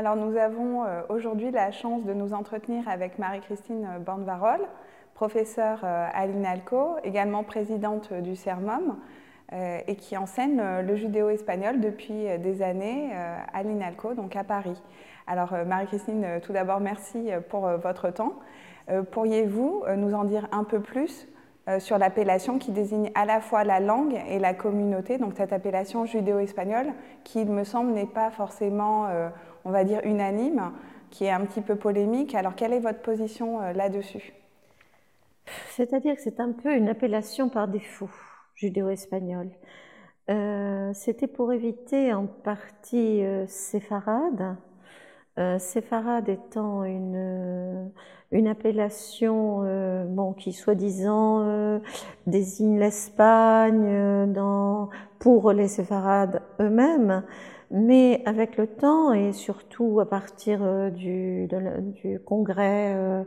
Alors nous avons euh, aujourd'hui la chance de nous entretenir avec Marie-Christine Bandevarol, professeure euh, à l'INALCO, également présidente du CERMOM euh, et qui enseigne le judéo-espagnol depuis des années à l'INALCO, donc à Paris. Alors Marie-Christine, tout d'abord merci pour votre temps. Pourriez-vous nous en dire un peu plus sur l'appellation qui désigne à la fois la langue et la communauté, donc cette appellation judéo-espagnole qui, il me semble, n'est pas forcément on va dire, unanime, qui est un petit peu polémique. Alors, quelle est votre position euh, là-dessus? C'est-à-dire que c'est un peu une appellation par défaut, judéo-espagnol. Euh, c'était pour éviter en partie euh, séfarade, euh, séfarade étant une, une appellation bon, qui soi-disant désigne l'Espagne pour les séfarades eux-mêmes, mais avec le temps et surtout à partir euh, du, du congrès euh,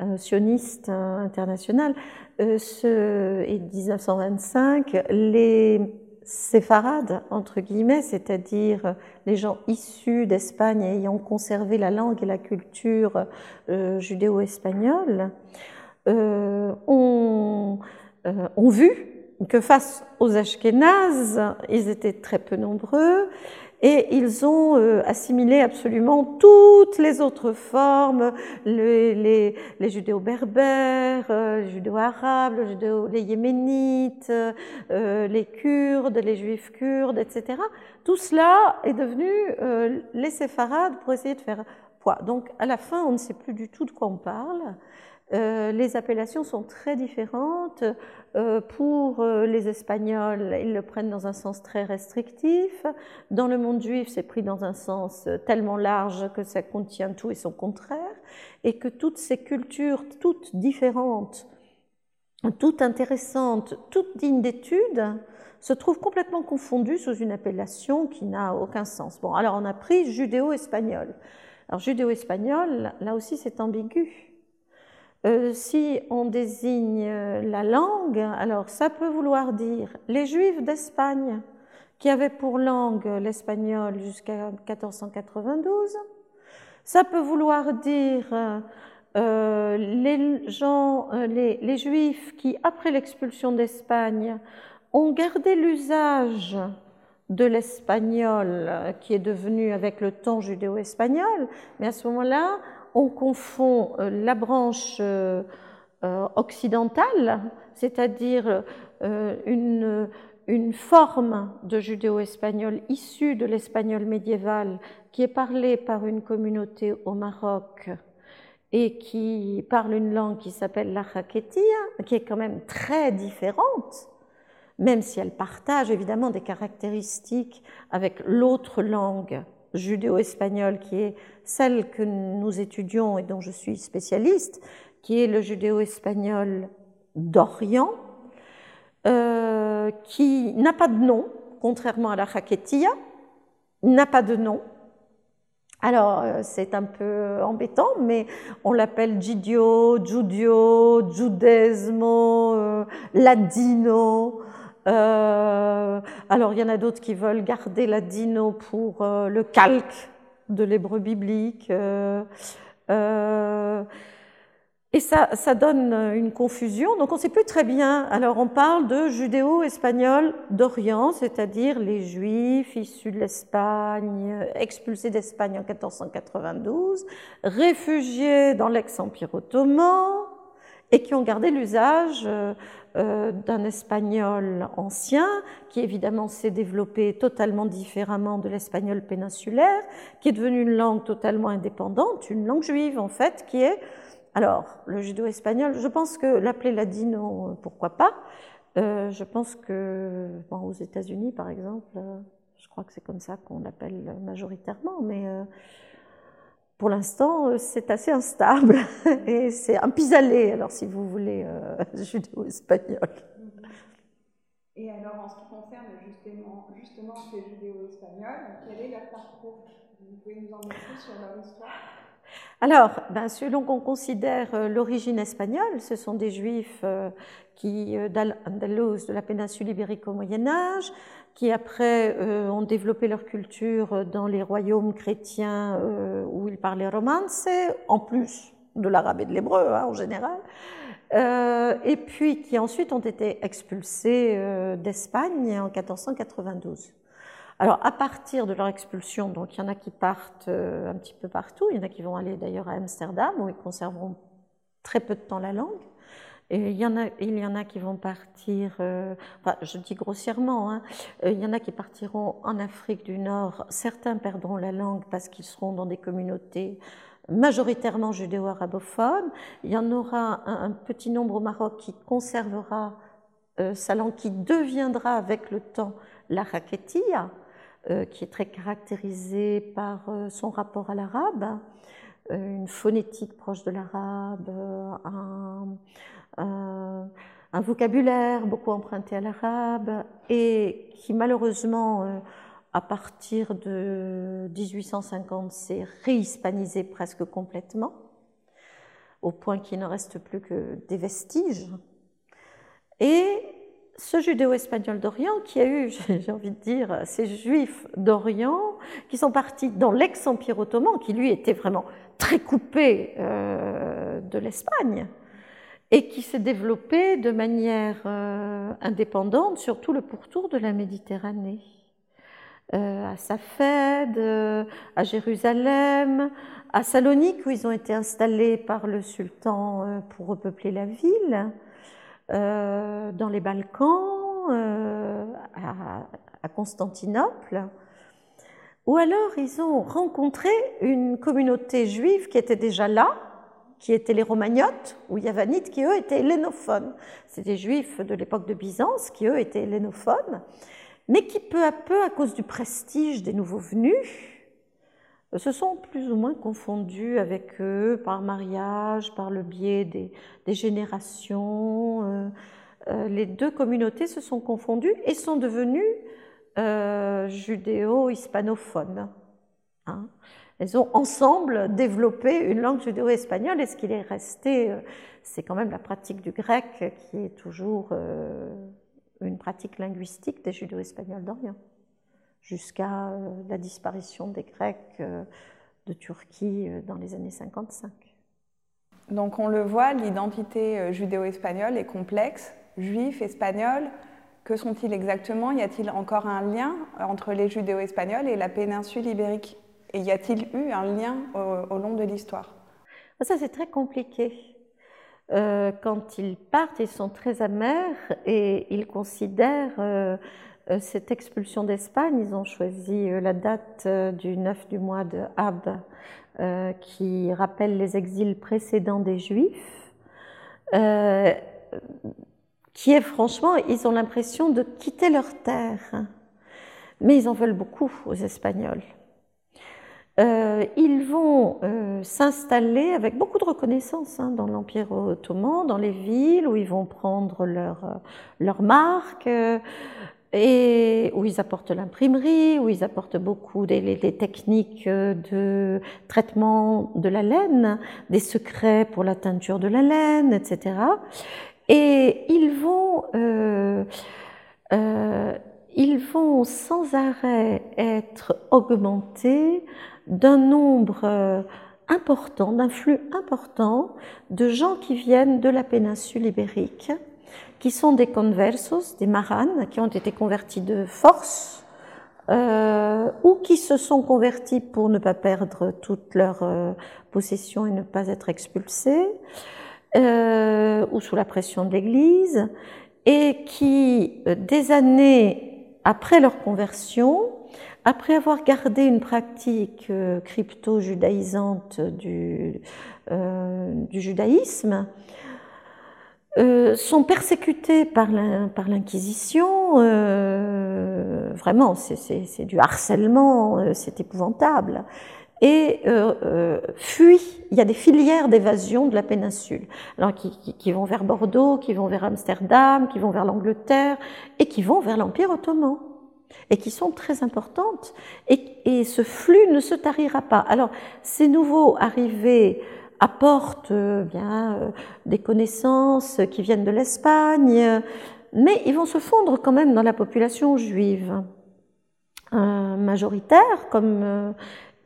euh, sioniste international ce, et 1925, les séfarades, entre guillemets, c'est-à-dire les gens issus d'Espagne ayant conservé la langue et la culture judéo-espagnole, ont, ont vu que face aux Ashkénazes, ils étaient très peu nombreux, et ils ont euh, assimilé absolument toutes les autres formes, les, les, les judéo-berbères, euh, les judéo-arabes, les, yéménites, euh, les kurdes, les juifs kurdes, etc. Tout cela est devenu les séfarades pour essayer de faire poids. Donc à la fin, on ne sait plus du tout de quoi on parle. Les appellations sont très différentes. Euh, pour euh, les Espagnols, ils le prennent dans un sens très restrictif. Dans le monde juif, c'est pris dans un sens tellement large que ça contient tout et son contraire, et que toutes ces cultures, toutes différentes, toutes intéressantes, toutes dignes d'étude, se trouvent complètement confondues sous une appellation qui n'a aucun sens. Bon, alors on a pris judéo-espagnol. Alors judéo-espagnol, là aussi c'est ambigu euh, si on désigne euh, la langue, alors ça peut vouloir dire les Juifs d'Espagne qui avaient pour langue l'espagnol jusqu'à 1492. Ça peut vouloir dire euh, les gens, les, Juifs qui, après l'expulsion d'Espagne, ont gardé l'usage de l'espagnol qui est devenu avec le temps judéo-espagnol, mais à ce moment-là, on confond euh, la branche euh, euh, occidentale, c'est-à-dire une, forme de judéo-espagnol issue de l'espagnol médiéval qui est parlée par une communauté au Maroc et qui parle une langue qui s'appelle la qui est quand même très différente, même si elle partage évidemment des caractéristiques avec l'autre langue judéo-espagnole qui est celle que nous étudions et dont je suis spécialiste, qui est le judéo-espagnol d'Orient, euh, qui n'a pas de nom, contrairement à la Raquetia, n'a pas de nom. Alors, euh, c'est un peu embêtant, mais on l'appelle Gidio, Giudio, Giudesmo, euh, Ladino. Alors, il y en a d'autres qui veulent garder Ladino pour le calque de l'hébreu biblique. Euh, euh, et ça, ça, donne une confusion. Donc on ne sait plus très bien. Alors on parle de judéo-espagnol d'Orient, c'est-à-dire les juifs issus de l'Espagne, expulsés d'Espagne en 1492, réfugiés dans l'ex-empire ottoman et qui ont gardé l'usage euh, euh, d'un espagnol ancien, qui évidemment s'est développé totalement différemment de l'espagnol péninsulaire, qui est devenu une langue totalement indépendante, une langue juive en fait, qui est... Alors, le judo-espagnol, je pense que l'appeler ladino, pourquoi pas. Euh, Je pense que aux États-Unis, par exemple, je crois que c'est comme ça qu'on l'appelle majoritairement, mais pour l'instant, euh, c'est assez instable et c'est un pis-aller, alors si vous voulez, euh, judéo-espagnol. Et alors, en ce qui concerne justement, justement ces judéo-espagnols, quel est leur parcours? Vous pouvez nous en dire sur leur histoire? Alors, ben, selon qu'on considère euh, l'origine espagnole, ce sont des juifs qui, d'Andalous, de la péninsule ibérique au Moyen Âge, qui après ont développé leur culture dans les royaumes chrétiens où ils parlaient romance, en plus de l'arabe et de l'hébreu hein, en général, et puis qui ensuite ont été expulsés d'Espagne en 1492. Alors, à partir de leur expulsion, donc il y en a qui partent euh, un petit peu partout, il y en a qui vont aller d'ailleurs à Amsterdam, où ils conserveront très peu de temps la langue. Il y en a, il y en a qui vont partir, euh, enfin, je dis grossièrement, hein, euh, il y en a qui partiront en Afrique du Nord. Certains perdront la langue parce qu'ils seront dans des communautés majoritairement judéo-arabophones. Il y en aura un, petit nombre au Maroc qui conservera sa langue, qui deviendra avec le temps la euh, qui est très caractérisé par euh, son rapport à l'arabe, euh, une phonétique proche de l'arabe, un, vocabulaire beaucoup emprunté à l'arabe, et qui malheureusement, à partir de 1850, s'est réhispanisé presque complètement, au point qu'il ne reste plus que des vestiges. Et ce judéo-espagnol d'Orient qui a eu, j'ai envie de dire, ces juifs d'Orient qui sont partis dans l'ex-empire ottoman, qui lui était vraiment très coupé euh, de l'Espagne, et qui s'est développé de manière euh, indépendante sur tout le pourtour de la Méditerranée. Euh, à Safed, à Jérusalem, à Salonique, où ils ont été installés par le sultan pour repeupler la ville. Euh, dans les Balkans, euh, à, Constantinople, ou alors ils ont rencontré une communauté juive qui était déjà là, qui étaient les Romagnotes ou Yavanites, qui eux étaient hellénophones. C'est des juifs de l'époque de Byzance qui eux étaient hellénophones, mais qui peu à peu, à cause du prestige des nouveaux venus, se sont plus ou moins confondus avec eux par mariage, par le biais des, générations. Euh, euh, les deux communautés se sont confondues et sont devenues euh, judéo-hispanophones. Hein. Elles ont ensemble développé une langue judéo-espagnole et ce qu'il est resté, c'est quand même la pratique du grec qui est toujours une pratique linguistique des judéo-espagnols d'Orient jusqu'à euh, la disparition des Grecs euh, de Turquie euh, dans les années 55. Donc on le voit, l'identité judéo-espagnole est complexe, juif, espagnol. Que sont-ils exactement? Y a-t-il encore un lien entre les judéo-espagnols et la péninsule ibérique? Y a-t-il eu un lien au, long de l'histoire? Ça c'est très compliqué. quand ils partent, ils sont très amers et ils considèrent euh, cette expulsion d'Espagne, ils ont choisi euh, la date euh, du 9 du mois de Ab, qui rappelle les exils précédents des Juifs, qui est franchement, ils ont l'impression de quitter leur terre, mais ils en veulent beaucoup aux Espagnols. Ils vont s'installer avec beaucoup de reconnaissance hein, dans l'Empire ottoman, dans les villes où ils vont prendre leur, leur marque, et où ils apportent l'imprimerie, où ils apportent beaucoup des, techniques de traitement de la laine, des secrets pour la teinture de la laine, etc. Et ils vont, euh, euh, ils vont sans arrêt être augmentés d'un nombre euh, important, d'un flux important de gens qui viennent de la péninsule ibérique qui sont des conversos, des maranes, qui ont été convertis de force, euh, ou qui se sont convertis pour ne pas perdre toute leur euh, possession et ne pas être expulsés, euh, ou sous la pression de l'Église, et qui, des années après leur conversion, après avoir gardé une pratique crypto-judaïsante du, du judaïsme, euh, sont persécutés par l'Inquisition. Euh, vraiment, c'est du harcèlement, euh, c'est épouvantable. Et euh, fuient. Il y a des filières d'évasion de la péninsule, alors qui, qui, vont vers Bordeaux, qui vont vers Amsterdam, qui vont vers l'Angleterre et qui vont vers l'Empire ottoman et qui sont très importantes. Et, ce flux ne se tarira pas. Alors, ces nouveaux arrivés apportent euh, bien euh, des connaissances qui viennent de l'Espagne, mais ils vont se fondre quand même dans la population juive majoritaire, comme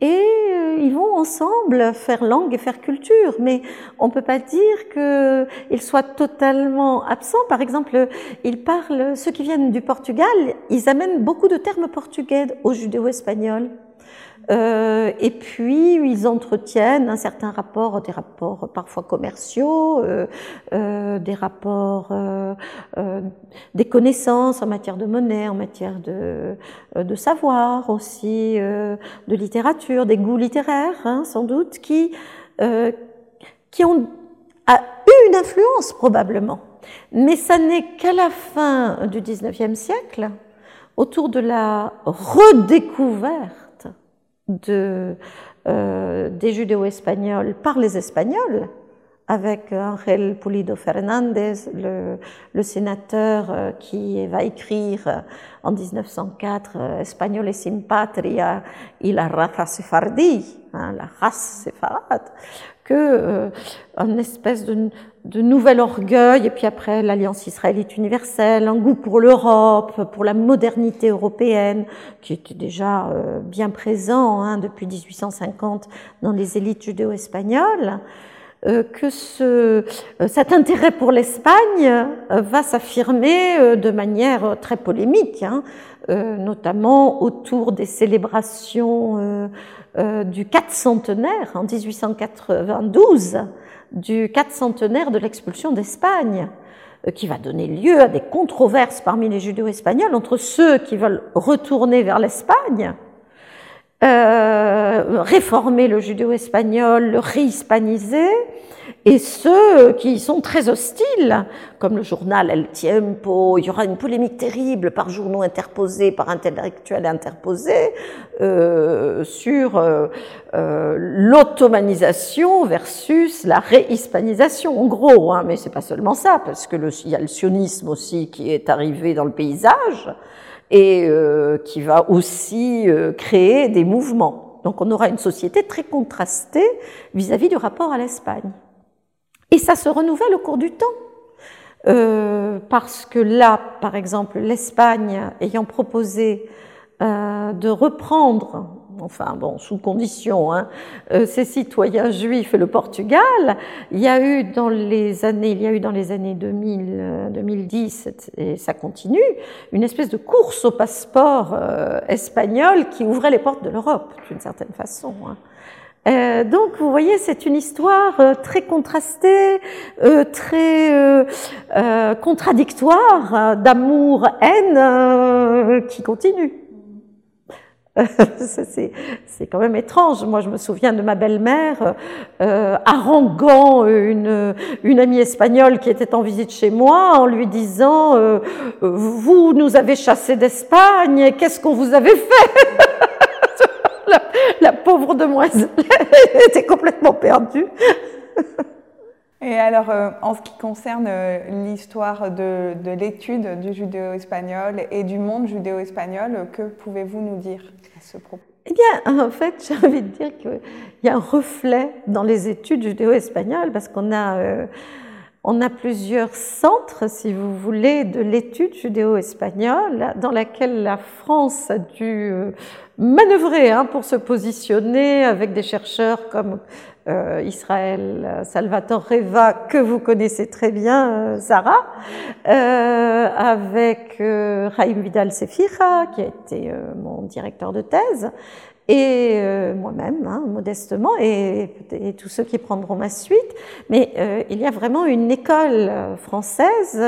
et euh, ils vont ensemble faire langue et faire culture, mais on ne peut pas dire qu'ils soient totalement absents. Par exemple, ils parlent, ceux qui viennent du Portugal, ils amènent beaucoup de termes portugais aux judéo-espagnols. Euh, et puis, ils entretiennent un certain rapport, des rapports parfois commerciaux, euh, euh, des rapports, euh, euh, des connaissances en matière de monnaie, en matière de, de savoir aussi, de littérature, des goûts littéraires, hein, sans doute, qui, qui ont eu une influence probablement. Mais ça n'est qu'à la fin du XIXe siècle, autour de la redécouverte de, euh, des judéo-espagnols par les Espagnols, avec Angel Pulido Fernandez, le, le sénateur euh, qui va écrire euh, en 1904 euh, Espagnol et sin patria y la raza sefardí, hein, la race séfarade, que euh, un espèce de, de nouvel orgueil, et puis après l'alliance israélite universelle, un goût pour l'Europe, pour la modernité européenne, qui était déjà euh, bien présent hein, depuis 1850 dans les élites judéo-espagnoles, euh, que ce, cet intérêt pour l'Espagne va s'affirmer de manière très polémique, hein, notamment autour des célébrations euh, du 4 centenaire en 1892, du 4 centenaire de l'expulsion d'Espagne, euh, qui va donner lieu à des controverses parmi les judéo-espagnols entre ceux qui veulent retourner vers l'Espagne, euh, réformer le judéo-espagnol, le réhispaniser, et ceux qui sont très hostiles, comme le journal El Tiempo, il y aura une polémique terrible par journaux interposés, par intellectuels interposés, euh, sur euh, euh, l'ottomanisation versus la réhispanisation, en gros, hein, mais c'est pas seulement ça, parce que le, il y a le sionisme aussi qui est arrivé dans le paysage et euh, qui va aussi euh, créer des mouvements. Donc on aura une société très contrastée vis-à-vis -vis du rapport à l'Espagne. Et ça se renouvelle au cours du temps. Euh, parce que là, par exemple, l'Espagne ayant proposé euh, de reprendre, enfin bon, sous condition, hein, euh, ses citoyens juifs et le Portugal, il y a eu dans les années, il y a eu dans les années 2000, 2010 et ça continue, une espèce de course au passeport euh, espagnol qui ouvrait les portes de l'Europe d'une certaine façon. Hein. Euh, donc, vous voyez, c'est une histoire euh, très contrastée, euh, très contradictoire, d'amour-haine qui continue. c'est quand même étrange. Moi, je me souviens de ma belle-mère haranguant une, une amie espagnole qui était en visite chez moi en lui disant Vous nous avez chassés d'Espagne, qu'est-ce qu'on vous avait fait? La, pauvre demoiselle était complètement perdue. Et alors, euh, en ce qui concerne euh, l'histoire de, l'étude du judéo-espagnol et du monde judéo-espagnol, que pouvez-vous nous dire? Ce propos. Eh bien, en fait, j'ai envie de dire qu'il y a un reflet dans les études judéo-espagnoles, parce qu'on a, euh, a plusieurs centres, si vous voulez, de l'étude judéo-espagnole, dans laquelle la France a dû manœuvrer hein, pour se positionner avec des chercheurs comme euh, Israël Salvatore Reva, que vous connaissez très bien, euh, Sarah, euh, avec euh, Raïm Vidal Sefira, qui a été euh, mon directeur de thèse, et euh, moi-même, hein, modestement, et, et, tous ceux qui prendront ma suite. Mais il y a vraiment une école française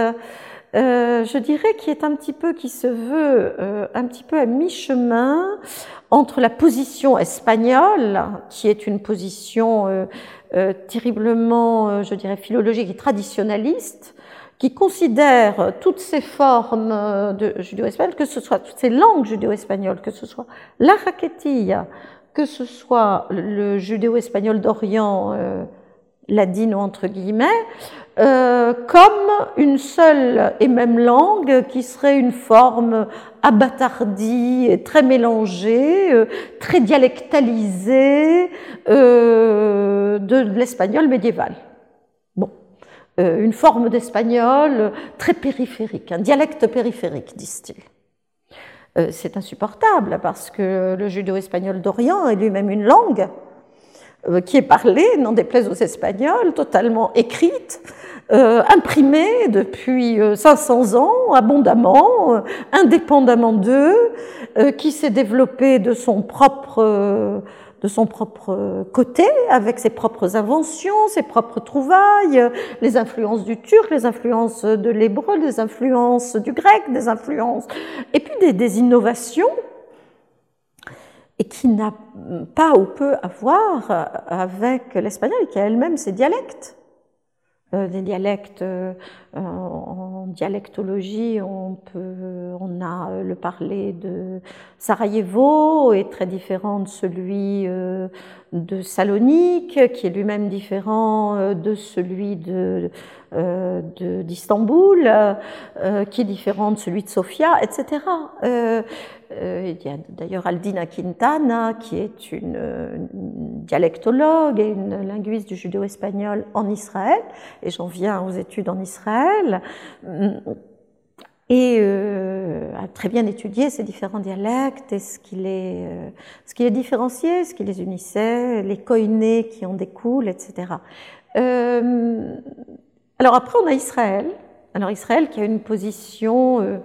euh, je dirais qui est un petit peu, qui se veut euh, un petit peu à mi-chemin entre la position espagnole, qui est une position euh, euh terriblement, euh, je dirais, philologique et traditionnaliste, qui considère toutes ces formes de judéo-espagnol, que ce soit toutes ces langues judéo-espagnoles, que ce soit la raquetilla, que ce soit le judéo-espagnol d'Orient, ladino entre guillemets, euh, comme une seule et même langue qui serait une forme abattardie, très mélangée, euh, très dialectalisée euh, de l'espagnol médiéval. Bon, une forme d'espagnol très périphérique, un dialecte périphérique, disent-ils. C'est insupportable parce que le judéo-espagnol d'Orient est lui-même une langue qui est parlée, n'en déplaise aux Espagnols, totalement écrite, euh, imprimé depuis 500 euh, ans, abondamment, euh, indépendamment d'eux, qui s'est développé de son propre de son propre côté, avec ses propres inventions, ses propres trouvailles, les influences du turc, les influences de l'hébreu, les influences du grec, des influences, et puis des, des innovations, et qui n'a pas ou peu à voir avec l'espagnol, qui a elle-même ses dialectes. Euh, des dialectes euh, en dialectologie, on, peut, on a le parler de Sarajevo est très différent de celui euh, de Salonique, qui est lui-même différent de celui de d'Istanbul, qui est différent de celui de Sofia, etc. Euh, il y a d'ailleurs Aldina Quintana, qui est une, dialectologue et une linguiste du judéo-espagnol en Israël, et j'en viens aux études en Israël, et euh, a très bien étudié ces différents dialectes et ce qui les, euh, ce qui les différenciait, ce qui les unissait, les koinés qui en découlent, etc. Euh, alors après, on a Israël. Alors Israël qui a une position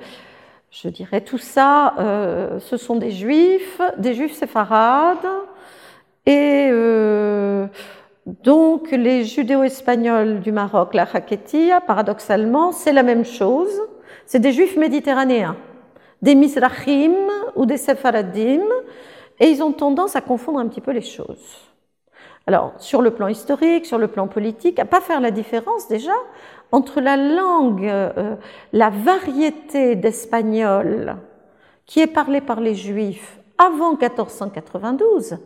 je dirais tout ça, ce sont des juifs, des juifs séfarades, et donc les judéo-espagnols du Maroc, la Haketia, paradoxalement, c'est la même chose, c'est des juifs méditerranéens, des Mizrahim ou des Sefaradim, et ils ont tendance à confondre un petit peu les choses. Alors, sur le plan historique, sur le plan politique, à pas faire la différence déjà entre la langue, euh, la variété d'espagnol qui est parlée par les juifs avant 1492,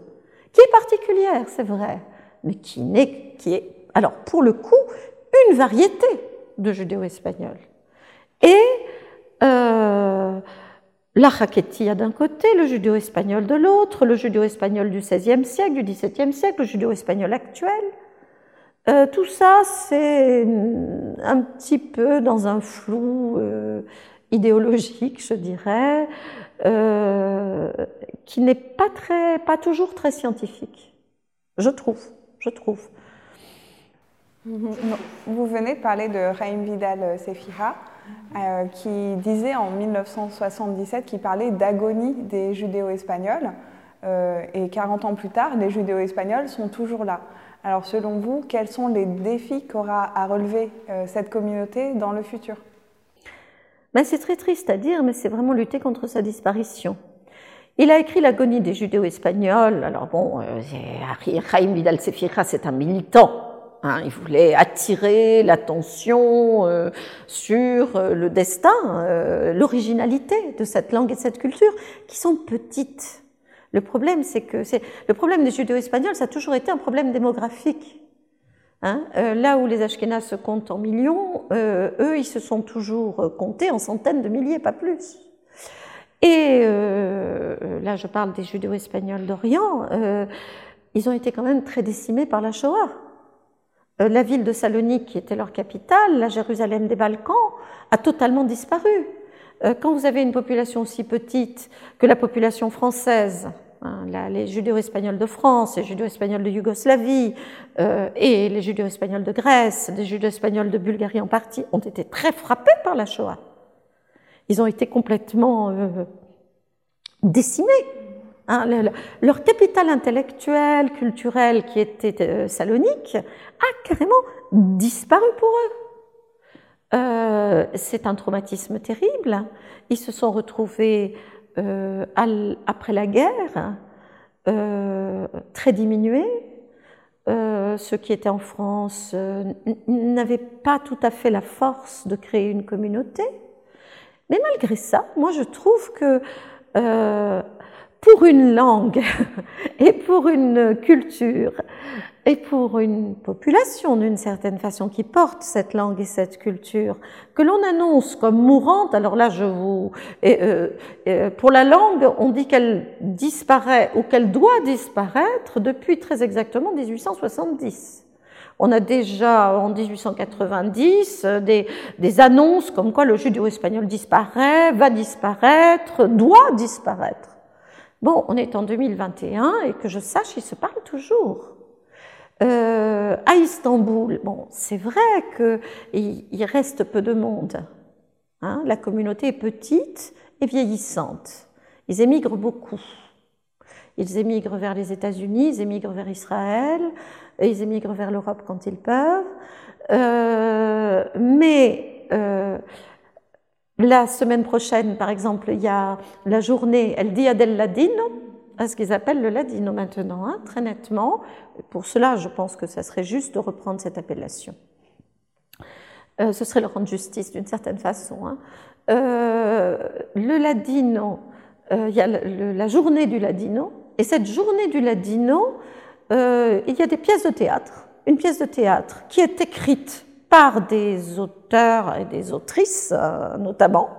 qui est particulière, c'est vrai, mais qui, n'est, qui est, alors pour le coup, une variété de judéo-espagnol. Et euh, la raquetia d'un côté, le judéo-espagnol de l'autre, le judéo-espagnol du XVIe siècle, du XVIIe siècle, le judéo-espagnol actuel. Euh, tout ça, c'est un petit peu dans un flou euh, idéologique, je dirais, qui n'est pas, très, pas toujours très scientifique. Je trouve, je trouve. Vous venez de parler de Raïm Vidal Sefira, qui disait en 1977 qu'il parlait d'agonie des judéo-espagnols. et 40 ans plus tard, les judéo-espagnols sont toujours là. Alors selon vous, quels sont les défis qu'aura à relever euh, cette communauté dans le futur? Ben, C'est très triste à dire, mais c'est vraiment lutter contre sa disparition. Il a écrit L'agonie des judéo-espagnols. Alors bon, euh, Jaime Vidal Sefira, c'est un militant. Hein. il voulait attirer l'attention euh, sur le destin, l'originalité de cette langue et de cette culture, qui sont petites. Le problème, c'est que le problème des judéo-espagnols, ça a toujours été un problème démographique. Hein euh, là où les Ashkénazes se comptent en millions, euh, eux, ils se sont toujours comptés en centaines de milliers, pas plus. Et euh, là, je parle des judéo-espagnols d'Orient, ils ont été quand même très décimés par la Shoah. la ville de Salonique, qui était leur capitale, la Jérusalem des Balkans, a totalement disparu. Euh, quand vous avez une population aussi petite que la population française, hein, les judéo-espagnols de France, les judéo-espagnols de Yougoslavie euh, et les judéo-espagnols de Grèce, les judéo-espagnols de Bulgarie en partie, ont été très frappés par la Shoah. Ils ont été complètement euh, décimés. Hein, leur capital intellectuel, culturel, qui était salonique, a carrément disparu pour eux. Euh, c'est un traumatisme terrible. Ils se sont retrouvés euh, après la guerre euh, très diminués. ceux qui étaient en France n'avaient pas tout à fait la force de créer une communauté. Mais malgré ça, moi je trouve que pour une langue et pour une culture et pour une population d'une certaine façon qui porte cette langue et cette culture, que l'on annonce comme mourante, alors là je vous... Euh, pour la langue, on dit qu'elle disparaît ou qu'elle doit disparaître depuis très exactement 1870. On a déjà en 1890 des, des annonces comme quoi le judéo-espagnol disparaît, va disparaître, doit disparaître. Bon, on est en 2021 et que je sache, ils se parlent toujours. Euh, à Istanbul, bon, c'est vrai qu'il reste peu de monde. Hein, la communauté est petite et vieillissante. Ils émigrent beaucoup. Ils émigrent vers les États-Unis, ils émigrent vers Israël, et ils émigrent vers l'Europe quand ils peuvent. Euh, mais euh, la semaine prochaine, par exemple, il y a la journée El Dia del Ladino, ce qu'ils appellent le ladino maintenant, hein, très nettement. Pour cela, je pense que ça serait juste de reprendre cette appellation. Euh, ce serait leur rendre justice d'une certaine façon. Hein. Le ladino, il y a la journée du ladino, et cette journée du ladino, il y a des pièces de théâtre. Une pièce de théâtre qui est écrite par des auteurs et des autrices, notamment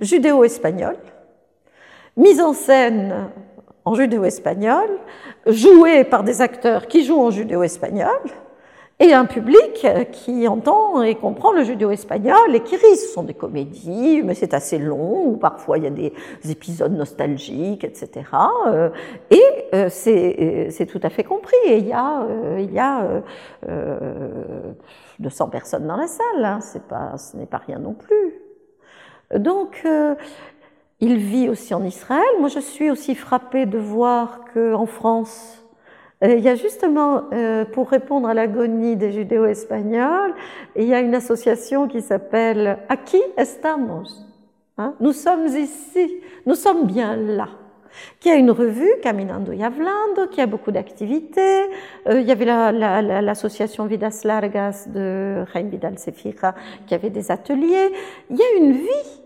judéo-espagnols, mise en scène en judéo-espagnol, joué par des acteurs qui jouent en judéo-espagnol, et un public qui entend et comprend le judéo-espagnol et qui rit. Ce sont des comédies, mais c'est assez long, ou parfois il y a des épisodes nostalgiques, etc. Et euh, euh, c'est tout à fait compris. Et il y a, il y a 200 personnes dans la salle, hein. ce n'est pas rien non plus. Donc, il vit aussi en Israël. Moi, je suis aussi frappée de voir qu'en France, euh, il y a justement, euh, pour répondre à l'agonie des judéo-espagnols, il y a une association qui s'appelle Aquí estamos. Hein? nous sommes ici, nous sommes bien là. Qui a une revue, Caminando y Hablando, qui a beaucoup d'activités. Euh, il y avait l'association la, Vidas Largas de Jaime Vidal Sefira qui avait des ateliers. Il y a une vie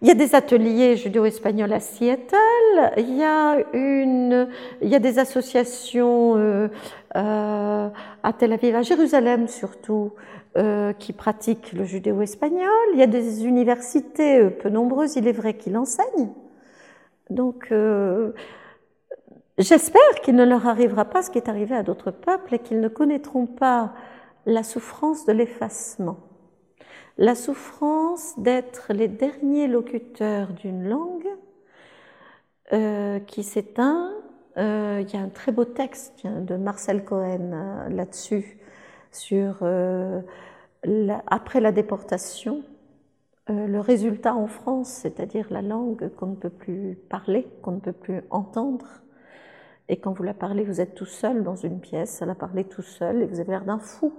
il y a des ateliers judéo-espagnols à Seattle, il y a, une, il y a des associations euh, euh, à Tel Aviv, à Jérusalem surtout, euh, qui pratiquent le judéo-espagnol. Il y a des universités peu nombreuses, il est vrai, qui l'enseignent. Donc, j'espère qu'il ne leur arrivera pas ce qui est arrivé à d'autres peuples et qu'ils ne connaîtront pas la souffrance de l'effacement la souffrance d'être les derniers locuteurs d'une langue euh, qui s'éteint. Euh, il y a un très beau texte de Marcel Cohen euh, là-dessus, sur après la déportation, le résultat en France, c'est-à-dire la langue qu'on ne peut plus parler, qu'on ne peut plus entendre. Et quand vous la parlez, vous êtes tout seul dans une pièce, à la parler tout seul, et vous avez l'air d'un fou.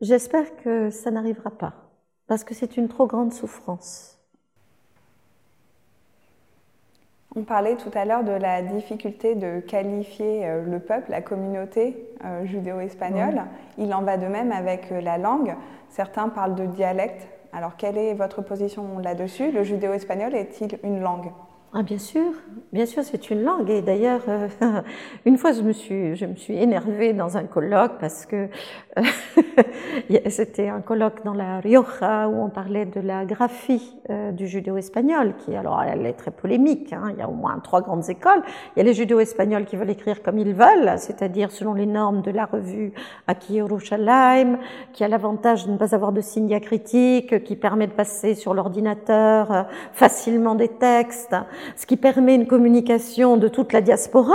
J'espère que ça n'arrivera pas, parce que c'est une trop grande souffrance. On parlait tout à l'heure de la difficulté de qualifier euh, le peuple, la communauté euh, judéo-espagnole. Il en va de même avec euh, la langue. Certains parlent de dialecte. Alors, quelle est votre position là-dessus? Le judéo-espagnol est-il une langue? Ah, bien sûr, bien sûr, c'est une langue. Et d'ailleurs, euh, une fois, je me suis, je me suis énervée dans un colloque parce que euh, c'était un colloque dans la Rioja où on parlait de la graphie euh, du judéo-espagnol, qui, alors, elle est très polémique. Hein. Il y a au moins trois grandes écoles. Il y a les judéo-espagnols qui veulent écrire comme ils veulent, c'est-à-dire selon les normes de la revue Aki Yerushalayim, qui a l'avantage de ne pas avoir de signes diacritiques, qui permet de passer sur l'ordinateur facilement des textes ce qui permet une communication de toute la diaspora.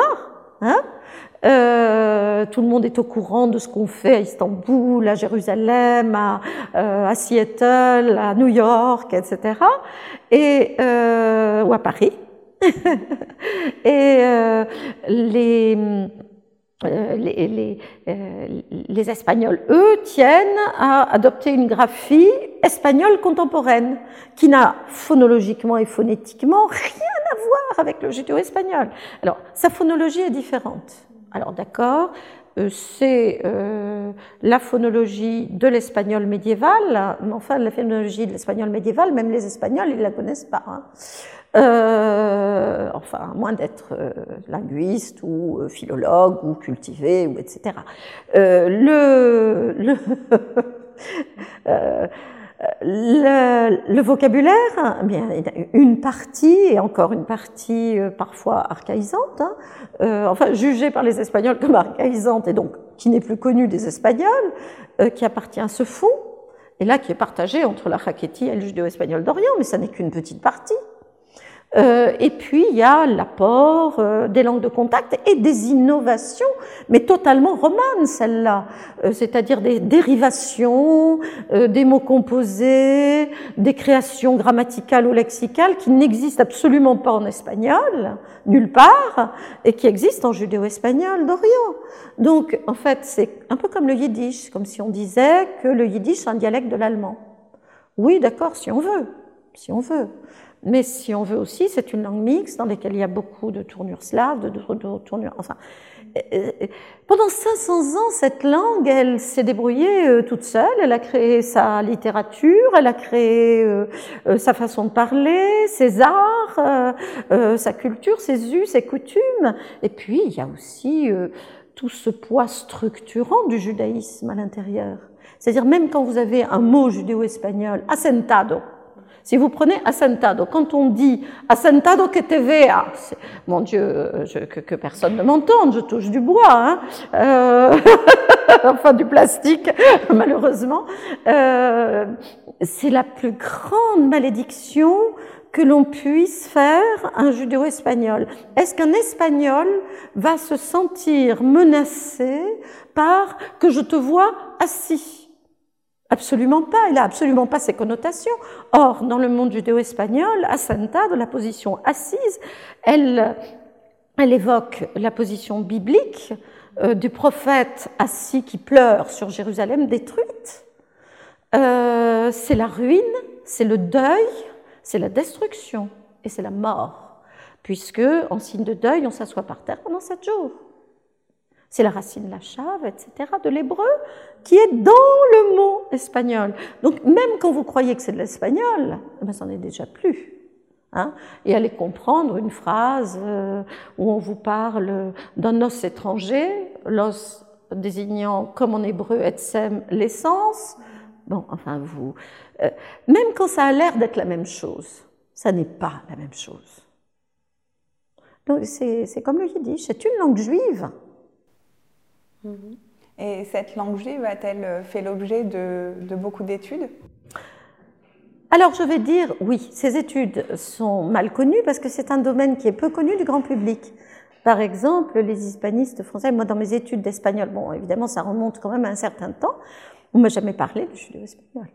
Hein euh, tout le monde est au courant de ce qu'on fait à Istanbul, à Jérusalem, à, euh, à, Seattle, à New York, etc. Et, euh, ou à Paris. et euh, les euh, les, les, euh, les, Espagnols, eux, tiennent à adopter une graphie espagnole contemporaine qui n'a phonologiquement et phonétiquement rien à voir avec le judéo-espagnol. Alors, sa phonologie est différente. Alors, d'accord, euh, c'est la phonologie de l'espagnol médiéval, enfin, la phonologie de l'espagnol médiéval, même les Espagnols, ils ne la connaissent pas. Hein. Euh, enfin, moins d'être euh, linguiste ou euh, philologue ou cultivé, ou etc. le, le le, vocabulaire, eh bien, une partie, et encore une partie euh, parfois archaïsante, hein, euh, enfin jugée par les Espagnols comme archaïsante et donc qui n'est plus connue des Espagnols, euh, qui appartient à ce fond, et là qui est partagée entre la Raquetti et le judéo-espagnol d'Orient, mais ça n'est qu'une petite partie. Euh, et puis, il y a l'apport euh, des langues de contact et des innovations, mais totalement romanes, celles-là, euh, c'est-à-dire des dérivations, des mots composés, des créations grammaticales ou lexicales qui n'existent absolument pas en espagnol, nulle part, et qui existent en judéo-espagnol d'Orient. Donc, en fait, c'est un peu comme le yiddish, comme si on disait que le yiddish est un dialecte de l'allemand. Oui, d'accord, si on veut, si on veut. Mais si on veut aussi, c'est une langue mixte dans laquelle il y a beaucoup de tournures slaves, de, tournures. Enfin, euh, euh, pendant 500 ans, cette langue, elle s'est débrouillée euh, toute seule. Elle a créé sa littérature, elle a créé sa façon de parler, ses arts, sa culture, ses us, ses coutumes. Et puis, il y a aussi tout ce poids structurant du judaïsme à l'intérieur. C'est-à-dire, même quand vous avez un mot judéo-espagnol, assentado, si vous prenez assentado, quand on dit assentado que te vea, mon Dieu, que, personne ne m'entende, je touche du bois, hein, euh, enfin du plastique, malheureusement, euh, c'est la plus grande malédiction que l'on puisse faire un judéo-espagnol. Est-ce qu'un espagnol va se sentir menacé par que je te vois assis? Absolument pas, il a absolument pas ces connotations. Or, dans le monde judéo-espagnol, Asanta, de la position assise, elle, elle évoque la position biblique euh, du prophète assis qui pleure sur Jérusalem détruite. Euh, c'est la ruine, c'est le deuil, c'est la destruction et c'est la mort, puisque en signe de deuil, on s'assoit par terre pendant sept jours. C'est la racine la chave, etc., de l'hébreu, qui est dans le mot espagnol. Donc même quand vous croyez que c'est de l'espagnol, eh ben, ça n'en est déjà plus. Hein et allez comprendre une phrase euh, où on vous parle d'un os étranger, l'os désignant comme en hébreu etsem l'essence. Bon, enfin vous, euh, même quand ça a l'air d'être la même chose, ça n'est pas la même chose. Donc c'est comme le yiddish, c'est une langue juive. Mhm. Et cette langue juive a-t-elle fait l'objet de, beaucoup d'études? Alors je vais dire oui, ces études sont mal connues parce que c'est un domaine qui est peu connu du grand public. Par exemple, les hispanistes français, moi dans mes études d'espagnol, bon évidemment ça remonte quand même à un certain temps, on m'a jamais parlé du judéo-espagnol.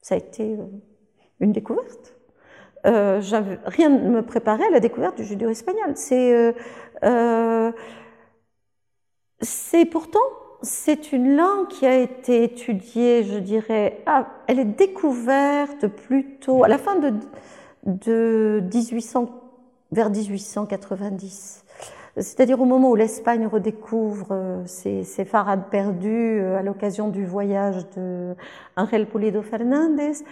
Ça a été euh, une découverte. Euh, rien ne me préparait à la découverte du judéo-espagnol. C'est euh, euh c'est pourtant, c'est une langue qui a été étudiée, je dirais, elle est découverte plutôt à la fin de, de 1800, vers 1890. C'est-à-dire au moment où l'Espagne redécouvre euh, ses, ses farades perdues euh, à l'occasion du voyage de Ángel Pulido Fernández,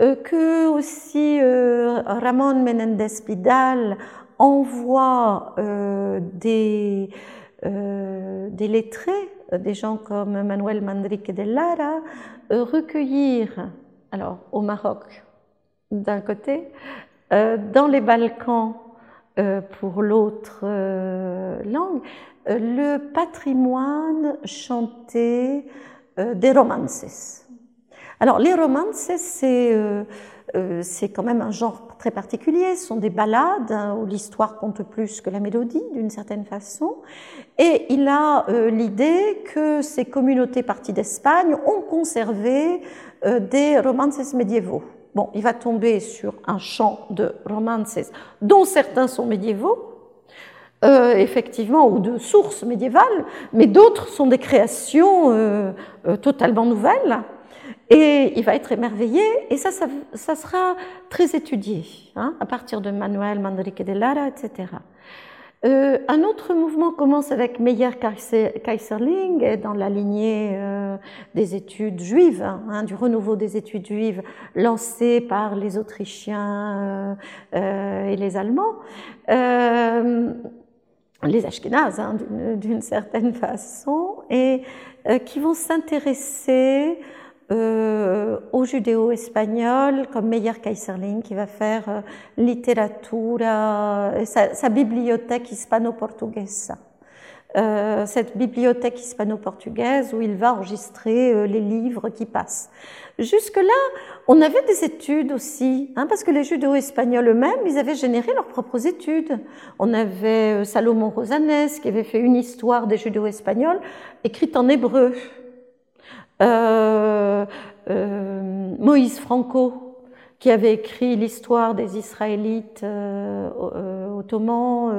euh, que aussi Ramón Menéndez Pidal envoie des des lettrés, euh, des gens comme Manuel Mandrique de Lara, euh, recueillir, alors au Maroc d'un côté, dans les Balkans pour l'autre langue, le patrimoine chanté des romances. Alors les romances, c'est euh, c'est quand même un genre très particulier. Ce sont des ballades hein, où l'histoire compte plus que la mélodie, d'une certaine façon. Et il a euh, l'idée que ces communautés parties d'Espagne ont conservé euh, des romances médiévaux. Bon, il va tomber sur un champ de romances dont certains sont médiévaux, effectivement, ou de sources médiévales, mais d'autres sont des créations totalement nouvelles. Et il va être émerveillé, et ça, ça, sera très étudié, hein, à partir de Manuel Manrique de Lara, etc. Euh, un autre mouvement commence avec Meyer Kaiserling, dans la lignée euh, des études juives, hein, du renouveau des études juives lancées par les Autrichiens euh, et les Allemands, les Ashkénazes hein, d'une certaine façon, et qui vont s'intéresser aux judéo-espagnols, comme Meyer Kaiserling, qui va faire littérature, sa, sa bibliothèque hispano-portugaise. Euh, cette bibliothèque hispano-portugaise où il va enregistrer euh, les livres qui passent. Jusque-là, on avait des études aussi, hein, parce que les judéo-espagnols eux-mêmes, ils avaient généré leurs propres études. On avait euh, Salomon Rosanes qui avait fait une histoire des judéo-espagnols écrite en hébreu. Euh, Moïse Franco qui avait écrit l'histoire des Israélites ottomans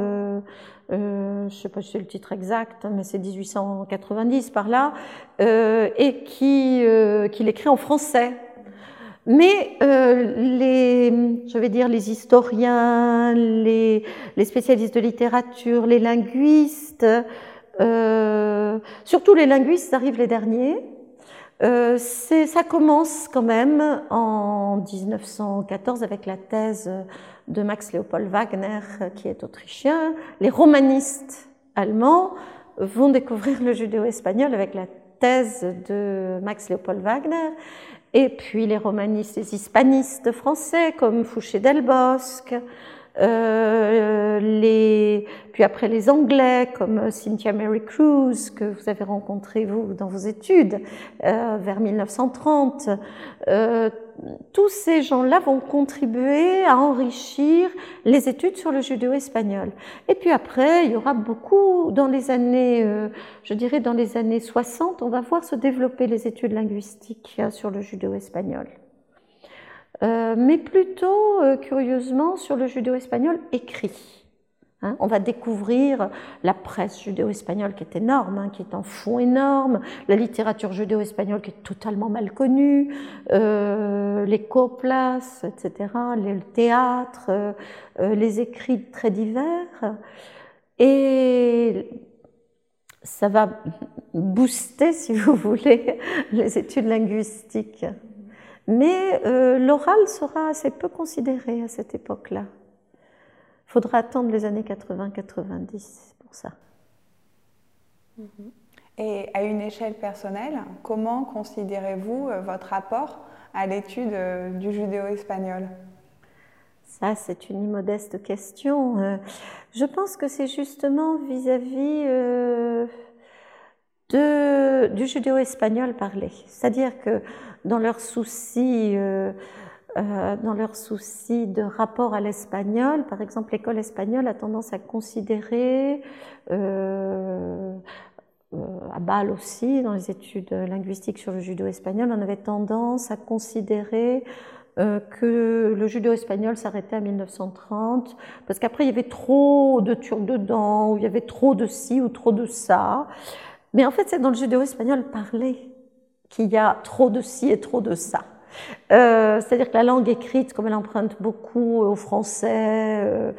euh, je ne sais pas si c'est le titre exact, mais c'est 1890 par là, euh, et qui, euh, l'écrit en français. Mais euh, les, je vais dire, les historiens, les, les spécialistes de littérature, les linguistes, euh, surtout les linguistes arrivent les derniers. Euh, ça commence quand même en 1914 avec la thèse de Max Leopold Wagner, qui est autrichien. Les romanistes allemands vont découvrir le judéo-espagnol avec la thèse de Max Leopold Wagner. Et puis les romanistes, les hispanistes français comme Fouché Delbosque, euh, les, puis après les Anglais comme Cynthia Mary Cruz que vous avez rencontré vous dans vos études euh, vers 1930. Euh, tous ces gens-là vont contribuer à enrichir les études sur le judéo-espagnol. Et puis après, il y aura beaucoup dans les années, euh, je dirais dans les années 60, on va voir se développer les études linguistiques sur le judéo-espagnol. Euh, mais plutôt, euh, curieusement, sur le judéo-espagnol écrit. Hein. on va découvrir la presse judéo-espagnole qui est énorme, hein, qui est un fond énorme, la littérature judéo-espagnole qui est totalement mal connue, euh, les coplas, etc., le théâtre, les écrits très divers. Et ça va booster, si vous voulez, les études linguistiques. Mais euh, l'oral sera assez peu considéré à cette époque-là. Il faudra attendre les années 80-90 pour ça. Mm-hmm. Et à une échelle personnelle, comment considérez-vous euh, votre rapport à l'étude euh, du judéo-espagnol? Ça, c'est une immodeste question. Je pense que c'est justement vis-à-vis du judéo-espagnol parlé. C'est-à-dire que dans leur souci, euh, euh, dans leur souci de rapport à l'espagnol. Par exemple, l'école espagnole a tendance à considérer, euh, à Bâle aussi, dans les études linguistiques sur le judo-espagnol, on avait tendance à considérer que le judo-espagnol s'arrêtait à 1930, parce qu'après il y avait trop de turcs dedans, ou il y avait trop de ci ou trop de ça. Mais en fait, c'est dans le judéo-espagnol parlé qu'il y a trop de ci et trop de ça. Euh, c'est-à-dire que la langue écrite, comme elle emprunte beaucoup au français, euh,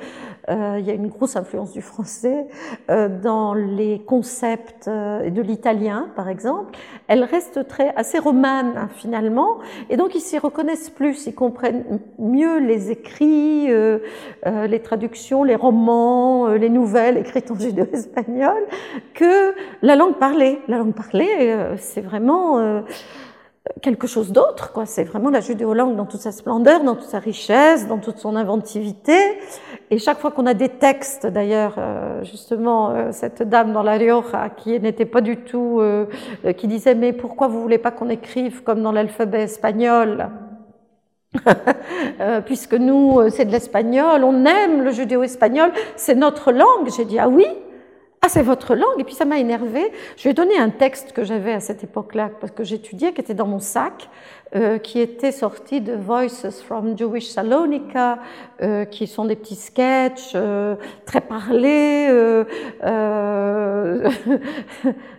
euh, il y a une grosse influence du français dans les concepts de l'italien, par exemple. Elle reste très assez romane hein, finalement, et donc ils s'y reconnaissent plus, ils comprennent mieux les écrits, les traductions, les romans, les nouvelles écrites en judéo-espagnol que la langue parlée. La langue parlée, c'est vraiment quelque chose d'autre. Quoi. C'est vraiment la judéo-langue dans toute sa splendeur, dans toute sa richesse, dans toute son inventivité. Et chaque fois qu'on a des textes, d'ailleurs, euh, justement, euh, cette dame dans la Rioja qui n'était pas du tout, euh, qui disait mais pourquoi vous voulez pas qu'on écrive comme dans l'alphabet espagnol? Puisque nous, c'est de l'espagnol, on aime le judéo-espagnol, c'est notre langue. J'ai dit ah oui, ah, c'est votre langue Et puis ça m'a énervé. Je lui ai donné un texte que j'avais à cette époque-là, parce que j'étudiais, qui était dans mon sac, euh, qui était sorti de Voices from Jewish Salonika, euh, qui sont des petits sketchs euh, très parlés, euh,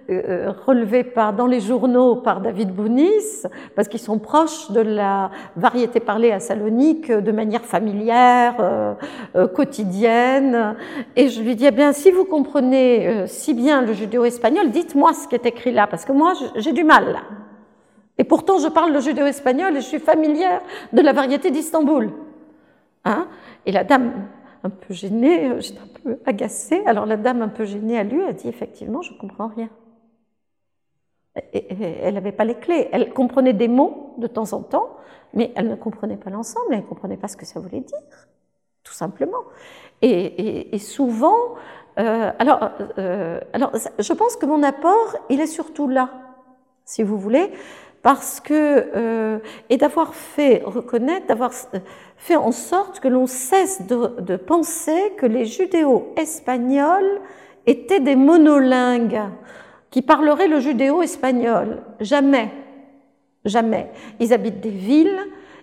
euh, relevés par, dans les journaux par David Bounis, parce qu'ils sont proches de la variété parlée à Salonique de manière familière, quotidienne. Et je lui dis, eh bien, si vous comprenez si bien le judéo-espagnol, dites-moi ce qui est écrit là, parce que moi, j'ai du mal. Et pourtant, je parle le judéo-espagnol et je suis familière de la variété d'Istanbul. Hein? Et la dame, un peu gênée, euh, j'étais un peu agacée. Alors la dame, un peu gênée, à lui, a dit effectivement, je comprends rien. elle n'avait pas les clés. Elle comprenait des mots de temps en temps, mais elle ne comprenait pas l'ensemble, elle ne comprenait pas ce que ça voulait dire, tout simplement. Et, souvent, euh, alors, euh, alors, je pense que mon apport, il est surtout là, si vous voulez, parce que, euh, et d'avoir fait reconnaître, d'avoir fait en sorte que l'on cesse de, de, penser que les judéo-espagnols étaient des monolingues qui parleraient le judéo-espagnol. Jamais. Jamais. Ils habitent des villes,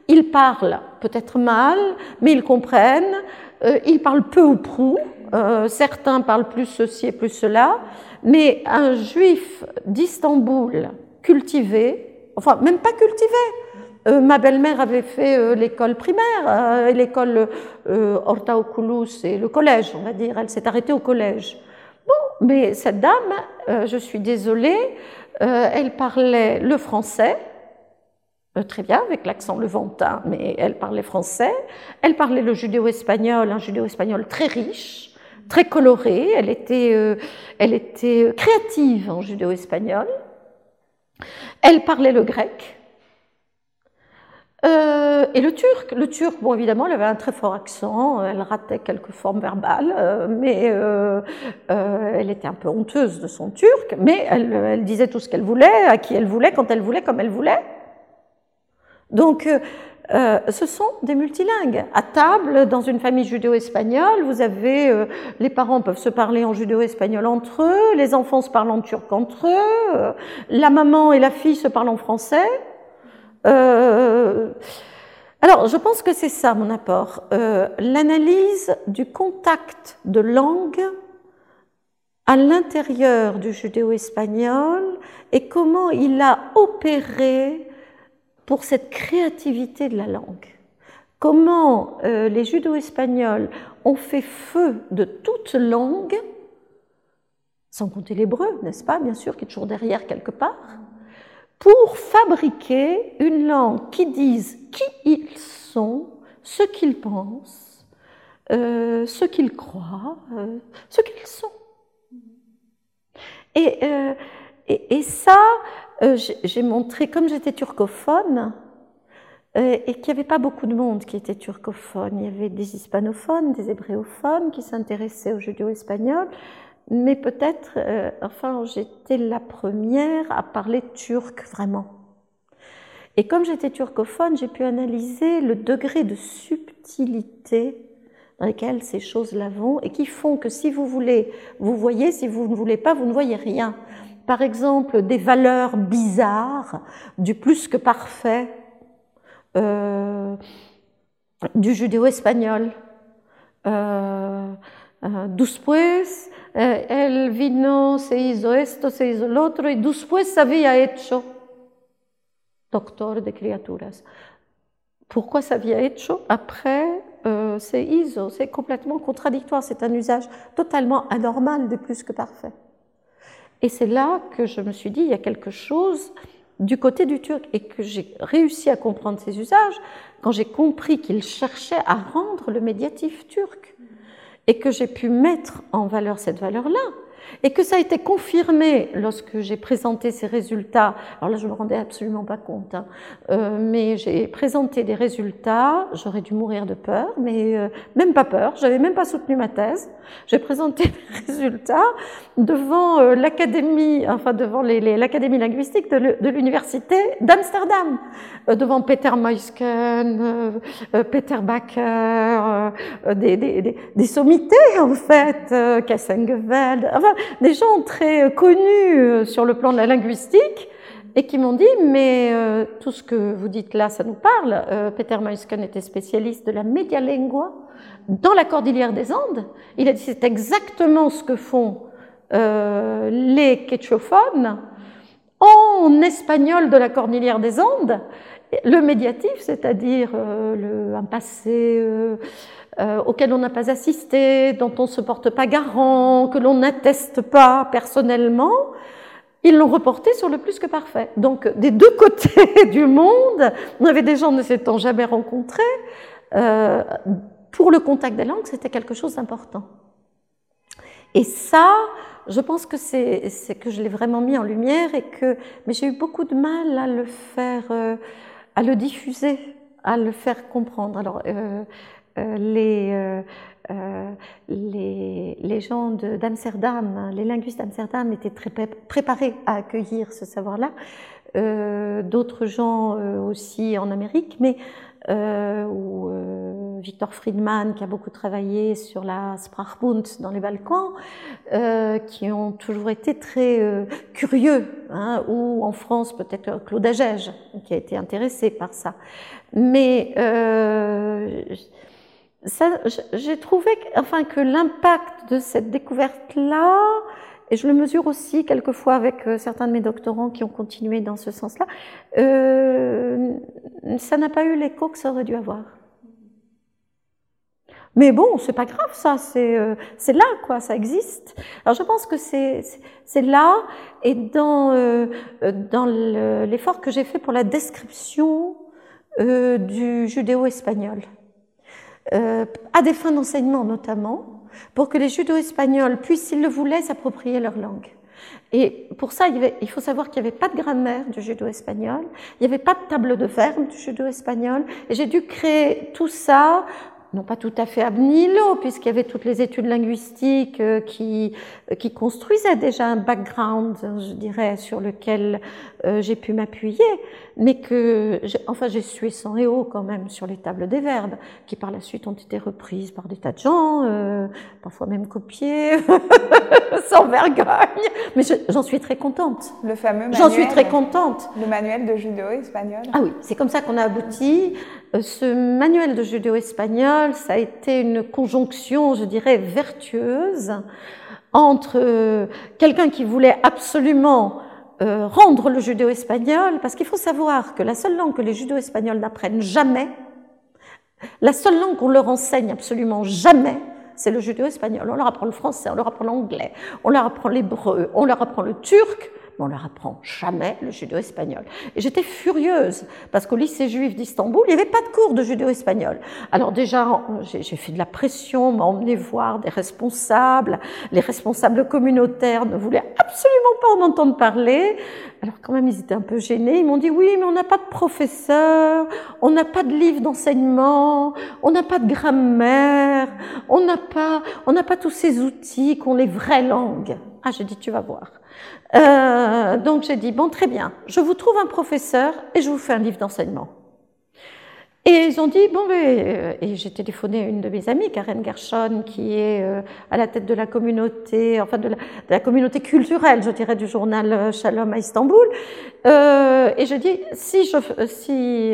ils parlent peut-être mal, mais ils comprennent, euh, ils parlent peu ou prou, euh, certains parlent plus ceci et plus cela, mais un juif d'Istanbul cultivé, enfin même pas cultivé, euh, ma belle-mère avait fait l'école primaire, l'école Hortaoculus et le collège, on va dire, elle s'est arrêtée au collège. Bon, mais cette dame, je suis désolée, elle parlait le français, euh, très bien, avec l'accent levantin, mais elle parlait français. Elle parlait le judéo-espagnol, un judéo-espagnol très riche, très coloré. Elle était, euh, elle était créative en judéo-espagnol. Elle parlait le grec. Euh, et le turc, le turc, bon évidemment, elle avait un très fort accent, elle ratait quelques formes verbales, mais elle était un peu honteuse de son turc, mais elle, elle disait tout ce qu'elle voulait, à qui elle voulait, quand elle voulait, comme elle voulait. Donc, euh, euh, ce sont des multilingues. À table, dans une famille judéo-espagnole, vous avez euh, les parents peuvent se parler en judéo-espagnol entre eux, les enfants se parlent en turc entre eux, la maman et la fille se parlent en français. alors, je pense que c'est ça mon apport, l'analyse du contact de langue à l'intérieur du judéo-espagnol et comment il a opéré pour cette créativité de la langue. Comment euh, les judo-espagnols ont fait feu de toute langue, sans compter l'hébreu, n'est-ce pas, bien sûr, qui est toujours derrière quelque part, pour fabriquer une langue qui dise qui ils sont, ce qu'ils pensent, euh, ce qu'ils croient, euh, ce qu'ils sont. Et, ça, j'ai montré, comme j'étais turcophone, euh, et qu'il n'y avait pas beaucoup de monde qui était turcophone. Il y avait des hispanophones, des hébréophones qui s'intéressaient au judéo-espagnol, mais peut-être, euh, enfin, j'étais la première à parler turc vraiment. Et comme j'étais turcophone, j'ai pu analyser le degré de subtilité dans lequel ces choses-là vont et qui font que si vous voulez, vous voyez, si vous ne voulez pas, vous ne voyez rien par exemple des valeurs bizarres, du plus que parfait, euh, du judéo-espagnol. Euh, euh, después el vino se hizo esto, se hizo lo otro, y después había hecho doctor de criaturas. Pourquoi ça había hecho? Après, c'est iso, c'est complètement contradictoire, c'est un usage totalement anormal de plus que parfait. Et c'est là que je me suis dit, il y a quelque chose du côté du turc et que j'ai réussi à comprendre ses usages quand j'ai compris qu'il cherchait à rendre le médiatif turc et que j'ai pu mettre en valeur cette valeur-là et que ça a été confirmé lorsque j'ai présenté ces résultats. Alors là, je me rendais absolument pas compte, hein. euh, mais j'ai présenté des résultats. J'aurais dû mourir de peur, mais euh, même pas peur. J'avais même pas soutenu ma thèse. J'ai présenté des résultats devant euh, l'académie, enfin devant l'académie linguistique de l'université d'Amsterdam, euh, devant Peter Meusken, Peter Bakker, des, des, des, des, sommités en fait, Kassengeveld, des gens très connus euh, sur le plan de la linguistique et qui m'ont dit mais euh, tout ce que vous dites là ça nous parle. Euh, Peter Meusken était spécialiste de la lingua dans la cordillère des Andes. Il a dit c'est exactement ce que font les quechophones en espagnol de la cordillère des Andes le médiatif c'est-à-dire un passé euh, auquel on n'a pas assisté, dont on ne se porte pas garant, que l'on n'atteste pas personnellement, ils l'ont reporté sur le plus que parfait. Donc, des deux côtés du monde, on avait des gens ne s'étant jamais rencontrés. Euh, pour le contact des langues, c'était quelque chose d'important. Et ça, je pense que c'est que je l'ai vraiment mis en lumière et que, mais j'ai eu beaucoup de mal à le faire, euh, à le diffuser, à le faire comprendre. Alors, euh, euh, les, les, les, gens d'Amsterdam, les linguistes d'Amsterdam étaient très préparés à accueillir ce savoir-là. D'autres gens aussi en Amérique, mais euh, ou euh, Victor Friedman qui a beaucoup travaillé sur la Sprachbund dans les Balkans, euh, qui ont toujours été très euh, curieux, hein, ou en France peut-être Claude Agege qui a été intéressé par ça. Mais euh, j'ai trouvé enfin, que l'impact de cette découverte-là et je le mesure aussi quelquefois avec euh, certains de mes doctorants qui ont continué dans ce sens-là, euh, ça n'a pas eu l'écho que ça aurait dû avoir. Mais bon, c'est pas grave, ça, c'est euh, là, quoi, ça existe. Alors je pense que c'est là, et dans, euh, dans l'effort que j'ai fait pour la description euh, du judéo-espagnol, euh, à des fins d'enseignement notamment, pour que les judo-espagnols puissent, s'ils le voulaient, s'approprier leur langue. Et pour ça, il, faut savoir qu'il n'y avait pas de grammaire du judo espagnol, il n'y avait pas de table de verbes du judo espagnol, et j'ai dû créer tout ça non pas tout à fait ab nihilo, puisqu'il y avait toutes les études linguistiques euh, qui, euh, qui construisaient déjà un background, je dirais, sur lequel euh, j'ai pu m'appuyer, mais que, enfin, j'ai sué sans et haut quand même sur les tables des verbes, qui par la suite ont été reprises par des tas de gens, euh, parfois même copiées, sans vergogne, mais j'en suis très contente. Le fameux manuel. J'en suis très contente. Le manuel de judo espagnol. Ah oui, c'est comme ça qu'on a abouti. Ce manuel de judo espagnol, ça a été une conjonction, je dirais, vertueuse entre euh, quelqu'un qui voulait absolument euh, rendre le judéo-espagnol, parce qu'il faut savoir que la seule langue que les judéo-espagnols n'apprennent jamais, la seule langue qu'on leur enseigne absolument jamais, c'est le judéo-espagnol. On leur apprend le français, on leur apprend l'anglais, on leur apprend l'hébreu, on leur apprend le turc, on leur apprend jamais le judéo-espagnol. Et j'étais furieuse parce qu'au lycée juif d'Istanbul, il n'y avait pas de cours de judéo-espagnol. Alors déjà, j'ai fait de la pression, on m'a emmené voir des responsables. Les responsables communautaires ne voulaient absolument pas en entendre parler. Alors quand même, ils étaient un peu gênés. Ils m'ont dit oui, mais on n'a pas de professeur, on n'a pas de livre d'enseignement, on n'a pas de grammaire, on n'a pas, on n'a pas tous ces outils qu'ont les vraies langues. Ah, j'ai dit tu vas voir. Euh, donc j'ai dit, bon, très bien, je vous trouve un professeur et je vous fais un livre d'enseignement. Et ils ont dit, bon, euh, et j'ai téléphoné à une de mes amies, Karen Gershon, qui est euh, à la tête de la communauté, enfin de la, de la communauté culturelle, je dirais, du journal Shalom à Istanbul. Euh, et j'ai dit, si je, si,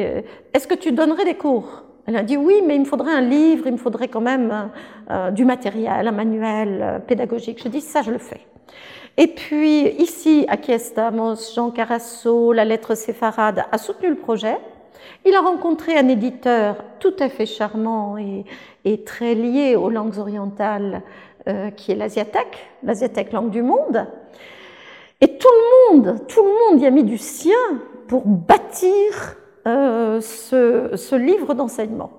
est-ce que tu donnerais des cours? Elle a dit, oui, mais il me faudrait un livre, il me faudrait quand même euh, du matériel, un manuel pédagogique. Je dis, ça, je le fais. Et puis ici, à Kiestamos, Jean Carasso, la lettre séfarade, a soutenu le projet. Il a rencontré un éditeur tout à fait charmant et, et très lié aux langues orientales, euh, qui est l'Asiatec, l'Asiatec langue du monde. Et tout le monde, tout le monde y a mis du sien pour bâtir euh, ce, ce livre d'enseignement.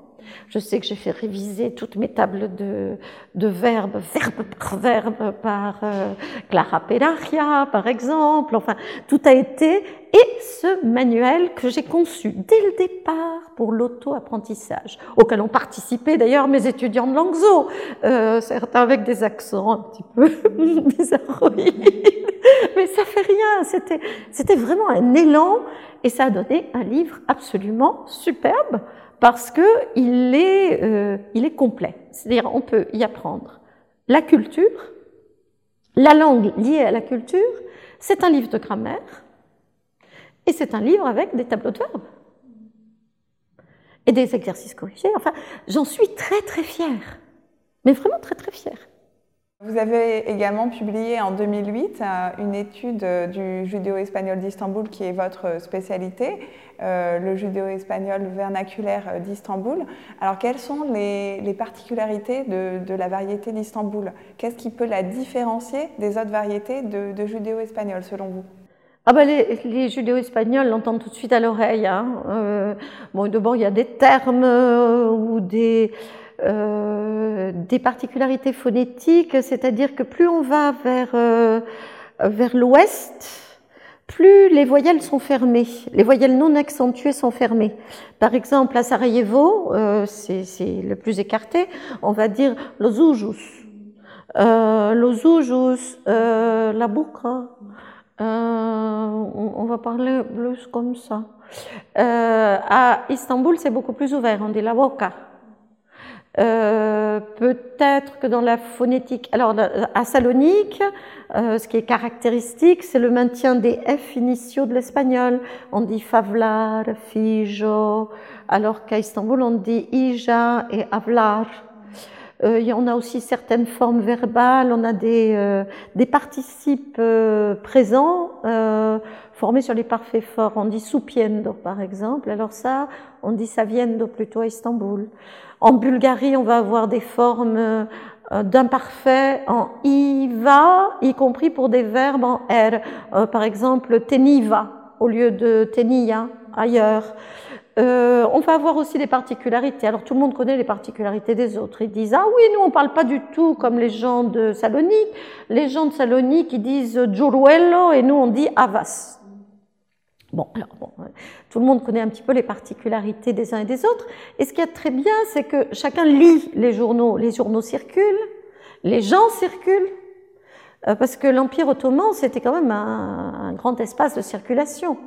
Je sais que j'ai fait réviser toutes mes tables de, de verbes, verbe par verbe, par euh, Clara Pelagia, par exemple. Enfin, tout a été. Et ce manuel que j'ai conçu dès le départ pour l'auto-apprentissage, auquel ont participé d'ailleurs mes étudiants de Langso, euh, certains avec des accents un petit peu bizarroïdes. Mais ça fait rien, c'était, c'était vraiment un élan et ça a donné un livre absolument superbe parce qu'il est, euh, il est complet. C'est-à-dire on peut y apprendre la culture, la langue liée à la culture, c'est un livre de grammaire, et c'est un livre avec des tableaux de verbes et des exercices corrigés. Enfin, j'en suis très très fière, mais vraiment très très fière. Vous avez également publié en 2008 euh, une étude euh, du judéo-espagnol d'Istanbul qui est votre spécialité, euh, le judéo-espagnol vernaculaire d'Istanbul. Alors quelles sont les, particularités de, la variété d'Istanbul? Qu'est-ce qui peut la différencier des autres variétés de, judéo-espagnol selon vous? Ah ben les, judéo-espagnols l'entendent tout de suite à l'oreille. Hein. bon, d'abord, il y a des termes ou des, des particularités phonétiques, c'est-à-dire que plus on va vers, vers l'ouest, plus les voyelles sont fermées, les voyelles non accentuées sont fermées. Par exemple, à Sarajevo, euh, c'est le plus écarté, on va dire los ujus, euh, euh, la bouca, euh, on, va parler plus comme ça. Euh, à Istanbul, c'est beaucoup plus ouvert, on dit la boca. Euh, peut-être que dans la phonétique, alors à Salonique, euh, ce qui est caractéristique, c'est le maintien des F initiaux de l'espagnol. On dit favlar, fijo, alors qu'à Istanbul, on dit ija et avlar. Euh, en a aussi certaines formes verbales, on a des, euh, des participes présents formés sur les parfaits forts. On dit soupiendo, par exemple. Alors ça, on dit saviendo plutôt à Istanbul. En Bulgarie, on va avoir des formes euh, d'imparfait en iva, y compris pour des verbes en r. Euh, par exemple, teniva au lieu de tenia ailleurs. Euh, on va avoir aussi des particularités. Alors tout le monde connaît les particularités des autres. Ils disent ah oui, nous on parle pas du tout comme les gens de Salonique. Les gens de Salonique ils disent giuruello et nous on dit avas. Bon, alors bon, tout le monde connaît un petit peu les particularités des uns et des autres. Et ce qui est très bien, c'est que chacun lit les journaux. Les journaux circulent, les gens circulent, euh, parce que l'Empire ottoman, c'était quand même un, grand espace de circulation.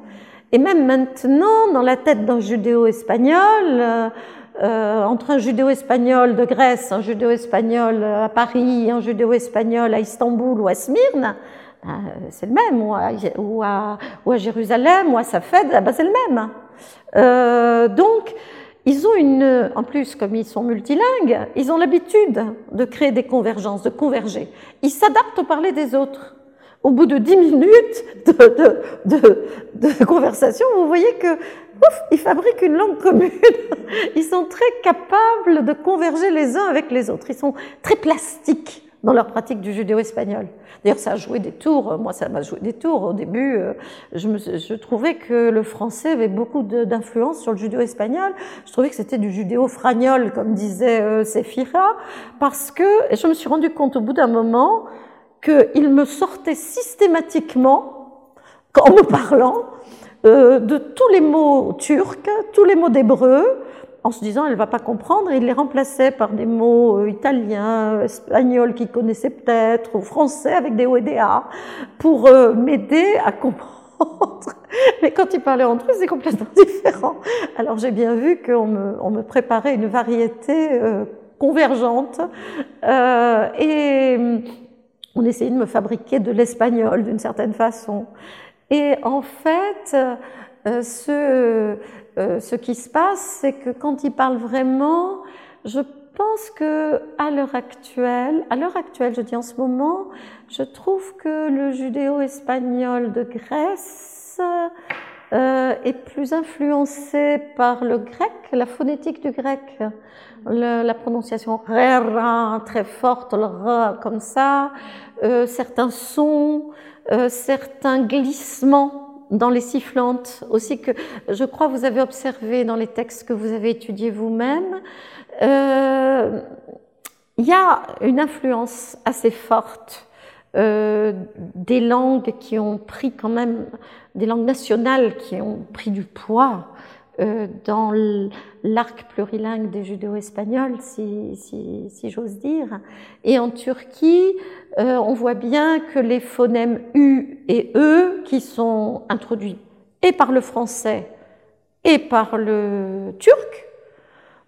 Et même maintenant, dans la tête d'un judéo-espagnol, euh, euh, entre un judéo-espagnol de Grèce, un judéo-espagnol à Paris, un judéo-espagnol à Istanbul ou à Smyrne, c'est le même, ou à, ou à, ou à Jérusalem, ou à Safed, ah ben c'est le même. Euh, donc, ils ont une, en plus, comme ils sont multilingues, ils ont l'habitude de créer des convergences, de converger. Ils s'adaptent au parler des autres. Au bout de dix minutes de, de, de, de conversation, vous voyez que ouf, ils fabriquent une langue commune. Ils sont très capables de converger les uns avec les autres. Ils sont très plastiques dans leur pratique du judéo-espagnol. D'ailleurs, ça a joué des tours. Moi, ça m'a joué des tours. Au début, euh, je, trouvais que le français avait beaucoup d'influence sur le judéo-espagnol. Je trouvais que c'était du judéo-fragnol, comme disait euh, parce que je me suis rendu compte au bout d'un moment qu'il me sortait systématiquement, en me parlant, euh, de tous les mots turcs, tous les mots d'hébreu, en se disant elle va pas comprendre, il les remplaçait par des mots euh, italiens, espagnols qu'il connaissait peut-être, ou français avec des O et des A, pour euh, m'aider à comprendre. Mais quand ils parlaient entre eux, c'est complètement différent. Alors j'ai bien vu qu'on me, on me préparait une variété euh, convergente et on essayait de me fabriquer de l'espagnol d'une certaine façon. Et en fait, ce euh, ce qui se passe, c'est que quand il parle vraiment, je pense que à l'heure actuelle, à l'heure actuelle, je dis en ce moment, je trouve que le judéo-espagnol de Grèce euh, est plus influencé par le grec, la phonétique du grec, la prononciation très forte, le r comme ça, euh, certains sons, certains glissements dans les sifflantes aussi que je crois vous avez observé dans les textes que vous avez étudiés vous-même. Euh, il y a une influence assez forte euh, des langues qui ont pris quand même, des langues nationales qui ont pris du poids dans l'arc plurilingue des judéo-espagnols, si j'ose dire. Et en Turquie, euh, on voit bien que les phonèmes U et E, qui sont introduits et par le français et par le turc,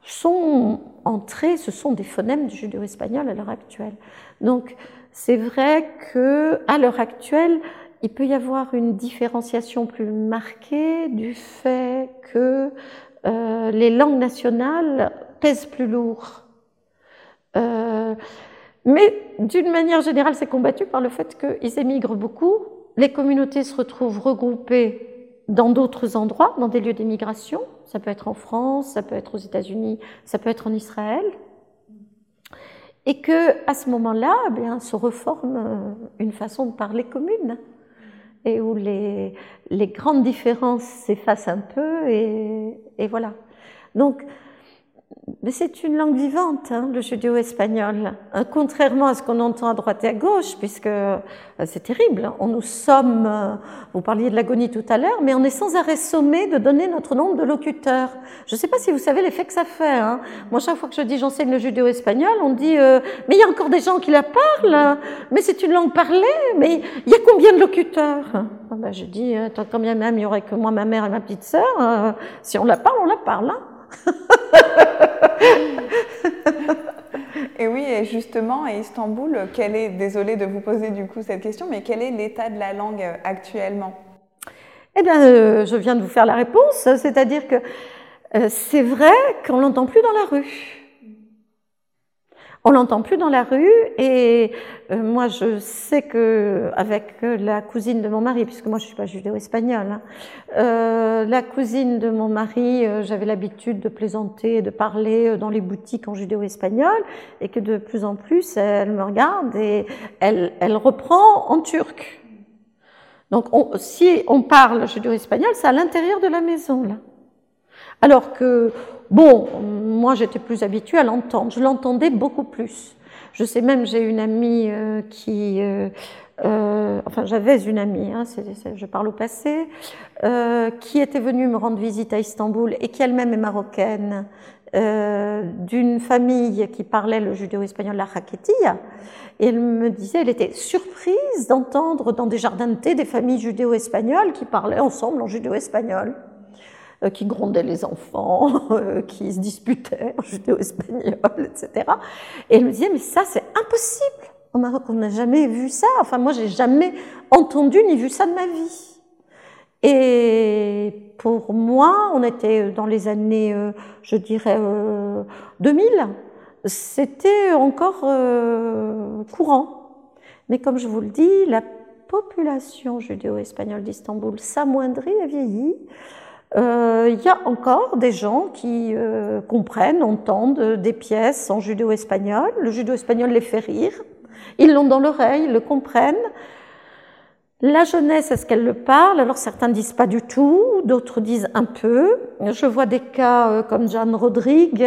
sont entrés, ce sont des phonèmes du judéo-espagnol à l'heure actuelle. Donc, c'est vrai que à l'heure actuelle, il peut y avoir une différenciation plus marquée du fait que euh, les langues nationales pèsent plus lourd. Euh, mais d'une manière générale, c'est combattu par le fait qu'ils émigrent beaucoup. Les communautés se retrouvent regroupées dans d'autres endroits, dans des lieux d'émigration. Ça peut être en France, ça peut être aux États-Unis, ça peut être en Israël. Et que à ce moment-là, eh bien, se reforme euh, une façon de parler commune et où les, grandes différences s'effacent un peu et, et, voilà. Donc, mais c'est une langue vivante, hein, le judéo-espagnol, hein, contrairement à ce qu'on entend à droite et à gauche, puisque euh, c'est terrible. On nous sommes, euh, vous parliez de l'agonie tout à l'heure, mais on est sans arrêt sommé de donner notre nombre de locuteurs. Je ne sais pas si vous savez l'effet que ça fait. Hein. Moi, chaque fois que je dis j'enseigne le judéo-espagnol, on dit euh, mais il y a encore des gens qui la parlent, mais c'est une langue parlée, mais il y a combien de locuteurs? Ah ben, Je dis tant quand bien même il y aurait que moi, ma mère et ma petite sœur, si on la parle, on la parle. Et oui, et justement, à Istanbul, quel est, désolé de vous poser du coup cette question, mais quel est l'état de la langue actuellement? Eh bien, euh, je viens de vous faire la réponse, c'est-à-dire que euh, c'est vrai qu'on l'entend plus dans la rue. On l'entend plus dans la rue et euh, moi je sais que avec la cousine de mon mari, puisque moi je suis pas judéo-espagnole, hein, euh, la cousine de mon mari, euh, j'avais l'habitude de plaisanter, et de parler dans les boutiques en judéo-espagnol et que de plus en plus elle me regarde et elle, elle reprend en turc. Donc si on parle judéo-espagnol, c'est à l'intérieur de la maison là. Alors que, bon, moi j'étais plus habituée à l'entendre, je l'entendais beaucoup plus. Je sais même, j'ai une amie euh, qui, euh, euh, enfin j'avais une amie, hein, je parle au passé, qui était venue me rendre visite à Istanbul et qui elle-même est marocaine, d'une famille qui parlait le judéo-espagnol, la raquetilla. Et elle me disait, elle était surprise d'entendre dans des jardins de thé des familles judéo-espagnoles qui parlaient ensemble en judéo-espagnol. Euh, qui grondaient les enfants, euh, qui se disputaient en judéo-espagnol, etc. Et elle me disait, mais ça, c'est impossible. Au Maroc, on n'a jamais vu ça. Enfin, moi, j'ai jamais entendu ni vu ça de ma vie. Et pour moi, on était dans les années, euh, je dirais, 2000. C'était encore courant. Mais comme je vous le dis, la population judéo-espagnole d'Istanbul s'amoindrit et vieillit. Euh, il y a encore des gens qui euh, comprennent, entendent des pièces en judéo-espagnol. Le judéo-espagnol les fait rire. Ils l'ont dans l'oreille, ils le comprennent. La jeunesse, est-ce qu'elle le parle? Alors certains disent pas du tout, d'autres disent un peu. Je vois des cas euh, comme Jeanne Rodrigue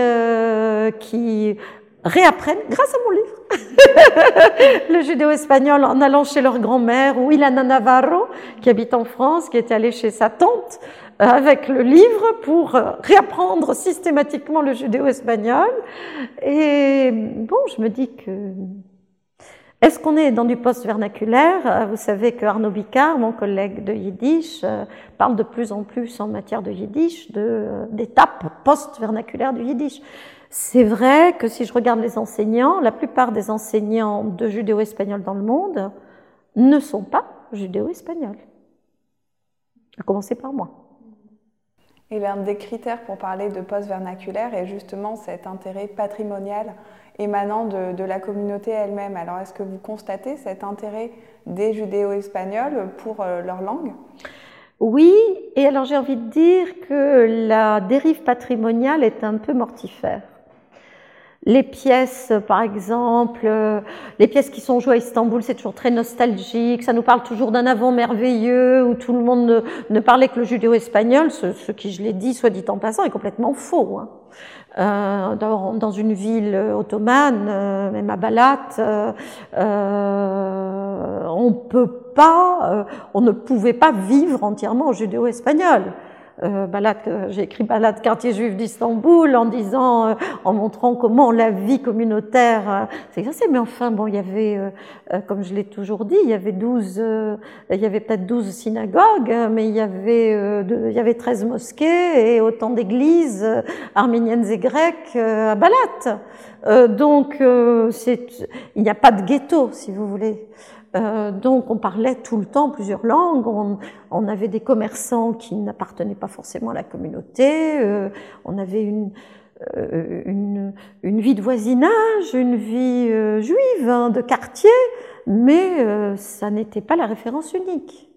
qui réapprennent grâce à mon livre le judéo-espagnol en allant chez leur grand-mère ou Ilana Navarro qui habite en France, qui est allée chez sa tante avec le livre pour euh, réapprendre systématiquement le judéo-espagnol. Et bon, je me dis que... Est-ce qu'on est dans du post-vernaculaire? Euh, Vous savez que Arnaud Bicard, mon collègue de Yiddish, euh, parle de plus en plus en matière de Yiddish d'étapes post-vernaculaires du Yiddish. C'est vrai que si je regarde les enseignants, la plupart des enseignants de judéo-espagnol dans le monde ne sont pas judéo-espagnols. À commencer par moi. Et l'un des critères pour parler de post-vernaculaire est justement cet intérêt patrimonial émanant de, la communauté elle-même. Alors est-ce que vous constatez cet intérêt des judéo-espagnols pour euh, leur langue? Oui, et alors j'ai envie de dire que la dérive patrimoniale est un peu mortifère les pièces, par exemple, euh, les pièces qui sont jouées à Istanbul, c'est toujours très nostalgique. Ça nous parle toujours d'un avant merveilleux où tout le monde ne, parlait que le judéo-espagnol. Ce, qui, je l'ai dit, soit dit en passant, est complètement faux. Hein. Euh, dans, une ville ottomane, euh, même à Balat, on peut pas, on ne pouvait pas vivre entièrement au judéo-espagnol euh, j'ai écrit Balade quartier juif d'Istanbul en disant, euh, en montrant comment la vie communautaire euh, exercée. Mais enfin, bon, il y avait, euh, comme je l'ai toujours dit, il y avait 12, il y avait peut-être 12 synagogues, mais il y avait, de, il y avait 13 mosquées et autant d'églises arméniennes et grecques à Balat. donc, il n'y a pas de ghetto, si vous voulez. Euh, donc on parlait tout le temps plusieurs langues, on, avait des commerçants qui n'appartenaient pas forcément à la communauté, euh, on avait une, euh, une, vie de voisinage, une vie juive, hein, de quartier, mais ça n'était pas la référence unique.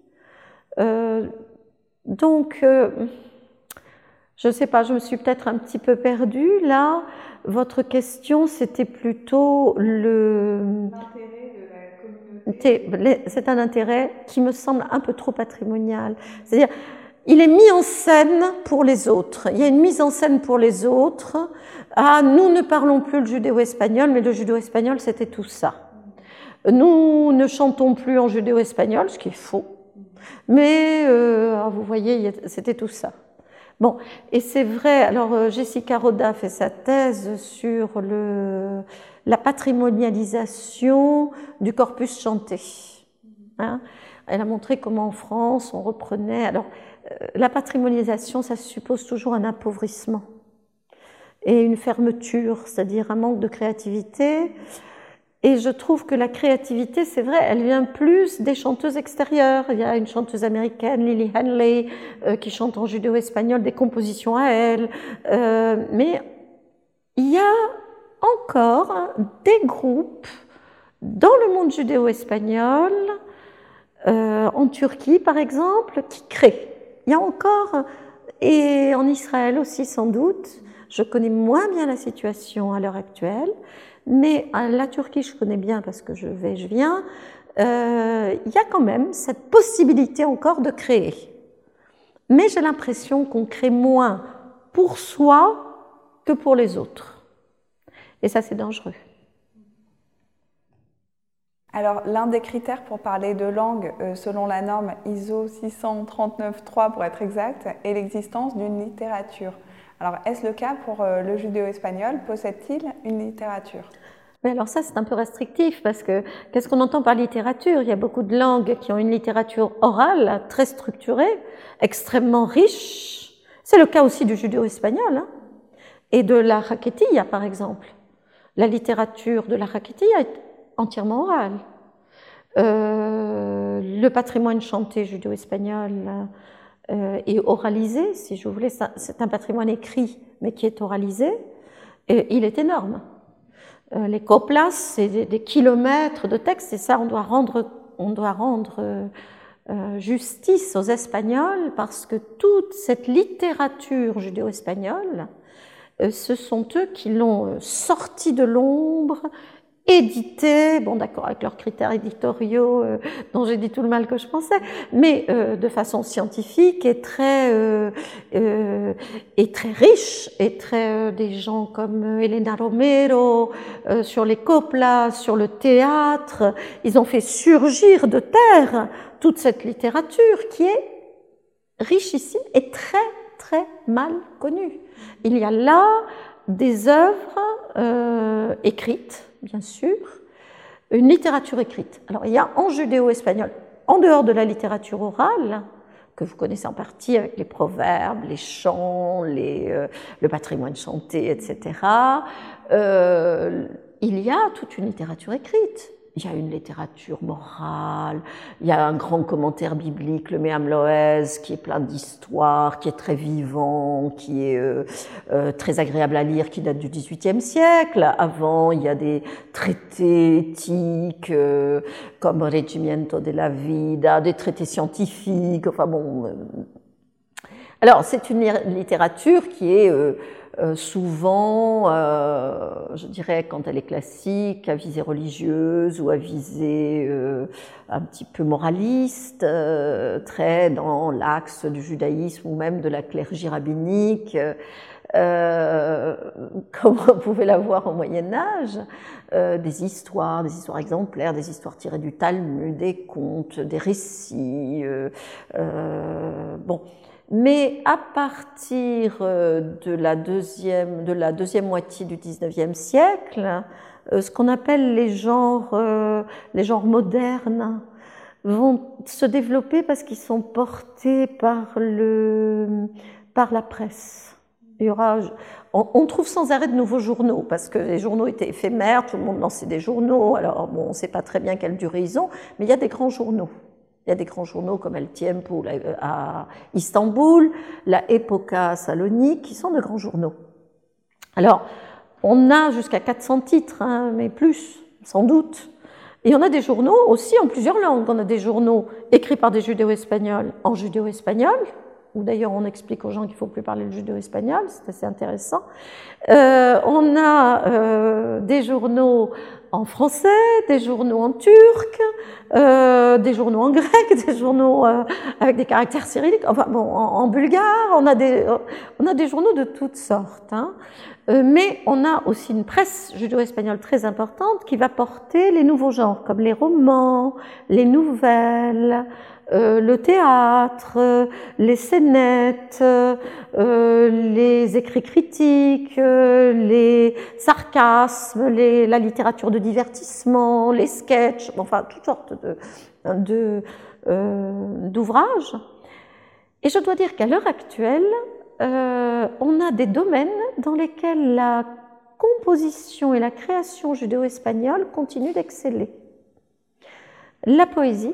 donc, je ne sais pas, je me suis peut-être un petit peu perdue là. Votre question, c'était plutôt le c'est un intérêt qui me semble un peu trop patrimonial. C'est-à-dire, il est mis en scène pour les autres. Il y a une mise en scène pour les autres. Ah, nous ne parlons plus le judéo-espagnol, mais le judéo-espagnol, c'était tout ça. Nous ne chantons plus en judéo-espagnol, ce qui est faux. Mais euh, ah, vous voyez, c'était tout ça. Bon, et c'est vrai, alors euh, Jessica Roda fait sa thèse sur le, la patrimonialisation du corpus chanté. Hein Elle a montré comment en France on reprenait. Alors, euh, la patrimonialisation, ça suppose toujours un appauvrissement et une fermeture, c'est-à-dire un manque de créativité. Et je trouve que la créativité, c'est vrai, elle vient plus des chanteuses extérieures. Il y a une chanteuse américaine, Lily Henley, euh, qui chante en judéo-espagnol des compositions à elle. Euh, mais il y a encore des groupes dans le monde judéo-espagnol, euh, en Turquie par exemple, qui créent. Il y a encore, et en Israël aussi sans doute, je connais moins bien la situation à l'heure actuelle, mais la Turquie, je connais bien parce que je vais, je viens. Euh, il y a quand même cette possibilité encore de créer. Mais j'ai l'impression qu'on crée moins pour soi que pour les autres. Et ça, c'est dangereux. Alors, l'un des critères pour parler de langue, euh, selon la norme ISO 639.3 pour être exact, est l'existence d'une littérature. Alors, est-ce le cas pour euh, le judéo-espagnol? Possède-t-il une littérature? Mais alors ça, c'est un peu restrictif parce que qu'est-ce qu'on entend par littérature? Il y a beaucoup de langues qui ont une littérature orale très structurée, extrêmement riche. C'est le cas aussi du judéo-espagnol hein, et de la raquetilla, par exemple. La littérature de la raquetilla est entièrement orale. Euh, le patrimoine chanté judéo-espagnol euh, et oralisé, si je voulais. C'est un patrimoine écrit, mais qui est oralisé. Et il est énorme. Euh, les coplas, c'est des, kilomètres de texte, et ça, on doit rendre, rendre euh, justice aux Espagnols, parce que toute cette littérature judéo-espagnole, ce sont eux qui l'ont sorti de l'ombre, édité, bon d'accord, avec leurs critères éditoriaux euh, dont j'ai dit tout le mal que je pensais, mais euh, de façon scientifique et très, euh, et très riche, et très des gens comme Elena Romero sur les coplas, sur le théâtre, ils ont fait surgir de terre toute cette littérature qui est richissime et très très mal connue. Il y a là des œuvres écrites bien sûr, une littérature écrite. Alors il y a en judéo-espagnol, en dehors de la littérature orale, que vous connaissez en partie avec les proverbes, les chants, les, euh, le patrimoine chanté, etc., euh, il y a toute une littérature écrite il y a une littérature morale, il y a un grand commentaire biblique, le Meam Loez, qui est plein d'histoires, qui est très vivant, qui est euh, euh, très agréable à lire, qui date du XVIIIe siècle. Avant, il y a des traités éthiques euh, comme Regimiento de la Vida, des traités scientifiques, enfin bon. Alors, c'est une littérature qui est euh, souvent, euh, je dirais, quand elle est classique, à visée religieuse ou à visée euh, un petit peu moraliste, très dans l'axe du judaïsme ou même de la clergie rabbinique, comme on pouvait l'avoir au Moyen Âge, des histoires, des histoires exemplaires, des histoires tirées du Talmud, des contes, des récits. bon, mais à partir euh, de la deuxième, moitié du XIXe siècle, euh, ce qu'on appelle les genres, euh, les genres modernes vont se développer parce qu'ils sont portés par, par la presse. Il y aura, on, trouve sans arrêt de nouveaux journaux parce que les journaux étaient éphémères, tout le monde lançait des journaux. Alors bon, on ne sait pas très bien quelle durée ils ont, mais il y a des grands journaux. Il y a des grands journaux comme El Tiempo à Istanbul, la Epoca à Salonique, qui sont de grands journaux. Alors, on a jusqu'à 400 titres, hein, mais plus, sans doute. Et on a des journaux aussi en plusieurs langues. On a des journaux écrits par des judéo-espagnols en judéo-espagnol, où d'ailleurs on explique aux gens qu'il ne faut plus parler le judéo-espagnol, c'est assez intéressant. Euh, on a euh, des journaux en français, des journaux en turc, euh, des journaux en grec, des journaux euh, avec des caractères cyrilliques, enfin bon, en, bulgare, on a, des, on a des journaux de toutes sortes. Hein. Euh, mais on a aussi une presse judo-espagnole très importante qui va porter les nouveaux genres, comme les romans, les nouvelles, euh, le théâtre, les scénettes, euh, les écrits critiques, les sarcasmes, la littérature de divertissement, les sketchs, enfin toutes sortes d'ouvrages. Et je dois dire qu'à l'heure actuelle, on a des domaines dans lesquels la composition et la création judéo-espagnole continuent d'exceller. La poésie,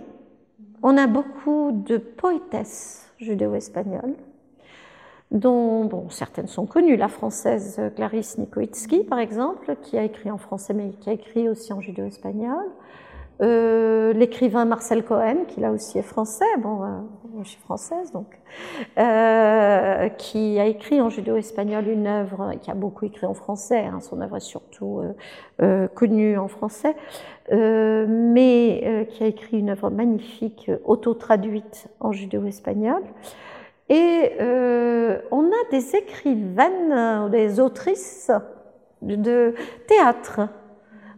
on a beaucoup de poétesses judéo-espagnoles, dont bon, certaines sont connues. La française Clarisse Nikoitsky, par exemple, qui a écrit en français, mais qui a écrit aussi en judéo-espagnol. Euh, l'écrivain Marcel Cohen, qui là aussi est français, bon, euh, je suis française donc, euh, qui a écrit en judéo-espagnol une œuvre, qui a beaucoup écrit en français, hein, son œuvre est surtout connue en français, mais qui a écrit une œuvre magnifique, auto-traduite en judéo-espagnol. Et on a des écrivaines, des autrices de théâtre,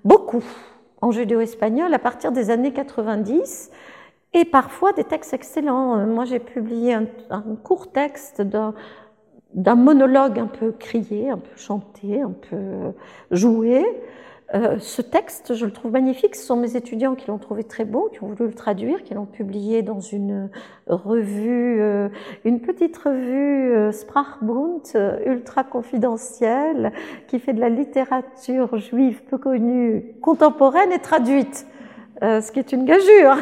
beaucoup en judéo-espagnol à partir des années 90 et parfois des textes excellents. Moi, j'ai publié un, court texte d'un monologue un peu crié, un peu chanté, un peu joué, euh, ce texte, je le trouve magnifique. Ce sont mes étudiants qui l'ont trouvé très beau, qui ont voulu le traduire, qui l'ont publié dans une revue, euh, une petite revue euh, Sprachbund, ultra confidentielle, qui fait de la littérature juive peu connue, contemporaine et traduite. Ce qui est une gageure,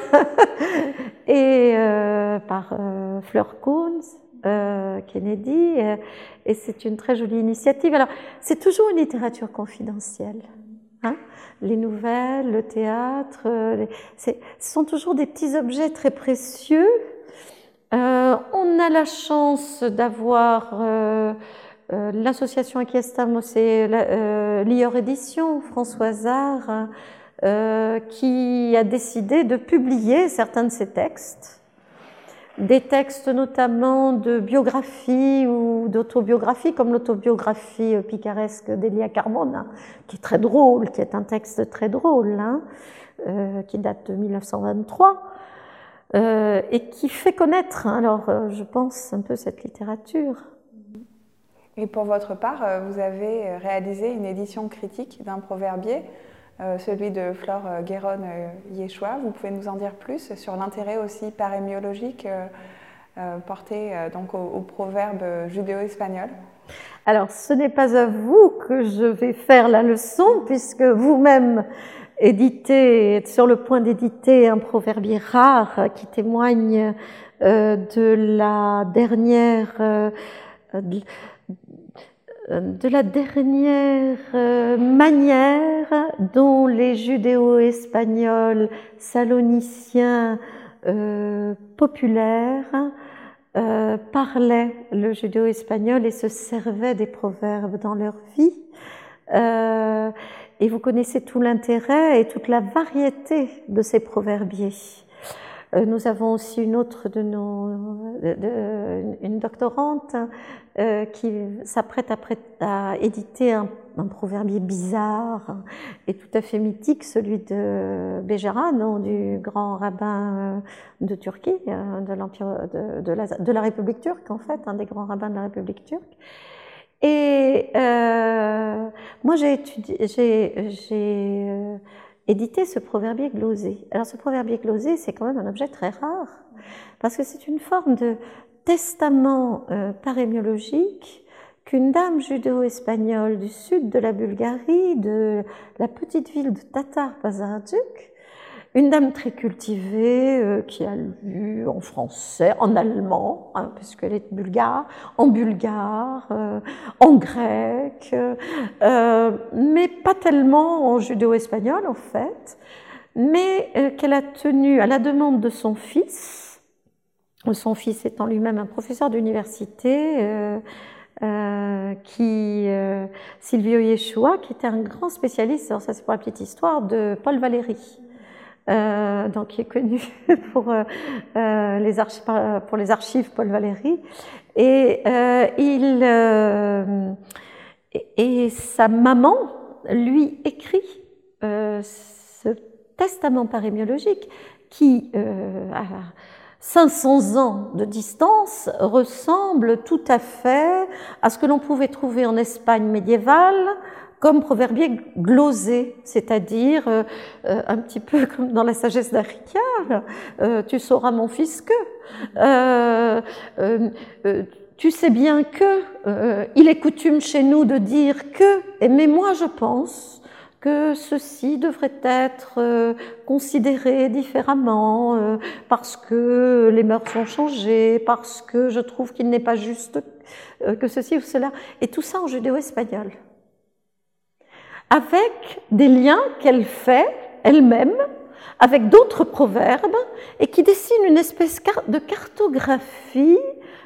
et par Fleur Kunz, Kennedy, et c'est une très jolie initiative. Alors, c'est toujours une littérature confidentielle. Hein, les nouvelles, le théâtre, euh, ce sont toujours des petits objets très précieux. Euh, on a la chance d'avoir euh, l'association Aquiestam, c'est l'IOR Édition, François Zard, qui a décidé de publier certains de ces textes des textes notamment de biographie ou d'autobiographie, comme l'autobiographie picaresque d'Elia Carmona, qui est très drôle, qui est un texte très drôle, hein, euh, qui date de 1923, euh, et qui fait connaître, hein, alors euh, je pense, un peu cette littérature. Et pour votre part, vous avez réalisé une édition critique d'un proverbier euh, celui de Flore euh, Guéron euh, Yeshua. Vous pouvez nous en dire plus sur l'intérêt aussi parémiologique porté donc au, proverbe judéo-espagnol Alors, ce n'est pas à vous que je vais faire la leçon, puisque vous-même éditez, êtes sur le point d'éditer un proverbier rare qui témoigne de la dernière de la dernière euh, manière dont les judéo-espagnols saloniciens euh, populaires euh, parlaient le judéo-espagnol et se servaient des proverbes dans leur vie. et vous connaissez tout l'intérêt et toute la variété de ces proverbiers. Euh, nous avons aussi une autre de nos, une doctorante euh, qui s'apprête à, éditer un, un, proverbier bizarre et tout à fait mythique, celui de Béjaran, du grand rabbin euh, de Turquie, de l'empire de, de, la, de, République turque en fait, un des grands rabbins de la République turque. Et moi j'ai étudié, j'ai éditer ce proverbier glosé. Alors ce proverbier glosé, c'est quand même un objet très rare, parce que c'est une forme de testament euh, parémiologique qu'une dame judéo-espagnole du sud de la Bulgarie, de la petite ville de Tatar Pazardjuk, une dame très cultivée euh, qui a lu en français, en allemand, hein, puisqu'elle est bulgare, en bulgare, euh, en grec, euh, mais pas tellement en judéo-espagnol en fait, mais qu'elle a tenu à la demande de son fils, son fils étant lui-même un professeur d'université, qui Silvio Yeshua, qui était un grand spécialiste, ça c'est pour la petite histoire, de Paul Valéry. Donc qui est connu pour, les archives, pour les archives Paul Valéry. Et, il, et sa maman lui écrit ce testament parémiologique qui, euh, à 500 ans de distance, ressemble tout à fait à ce que l'on pouvait trouver en Espagne médiévale comme proverbier glosé, c'est-à-dire euh, euh, un petit peu comme dans la sagesse d'Arical, tu sauras mon fils que. tu sais bien que il est coutume chez nous de dire que, mais moi je pense que ceci devrait être euh, considéré différemment euh, parce que les mœurs ont changé, parce que je trouve qu'il n'est pas juste euh, que ceci ou cela. Et tout ça en judéo-espagnol. Avec des liens qu'elle fait elle-même avec d'autres proverbes et qui dessinent une espèce de cartographie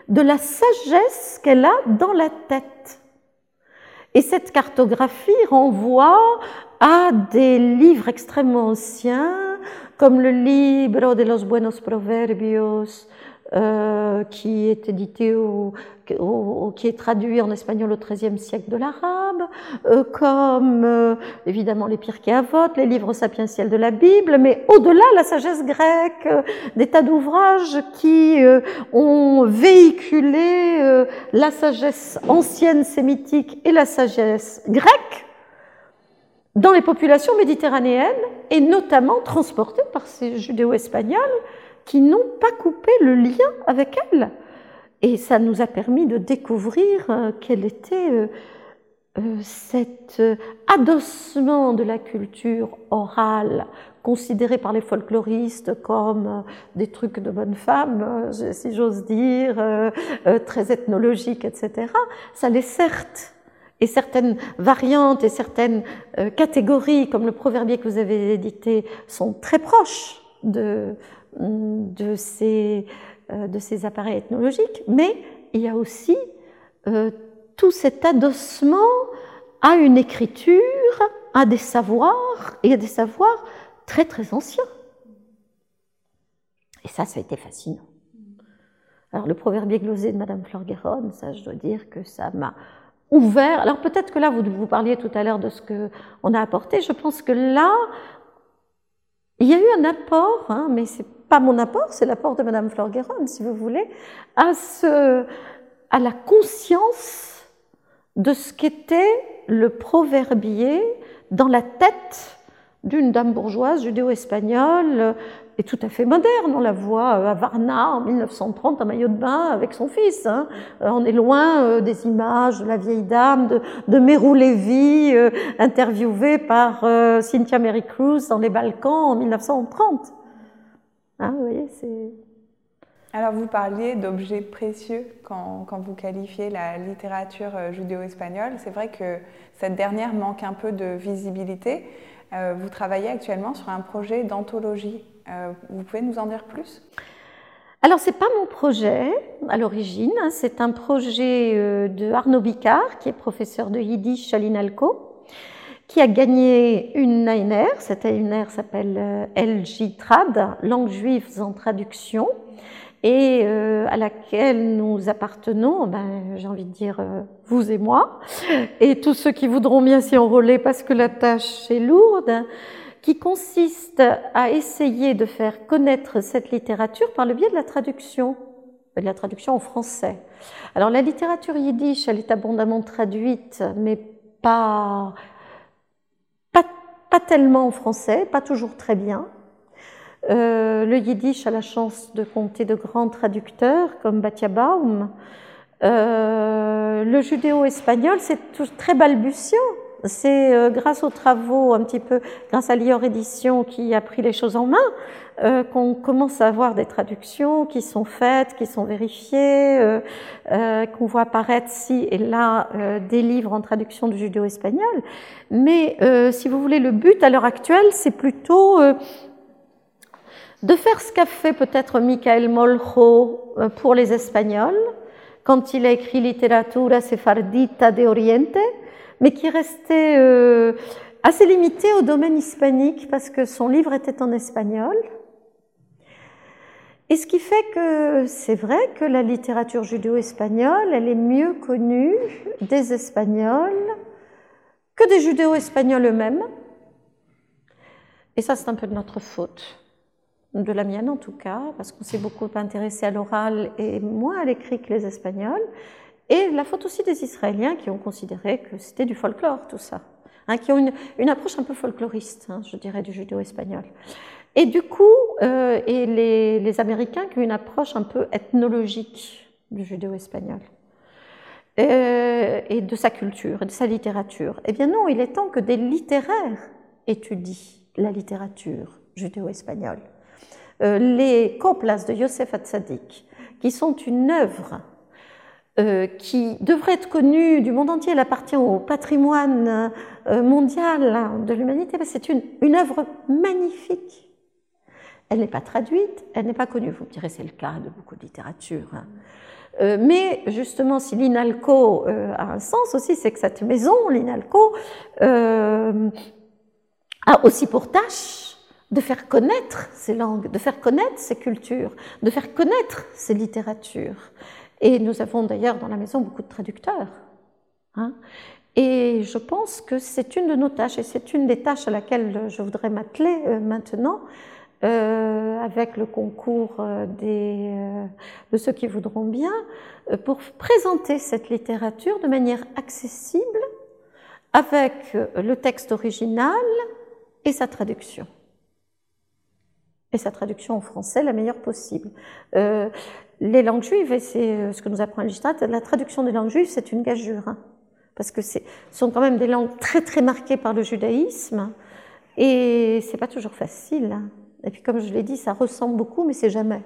de la sagesse qu'elle a dans la tête. Et cette cartographie renvoie à des livres extrêmement anciens, comme le Libro de los Buenos Proverbios, euh, qui est édité au, qui est traduit en espagnol au XIIIe siècle de l'arabe, euh, comme euh, évidemment les Pirkei Avot, les livres sapientiels de la Bible, mais au-delà la sagesse grecque, euh, des tas d'ouvrages qui ont véhiculé la sagesse ancienne sémitique et la sagesse grecque dans les populations méditerranéennes et notamment transportées par ces judéo-espagnols qui n'ont pas coupé le lien avec elles. Et ça nous a permis de découvrir euh, quel était euh, euh, cet adossement de la culture orale considéré par les folkloristes comme des trucs de bonne femme, si j'ose dire, très ethnologique, etc. Ça l'est certes et certaines variantes et certaines catégories, comme le proverbier que vous avez édité, sont très proches de, de, ces, euh, de ces appareils ethnologiques, mais il y a aussi euh, tout cet adossement à une écriture, à des savoirs, et à des savoirs très très anciens. Et ça, ça a été fascinant. Alors le proverbier glosé de Madame Florgueron, ça je dois dire que ça m'a ouvert. Alors peut-être que là, vous, vous parliez tout à l'heure de ce qu'on a apporté. Je pense que là, il y a eu un apport, hein, mais c'est pas mon apport, c'est l'apport de Madame Florgueron, si vous voulez, à, ce, à la conscience de ce qu'était le proverbier dans la tête d'une dame bourgeoise judéo-espagnole est tout à fait moderne. On la voit euh, à Varna en 1930 en maillot de bain avec son fils. Hein. Euh, on est loin euh, des images de la vieille dame de, de Mérou Lévy, interviewée par Cynthia Mary Cruz dans les Balkans en 1930. Hein, vous voyez, c'est... Alors vous parliez d'objets précieux quand, quand, vous qualifiez la littérature judéo-espagnole. C'est vrai que cette dernière manque un peu de visibilité. vous travaillez actuellement sur un projet d'anthologie euh, vous pouvez nous en dire plus? Alors, ce n'est pas mon projet à l'origine, hein. c'est un projet euh, de Arnaud Bicard, qui est professeur de Yiddish à l'INALCO, qui a gagné une ANR. Cette ANR s'appelle euh, LJ Trad, langue juive en traduction, et à laquelle nous appartenons, ben, j'ai envie de dire vous et moi, et tous ceux qui voudront bien s'y enrôler parce que la tâche est lourde qui consiste à essayer de faire connaître cette littérature par le biais de la traduction, de la traduction en français. Alors la littérature yiddish, elle est abondamment traduite, mais pas, pas, tellement en français, pas toujours très bien. Euh, le yiddish a la chance de compter de grands traducteurs comme Batia Baum. Euh, le judéo-espagnol, c'est très balbutiant. C'est euh, grâce aux travaux, un petit peu, grâce à l'IOR Édition qui a pris les choses en main, euh, qu'on commence à avoir des traductions qui sont faites, qui sont vérifiées, euh, qu'on voit apparaître ci et là des livres en traduction du judéo-espagnol. Mais si vous voulez, le but à l'heure actuelle, c'est plutôt de faire ce qu'a fait peut-être Michael Moljo pour les Espagnols, quand il a écrit Literatura Sefardita de Oriente, mais qui restait euh, assez limité au domaine hispanique parce que son livre était en espagnol. Et ce qui fait que c'est vrai que la littérature judéo-espagnole, elle est mieux connue des Espagnols que des judéo-espagnols eux-mêmes. Et ça, c'est un peu de notre faute, de la mienne en tout cas, parce qu'on s'est beaucoup intéressé à l'oral et moins à l'écrit que les Espagnols. Et la faute aussi des Israéliens qui ont considéré que c'était du folklore, tout ça. Hein, qui ont une, approche un peu folkloriste, hein, je dirais, du judéo-espagnol. Et du coup, euh, et les, Américains qui ont une approche un peu ethnologique du judéo-espagnol. Euh, et de sa culture, et de sa littérature. Eh bien non, il est temps que des littéraires étudient la littérature judéo-espagnole. Euh, les Coplas de Yosef Hatzadik, qui sont une œuvre qui devrait être connue du monde entier, elle appartient au patrimoine mondial de l'humanité, c'est une, une œuvre magnifique. Elle n'est pas traduite, elle n'est pas connue. Vous me direz, c'est le cas de beaucoup de littérature. Hein. Euh, mais justement, si l'INALCO euh, a un sens aussi, c'est que cette maison, l'INALCO, euh, a aussi pour tâche de faire connaître ces langues, de faire connaître ces cultures, de faire connaître ces littératures. Et nous avons d'ailleurs dans la maison beaucoup de traducteurs. Hein. Et je pense que c'est une de nos tâches, et c'est une des tâches à laquelle je voudrais m'atteler maintenant, euh, avec le concours euh, des, euh, de ceux qui voudront bien, pour présenter cette littérature de manière accessible avec le texte original et sa traduction. Et sa traduction en français la meilleure possible. Euh, les langues juives, et c'est ce que nous apprend l'Istat, la traduction des langues juives, c'est une gageure. Hein, parce que ce sont quand même des langues très très marquées par le judaïsme, et c'est pas toujours facile. Hein. Et puis, comme je l'ai dit, ça ressemble beaucoup, mais c'est jamais.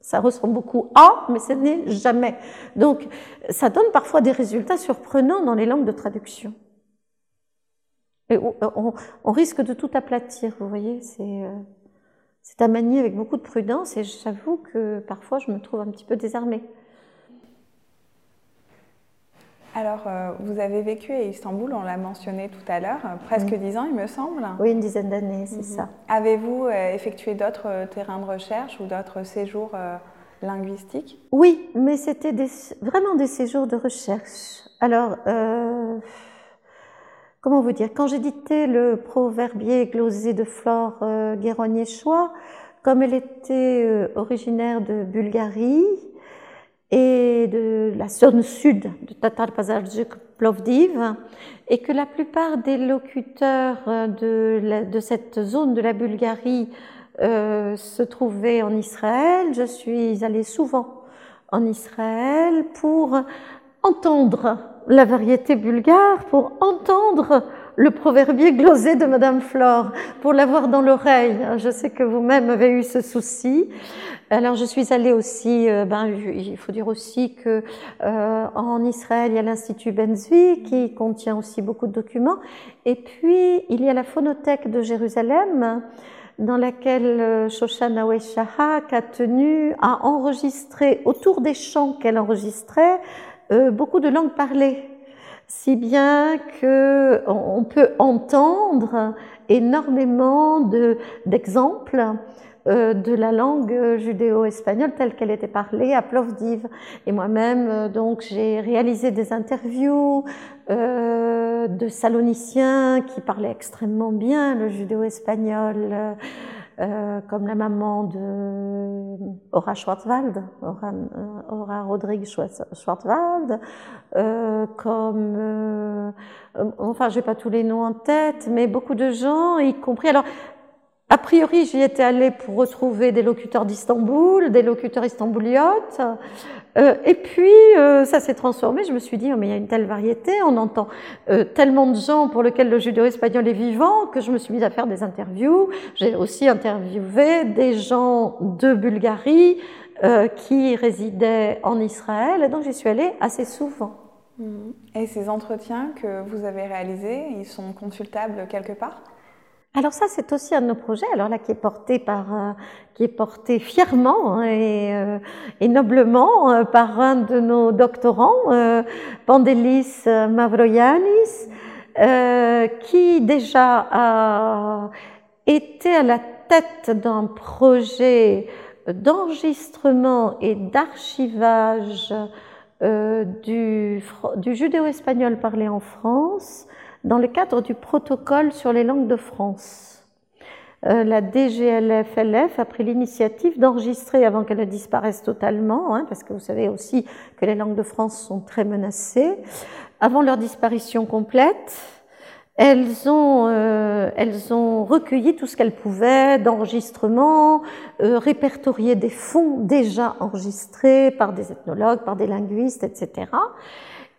Ça ressemble beaucoup à, mais ce n'est jamais. Donc, ça donne parfois des résultats surprenants dans les langues de traduction. Et on, risque de tout aplatir, vous voyez. C'est euh, à manier avec beaucoup de prudence, et j'avoue que parfois, je me trouve un petit peu désarmée. Alors, euh, vous avez vécu à Istanbul, on l'a mentionné tout à l'heure, euh, presque dix ans, il me semble. Oui, une dizaine d'années, c'est mhm. ça. Avez-vous euh, effectué d'autres terrains de recherche ou d'autres séjours linguistiques? Oui, mais c'était vraiment des séjours de recherche. Alors, comment vous dire? Quand j'éditais le proverbier glosé de Flore Guéronnier-Choix, comme elle était originaire de Bulgarie, et de la zone sud de Tatar Pazarjuk Plovdiv, et que la plupart des locuteurs de, de cette zone de la Bulgarie euh, se trouvaient en Israël. Je suis allée souvent en Israël pour entendre la variété bulgare, pour entendre le proverbier glosé de Madame Flore, pour l'avoir dans l'oreille. Je sais que vous-même avez eu ce souci. Alors je suis allée aussi, euh, ben, il faut dire aussi que euh, en Israël il y a l'Institut Benzui qui contient aussi beaucoup de documents, et puis il y a la phonothèque de Jérusalem dans laquelle euh, Shoshana Shahak a tenu à enregistrer autour des chants qu'elle enregistrait beaucoup de langues parlées, si bien que on peut entendre énormément d'exemples euh, de la langue judéo-espagnole telle qu'elle était parlée à Plovdiv. Et moi-même, euh, donc, j'ai réalisé des interviews euh, de Saloniciens qui parlaient extrêmement bien le judéo-espagnol. Euh, comme la maman de Ora Schwarzwald, Ora, Ora Rodrigue Schwarzwald, euh, comme, euh, enfin, j'ai pas tous les noms en tête, mais beaucoup de gens, y compris. Alors, a priori, j'y étais allée pour retrouver des locuteurs d'Istanbul, des locuteurs istanbuliotes. Euh, et puis, euh, ça s'est transformé. Je me suis dit, oh, mais il y a une telle variété, on entend euh, tellement de gens pour lesquels le judéo-espagnol est vivant que je me suis mise à faire des interviews. J'ai aussi interviewé des gens de Bulgarie qui résidaient en Israël. Et donc, j'y suis allée assez souvent. Mmh. Et ces entretiens que vous avez réalisés, ils sont consultables quelque part? Alors ça, c'est aussi un de nos projets, alors là qui est porté par, euh, qui est porté fièrement hein, et, euh, et, noblement euh, par un de nos doctorants, Pandelis Mavroyanis, qui déjà a été à la tête d'un projet d'enregistrement et d'archivage du, du judéo-espagnol parlé en France dans le cadre du protocole sur les langues de France. Euh, la DGLF-LF a pris l'initiative d'enregistrer avant qu'elle ne disparaisse totalement, hein, parce que vous savez aussi que les langues de France sont très menacées. Avant leur disparition complète, elles ont, euh, elles ont recueilli tout ce qu'elles pouvaient d'enregistrements, euh, répertorié des fonds déjà enregistrés par des ethnologues, par des linguistes, etc.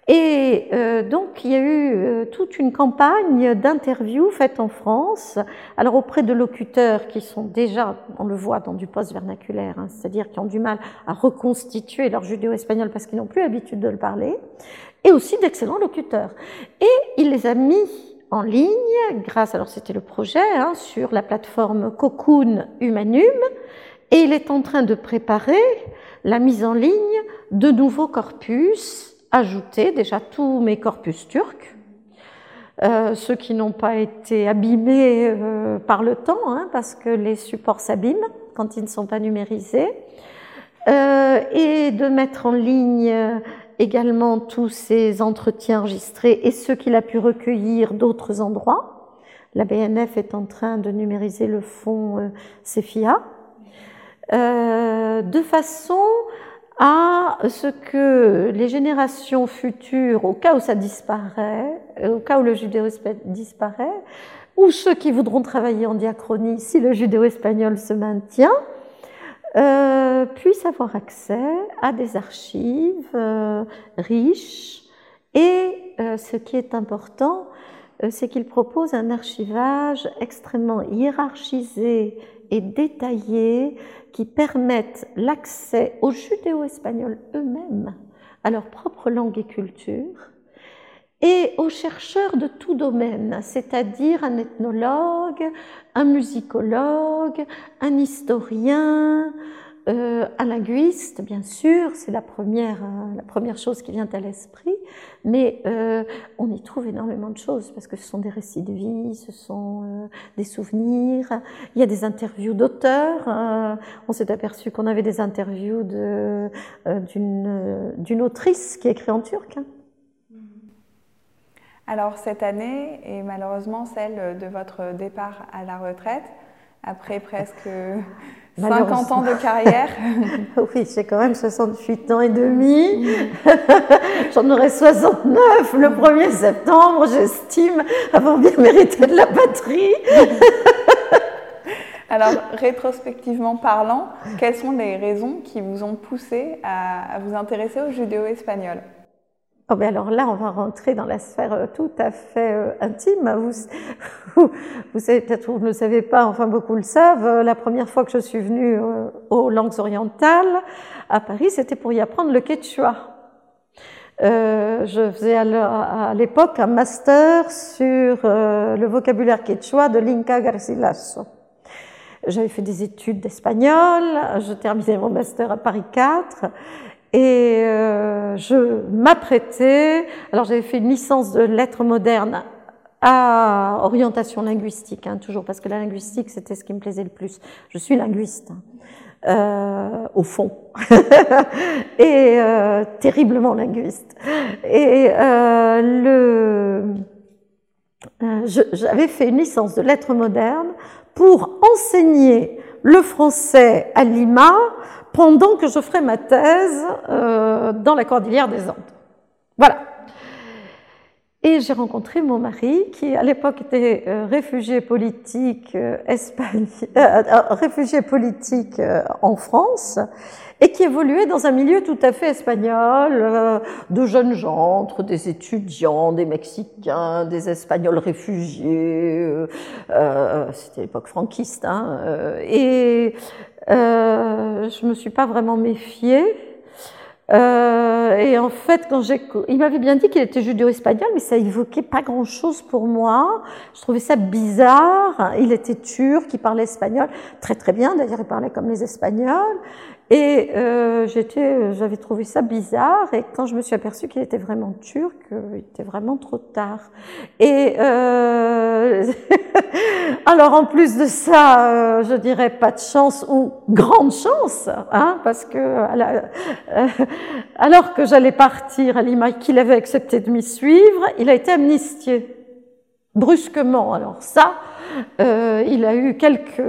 Et euh, donc, il y a eu euh, toute une campagne d'interviews faites en France, alors auprès de locuteurs qui sont déjà, on le voit dans du post-vernaculaire, hein, c'est-à-dire qui ont du mal à reconstituer leur judéo-espagnol parce qu'ils n'ont plus l'habitude de le parler, et aussi d'excellents locuteurs. Et il les a mis en ligne, grâce, alors c'était le projet, hein, sur la plateforme Cocoon Humanum, et il est en train de préparer la mise en ligne de nouveaux corpus ajouter déjà tous mes corpus turcs, euh, ceux qui n'ont pas été abîmés euh, par le temps, hein, parce que les supports s'abîment quand ils ne sont pas numérisés, euh, et de mettre en ligne également tous ces entretiens enregistrés et ceux qu'il a pu recueillir d'autres endroits. La BNF est en train de numériser le fonds CEFIA, de façon à ce que les générations futures, au cas où ça disparaît, au cas où le judéo-espagnol disparaît, ou ceux qui voudront travailler en diachronie si le judéo-espagnol se maintient, euh, puissent avoir accès à des archives euh, riches. Et euh, ce qui est important, c'est qu'il propose un archivage extrêmement hiérarchisé et détaillé qui permettent l'accès aux judéo-espagnols eux-mêmes à leur propre langue et culture et aux chercheurs de tout domaine, c'est-à-dire un ethnologue, un musicologue, un historien, euh, un linguiste, bien sûr, c'est la première, euh, la première chose qui vient à l'esprit, mais euh, on y trouve énormément de choses parce que ce sont des récits de vie, ce sont euh, des souvenirs, il y a des interviews d'auteurs. Euh, on s'est aperçu qu'on avait des interviews de, d'une, autrice qui écrit en turc. Hein. Alors cette année est malheureusement celle de votre départ à la retraite après presque 50 ans de carrière. oui, j'ai quand même 68 ans et demi. J'en aurai 69 le 1er septembre, j'estime avoir bien mérité de la patrie. Alors, rétrospectivement parlant, quelles sont les raisons qui vous ont poussé à, vous intéresser au judéo-espagnol Oh ben alors là, on va rentrer dans la sphère euh, tout à fait euh, intime. Vous, savez peut-être vous ne le savez pas, enfin beaucoup le savent. Euh, la première fois que je suis venue aux langues orientales à Paris, c'était pour y apprendre le quechua. Je faisais à l'époque un master sur le vocabulaire quechua de l'Inca Garcilaso. J'avais fait des études d'espagnol, je terminais mon master à Paris 4 et euh, je m'apprêtais, alors j'avais fait une licence de lettres modernes à orientation linguistique, hein, toujours parce que la linguistique c'était ce qui me plaisait le plus. Je suis linguiste, hein, euh, au fond, et euh, terriblement linguiste. Et euh, le, euh, j'avais fait une licence de lettres modernes pour enseigner le français à Lima pendant que je ferai ma thèse euh, dans la Cordillère des Andes. Voilà. Et j'ai rencontré mon mari, qui à l'époque était euh, réfugié politique, euh, réfugié politique en France, et qui évoluait dans un milieu tout à fait espagnol, de jeunes gens, entre des étudiants, des Mexicains, des Espagnols réfugiés, c'était l'époque franquiste, hein, et euh, je me suis pas vraiment méfiée. Euh, et en fait, quand j'ai, il m'avait bien dit qu'il était judéo-espagnol, mais ça évoquait pas grand-chose pour moi. Je trouvais ça bizarre. Il était turc, il parlait espagnol très très bien. D'ailleurs, il parlait comme les Espagnols. Et euh, j'étais, j'avais trouvé ça bizarre. Et quand je me suis aperçue qu'il était vraiment turc, euh, il était vraiment trop tard. Et euh, alors en plus de ça, euh, je dirais pas de chance ou grande chance, hein, parce que euh, alors que j'allais partir à Lima, qu'il avait accepté de m'y suivre, il a été amnistié brusquement. Alors ça, euh, il a eu quelques,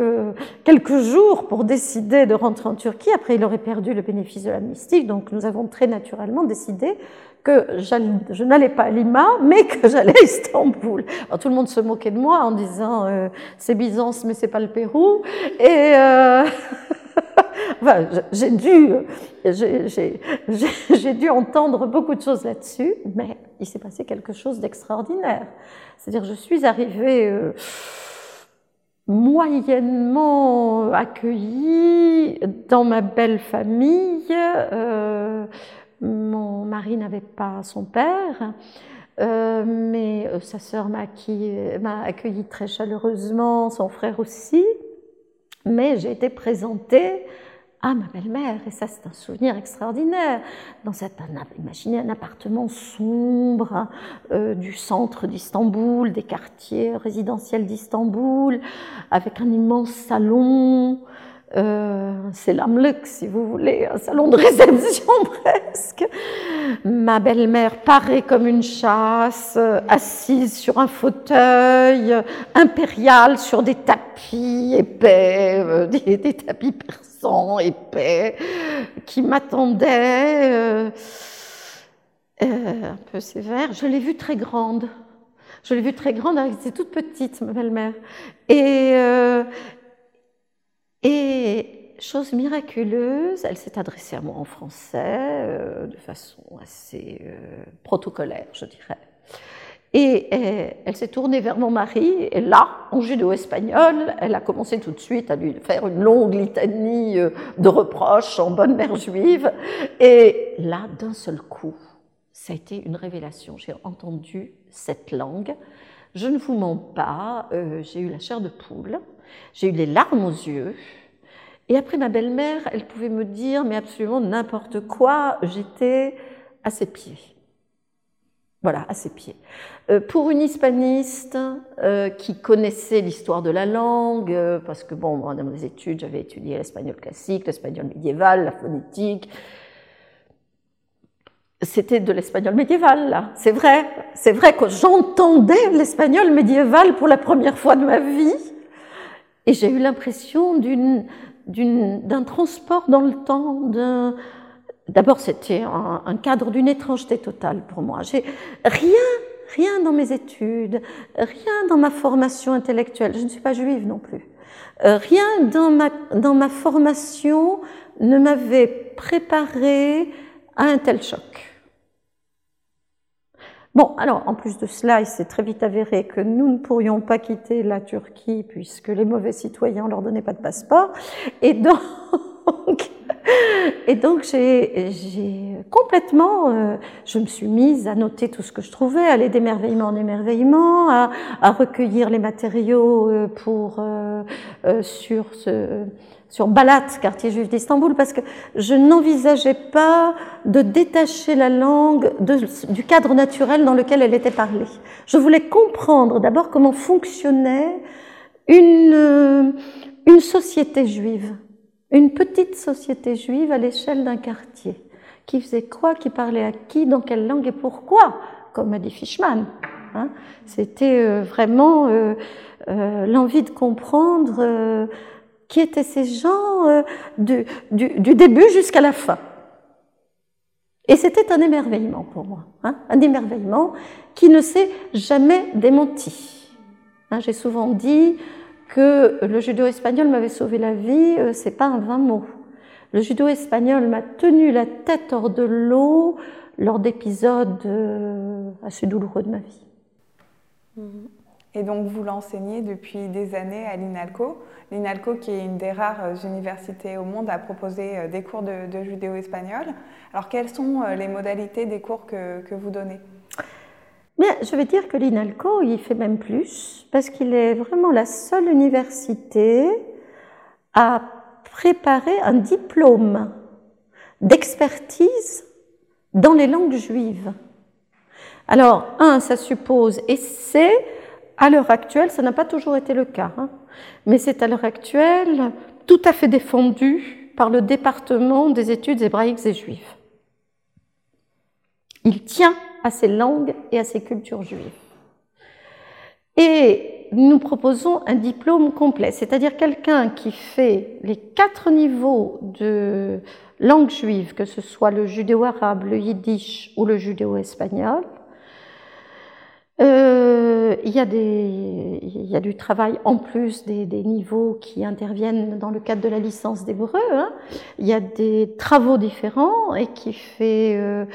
quelques jours pour décider de rentrer en Turquie. Après, il aurait perdu le bénéfice de l'amnistie. Donc, nous avons très naturellement décidé que je n'allais pas à Lima, mais que j'allais à Istanbul. Alors, tout le monde se moquait de moi en disant euh, c'est Byzance, mais c'est pas le Pérou. Et euh, enfin, j'ai dû, j'ai dû entendre beaucoup de choses là-dessus, mais il s'est passé quelque chose d'extraordinaire. C'est-à-dire, je suis arrivée euh, moyennement accueillie dans ma belle famille. Euh, mon mari n'avait pas son père. Euh, mais sa sœur m'a accueilli très chaleureusement, son frère aussi. Mais j'ai été présentée ah, ma belle-mère, et ça c'est un souvenir extraordinaire. Dans imaginez un appartement sombre euh, du centre d'Istanbul, des quartiers résidentiels d'Istanbul, avec un immense salon, euh, c'est l'Amluk, si vous voulez, un salon de réception presque. Ma belle-mère parée comme une chasse, assise sur un fauteuil impérial sur des tapis épais, euh, des, tapis persans épais, qui m'attendaient, euh, un peu sévère. Je l'ai vue très grande. Je l'ai vue très grande, elle était toute petite, ma belle-mère. Et, et chose miraculeuse, elle s'est adressée à moi en français euh, de façon assez euh, protocolaire, je dirais. Et elle, s'est tournée vers mon mari, et là, en judéo-espagnol, elle a commencé tout de suite à lui faire une longue litanie euh, de reproches en bonne mère juive. Et là, d'un seul coup, ça a été une révélation. J'ai entendu cette langue. Je ne vous mens pas, j'ai eu la chair de poule. J'ai eu les larmes aux yeux. Et après, ma belle-mère, elle pouvait me dire, mais absolument n'importe quoi, j'étais à ses pieds. Voilà, à ses pieds. Euh, pour une hispaniste euh, qui connaissait l'histoire de la langue, euh, parce que bon, dans mes études, j'avais étudié l'espagnol classique, l'espagnol médiéval, la phonétique. C'était de l'espagnol médiéval, là. C'est vrai. C'est vrai que j'entendais l'espagnol médiéval pour la première fois de ma vie. Et j'ai eu l'impression d'un transport dans le temps. D'abord, c'était un, cadre d'une étrangeté totale pour moi. Rien, rien dans mes études, rien dans ma formation intellectuelle. Je ne suis pas juive non plus. Euh, rien dans ma, dans ma formation ne m'avait préparé à un tel choc. Bon, alors en plus de cela, il s'est très vite avéré que nous ne pourrions pas quitter la Turquie puisque les mauvais citoyens ne leur donnaient pas de passeport. Et donc, et donc j'ai complètement, euh, je me suis mise à noter tout ce que je trouvais, à aller d'émerveillement en émerveillement, à, à recueillir les matériaux euh, pour euh, sur ce sur Balat, quartier juif d'Istanbul, parce que je n'envisageais pas de détacher la langue du cadre naturel dans lequel elle était parlée. Je voulais comprendre d'abord comment fonctionnait une, une société juive, une petite société juive à l'échelle d'un quartier. Qui faisait quoi, qui parlait à qui, dans quelle langue et pourquoi, comme a dit Fishman. Hein. C'était euh, vraiment euh, euh, l'envie de comprendre qui étaient ces gens euh, du, début jusqu'à la fin. Et c'était un émerveillement pour moi, hein, un émerveillement qui ne s'est jamais démenti. Hein, j'ai souvent dit que le judo espagnol m'avait sauvé la vie, euh, c'est pas un vain mot. Le judo espagnol m'a tenu la tête hors de l'eau lors d'épisodes euh, assez douloureux de ma vie. Et donc vous l'enseignez depuis des années à l'INALCO. L'INALCO qui est une des rares universités au monde à proposer des cours de, judéo-espagnol. Alors quelles sont les modalités des cours que, que vous donnez? Bien, je vais dire que l'INALCO, il fait même plus, parce qu'il est vraiment la seule université à préparer un diplôme d'expertise dans les langues juives. Alors, un, ça suppose, et c'est à l'heure actuelle, ça n'a pas toujours été le cas, hein, mais c'est à l'heure actuelle tout à fait défendu par le département des études hébraïques et juives. Il tient à ces langues et à ces cultures juives. Et nous proposons un diplôme complet, c'est-à-dire quelqu'un qui fait les quatre niveaux de langue juive, que ce soit le judéo-arabe, le yiddish ou le judéo-espagnol, euh, il, y a des, du travail en plus des, des, niveaux qui interviennent dans le cadre de la licence d'hébreu. Hein. Il y a des travaux différents et qui fait euh,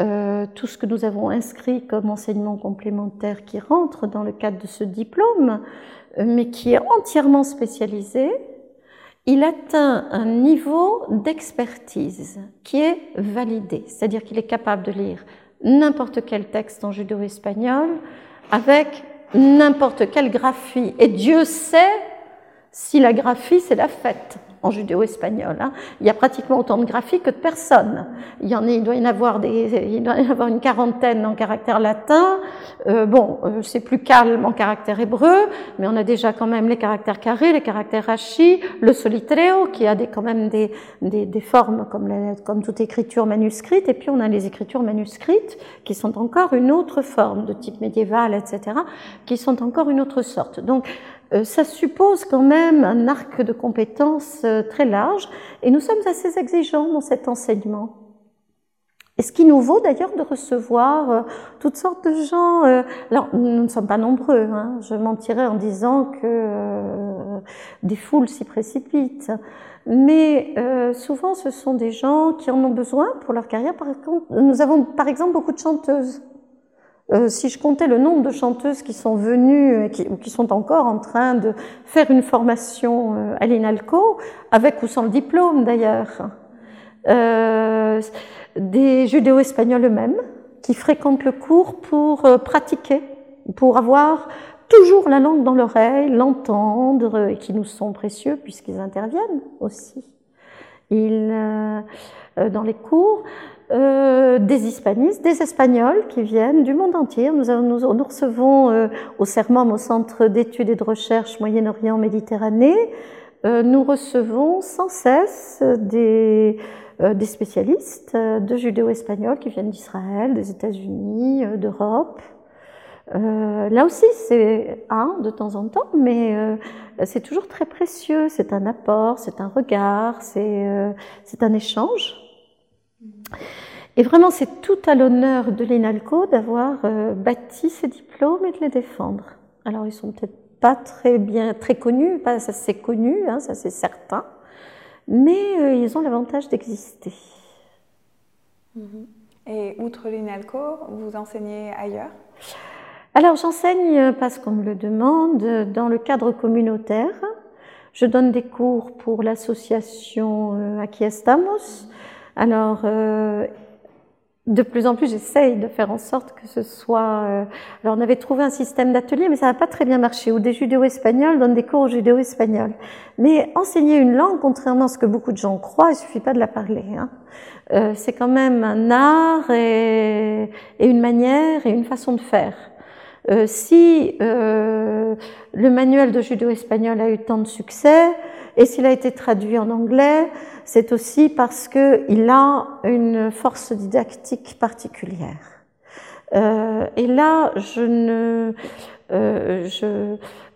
euh, tout ce que nous avons inscrit comme enseignement complémentaire qui rentre dans le cadre de ce diplôme, mais qui est entièrement spécialisé. Il atteint un niveau d'expertise qui est validé, c'est-à-dire qu'il est capable de lire n'importe quel texte en judéo-espagnol avec n'importe quelle graphie. Et Dieu sait si la graphie, c'est la fête en judéo-espagnol. Hein. Il y a pratiquement autant de graphies que de personnes. Il, y en il, doit y en avoir des, il doit y avoir une quarantaine en caractère latin. Euh, bon, euh, c'est plus calme en caractère hébreu, mais on a déjà quand même les caractères carrés, les caractères rachi, le solitreo, qui a des, quand même des, des, des formes comme, les, comme toute écriture manuscrite, et puis on a les écritures manuscrites, qui sont encore une autre forme de type médiéval, etc., qui sont encore une autre sorte. Donc, ça suppose quand même un arc de compétences euh, très large et nous sommes assez exigeants dans cet enseignement. Et ce qui nous vaut d'ailleurs de recevoir euh, toutes sortes de gens. Alors, nous ne sommes pas nombreux. Hein. Je mentirais en disant que des foules s'y précipitent. Mais souvent, ce sont des gens qui en ont besoin pour leur carrière. Par contre, nous avons par exemple beaucoup de chanteuses euh, si je comptais le nombre de chanteuses qui sont venues et qui, ou qui sont encore en train de faire une formation euh, à l'INALCO, avec ou sans le diplôme d'ailleurs, euh, des judéo-espagnols eux-mêmes qui fréquentent le cours pour euh, pratiquer, pour avoir toujours la langue dans l'oreille, l'entendre, et qui nous sont précieux puisqu'ils interviennent aussi. Ils, dans les cours, euh, des hispanistes, des espagnols qui viennent du monde entier. Nous, nous, nous recevons euh, au CERMOM, au Centre d'études et de recherche Moyen-Orient Méditerranée, euh, nous recevons sans cesse des, euh, des spécialistes de judéo-espagnols qui viennent d'Israël, des États-Unis, d'Europe. Là aussi, c'est un de temps en temps, mais c'est toujours très précieux. C'est un apport, c'est un regard, c'est un échange. Et vraiment, c'est tout à l'honneur de l'INALCO d'avoir euh, bâti ces diplômes et de les défendre. Alors, ils sont peut-être pas très bien, très connus, pas ça c'est connu, hein, ça c'est certain, mais euh, ils ont l'avantage d'exister. Mm-hmm. Et outre l'INALCO, vous enseignez ailleurs? Alors, j'enseigne parce qu'on me le demande dans le cadre communautaire. Je donne des cours pour l'association euh, Aquí Estamos alors, euh, de plus en plus, j'essaye de faire en sorte que ce soit. Euh, alors, on avait trouvé un système d'atelier, mais ça n'a pas très bien marché. Où des judéo-espagnols donnent des cours au judéo-espagnol. Mais enseigner une langue, contrairement à ce que beaucoup de gens croient, il suffit pas de la parler. Hein. Euh, c'est quand même un art et, une manière et une façon de faire. Euh, si euh, le manuel de judéo-espagnol a eu tant de succès, et s'il a été traduit en anglais, c'est aussi parce qu'il a une force didactique particulière. Euh, et là, je, euh,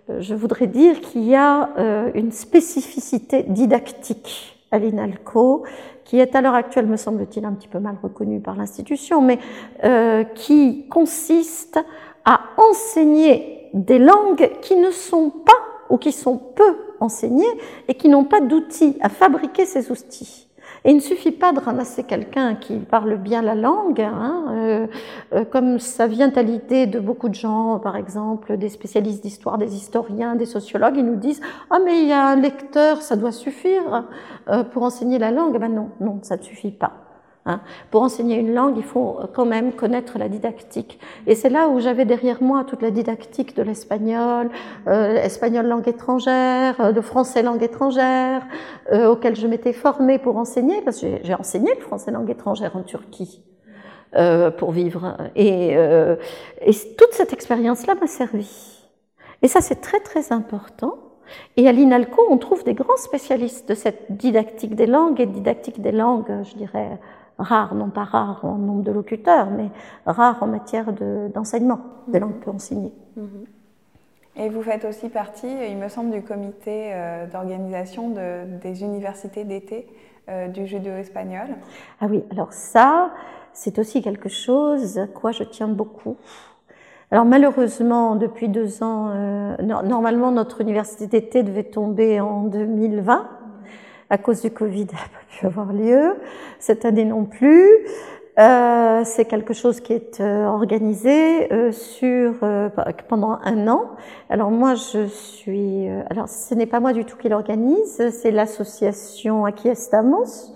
je, voudrais dire qu'il y a euh, une spécificité didactique à l'INALCO qui est à l'heure actuelle, me semble-t-il, un petit peu mal reconnue par l'institution, mais euh, qui consiste à enseigner des langues qui ne sont pas ou qui sont peu enseignés et qui n'ont pas d'outils à fabriquer ces outils. Et il ne suffit pas de ramasser quelqu'un qui parle bien la langue, hein, euh, euh, comme ça vient à l'idée de beaucoup de gens, par exemple des spécialistes d'histoire, des historiens, des sociologues, ils nous disent ah mais il y a un lecteur, ça doit suffire euh, pour enseigner la langue. Ben non, non, ça ne suffit pas. Hein. Pour enseigner une langue, il faut quand même connaître la didactique. Et c'est là où j'avais derrière moi toute la didactique de l'espagnol, euh, espagnol langue étrangère, euh, de français langue étrangère, euh, auquel je m'étais formée pour enseigner, parce que j'ai enseigné le français langue étrangère en Turquie. Euh, pour vivre. Et, euh, et toute cette expérience-là m'a servi. Et ça, c'est très très important. Et à l'INALCO, on trouve des grands spécialistes de cette didactique des langues et didactique des langues, je dirais, rare, non pas rare en nombre de locuteurs, mais rare en matière d'enseignement de, des langues peu enseignées. Mhm. Et vous faites aussi partie, il me semble, du comité euh, d'organisation de, des universités d'été euh, du judéo-espagnol. Ah oui, alors ça, c'est aussi quelque chose à quoi je tiens beaucoup. Alors malheureusement, depuis deux ans, euh, normalement notre université d'été devait tomber en 2020 à cause du Covid, n'a pas pu avoir lieu. Cette année non plus. Euh, c'est quelque chose qui est euh, organisé euh, sur euh, pendant un an. Alors moi, je suis. Euh, alors ce n'est pas moi du tout qui l'organise, c'est l'association Aquí Estamos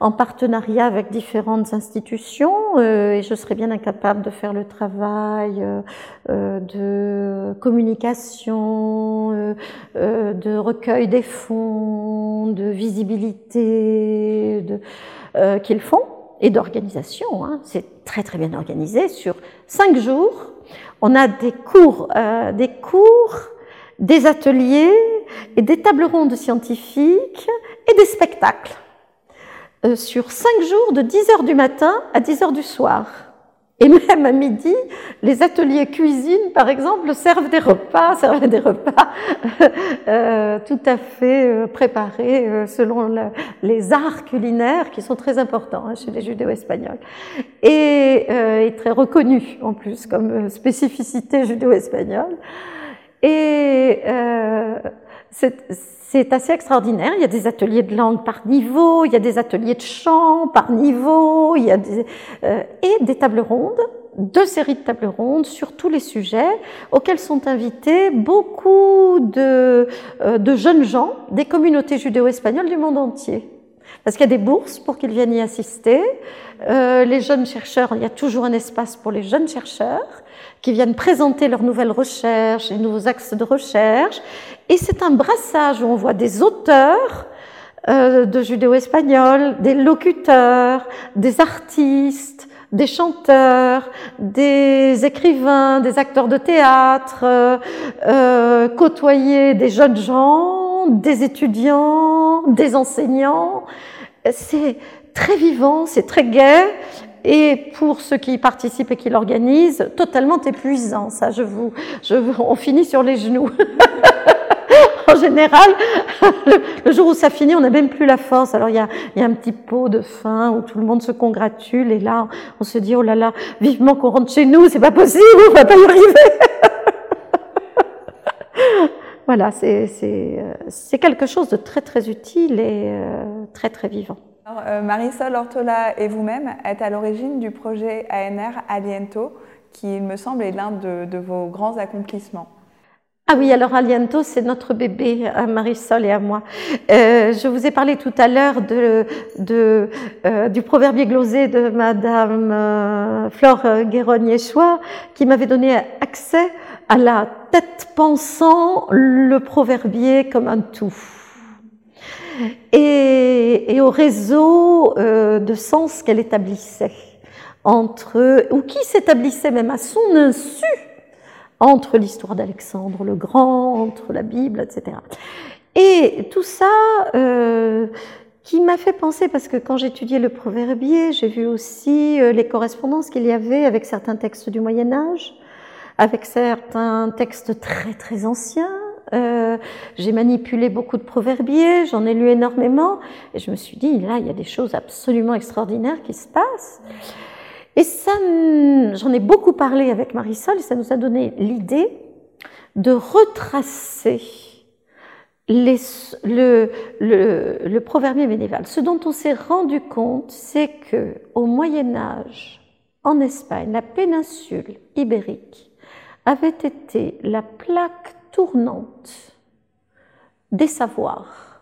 en partenariat avec différentes institutions euh, et je serais bien incapable de faire le travail euh, euh de communication, euh, euh, de recueil des fonds, de visibilité de, qu'ils font et d'organisation. Hein. C'est très très bien organisé. Sur cinq jours, on a des cours, des cours, des ateliers et des tables rondes scientifiques et des spectacles. Euh, sur cinq jours de 10 heures du matin à 10 heures du soir. Et même à midi, les ateliers cuisine, par exemple, servent des repas, servent des repas euh, tout à fait euh, préparés euh, selon les arts culinaires qui sont très importants hein, chez les judéo-espagnols et, et, très reconnus en plus comme spécificité judéo-espagnole. Et c'est assez extraordinaire. Il y a des ateliers de langue par niveau, il y a des ateliers de chant par niveau, il y a des, euh, et des tables rondes, deux séries de tables rondes sur tous les sujets auxquels sont invités beaucoup de, euh, de jeunes gens des communautés judéo-espagnoles du monde entier. Parce qu'il y a des bourses pour qu'ils viennent y assister. Euh, les jeunes chercheurs, il y a toujours un espace pour les jeunes chercheurs qui viennent présenter leurs nouvelles recherches, les nouveaux axes de recherche. Et c'est un brassage où on voit des auteurs euh, de judéo-espagnol, des locuteurs, des artistes, des chanteurs, des écrivains, des acteurs de théâtre, euh, euh côtoyer des jeunes gens, des étudiants, des enseignants. C'est très vivant, c'est très gai et pour ceux qui y participent et qui l'organisent, totalement épuisant. Ça, je vous, je, on finit sur les genoux. en général, le, jour où ça finit, on n'a même plus la force. Alors il y a, y a, un petit pot de fin où tout le monde se congratule et là, on se dit oh là là, vivement qu'on rentre chez nous, c'est pas possible, on va pas y arriver. voilà, c'est quelque chose de très très utile et euh, très très vivant. Euh, Marisol Ortola et vous-même êtes à l'origine du projet ANR Aliento, qui, il me semble, est l'un de, vos grands accomplissements. Ah oui, alors Aliento, c'est notre bébé, à Marisol et à moi. Euh, je vous ai parlé tout à l'heure euh, du proverbier glosé de Madame Flore Guéron-Yeshua, qui m'avait donné accès à la tête pensant le proverbier comme un tout et, et au réseau euh, de sens qu'elle établissait entre ou qui s'établissait même à son insu entre l'histoire d'Alexandre le Grand, entre la Bible, etc. Et tout ça euh, qui m'a fait penser, parce que quand j'étudiais le proverbier, j'ai vu aussi euh, les correspondances qu'il y avait avec certains textes du Moyen Âge, avec certains textes très très anciens, euh, j'ai manipulé beaucoup de proverbiers, j'en ai lu énormément, et je me suis dit, là, il y a des choses absolument extraordinaires qui se passent. Et ça, j'en ai beaucoup parlé avec Marisol, et ça nous a donné l'idée de retracer le, le, médiéval. Ce dont on s'est rendu compte, c'est que au Moyen Âge, en Espagne, la péninsule ibérique avait été la plaque tournante des savoirs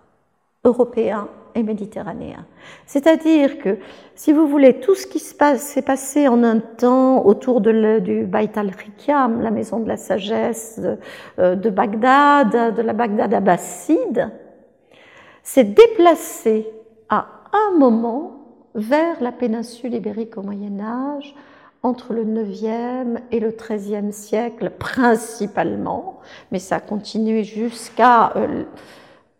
européens et méditerranéens. C'est-à-dire que, si vous voulez, tout ce qui s'est passé en un temps autour du Bait al-Hikam, la maison de la sagesse de, euh, de Bagdad, de la Bagdad abbasside, s'est déplacé à un moment vers la péninsule ibérique au Moyen Âge, entre le 9e et le 13e siècle principalement, mais ça a continué jusqu'à, euh,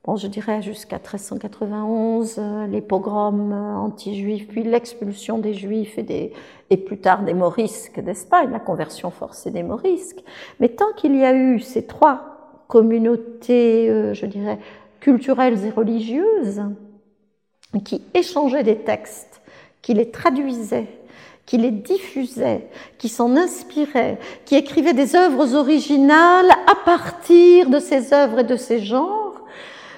bon, je dirais jusqu'à 1391, euh, les pogroms anti-juifs, puis l'expulsion des juifs et, des, plus tard des morisques d'Espagne, la conversion forcée des morisques. Mais tant qu'il y a eu ces trois communautés, euh, je dirais, culturelles et religieuses, qui échangeaient des textes, qui les traduisaient, qui les diffusaient, qui s'en inspiraient, qui écrivaient des œuvres originales à partir de ces œuvres et de ces genres,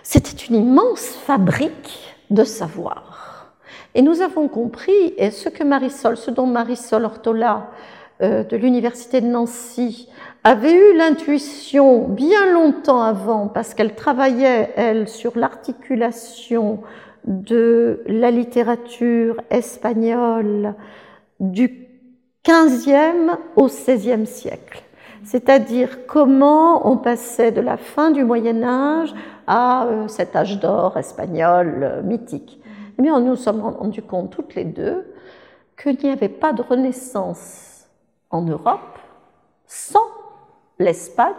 c'était une immense fabrique de savoir. Et nous avons compris, et ce que Marisol, ce dont Marisol Ortola euh, de l'Université de Nancy avait eu l'intuition bien longtemps avant, parce qu'elle travaillait, elle, sur l'articulation de la littérature espagnole du XVe au XVIe siècle. C'est-à-dire comment on passait de la fin du Moyen Âge à euh, cet âge d'or espagnol euh, mythique. Eh bien, nous nous sommes rendus compte toutes les deux qu'il n'y avait pas de renaissance en Europe sans l'Espagne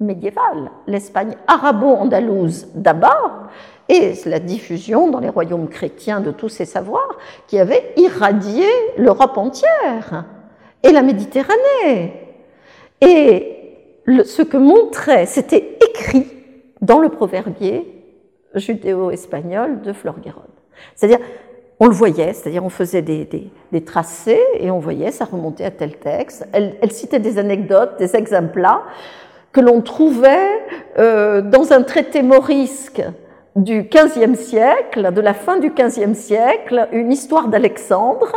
médiévale, l'Espagne arabo-andalouse d'abord, et la diffusion dans les royaumes chrétiens de tous ces savoirs qui avaient irradié l'Europe entière et la Méditerranée. Et ce que montrait, c'était écrit dans le proverbier judéo-espagnol de Florgueron. C'est-à-dire, on le voyait, c'est-à-dire on faisait des, des, tracés et on voyait, ça remontait à tel texte. Elle, citait des anecdotes, des exemples que l'on trouvait euh, dans un traité morisque du XVe siècle, de la fin du XVe siècle, une histoire d'Alexandre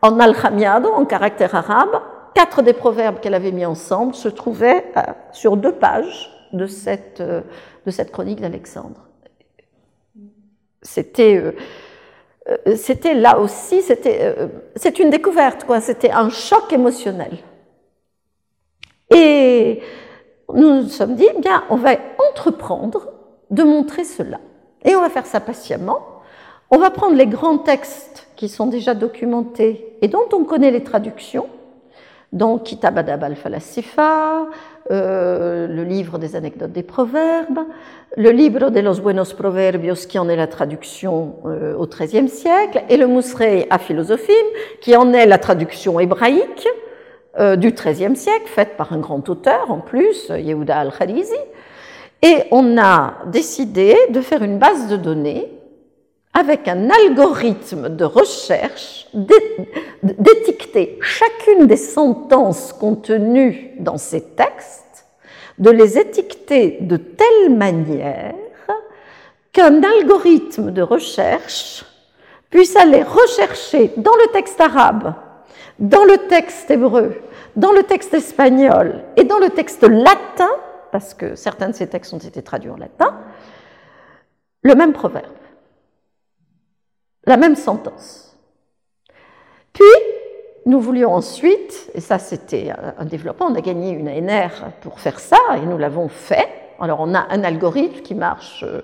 en alchamiado, en caractère arabe. Quatre des proverbes qu'elle avait mis ensemble se trouvaient euh, sur deux pages de cette, euh, de cette chronique d'Alexandre. C'était, euh, c'était là aussi, c'était, c'est une découverte, quoi. C'était un choc émotionnel. Et nous nous sommes dit, eh bien, on va entreprendre de montrer cela. Et on va faire ça patiemment. On va prendre les grands textes qui sont déjà documentés et dont on connaît les traductions, donc Kitab Adab al-Falasifa, euh, le livre des anecdotes des proverbes, le Libro de los Buenos Proverbios qui en est la traduction euh, au XIIIe siècle, et le Musrei a Philosophim qui en est la traduction hébraïque euh, du XIIIe siècle, faite par un grand auteur en plus, Yehuda al-Kharizi. Et on a décidé de faire une base de données avec un algorithme de recherche, d'étiqueter chacune des sentences contenues dans ces textes, de les étiqueter de telle manière qu'un algorithme de recherche puisse aller rechercher dans le texte arabe, dans le texte hébreu, dans le texte espagnol et dans le texte latin parce que certains de ces textes ont été traduits en latin, le même proverbe, la même sentence. Puis, nous voulions ensuite, et ça c'était un développement, on a gagné une ANR pour faire ça, et nous l'avons fait. Alors on a un algorithme qui marche, euh,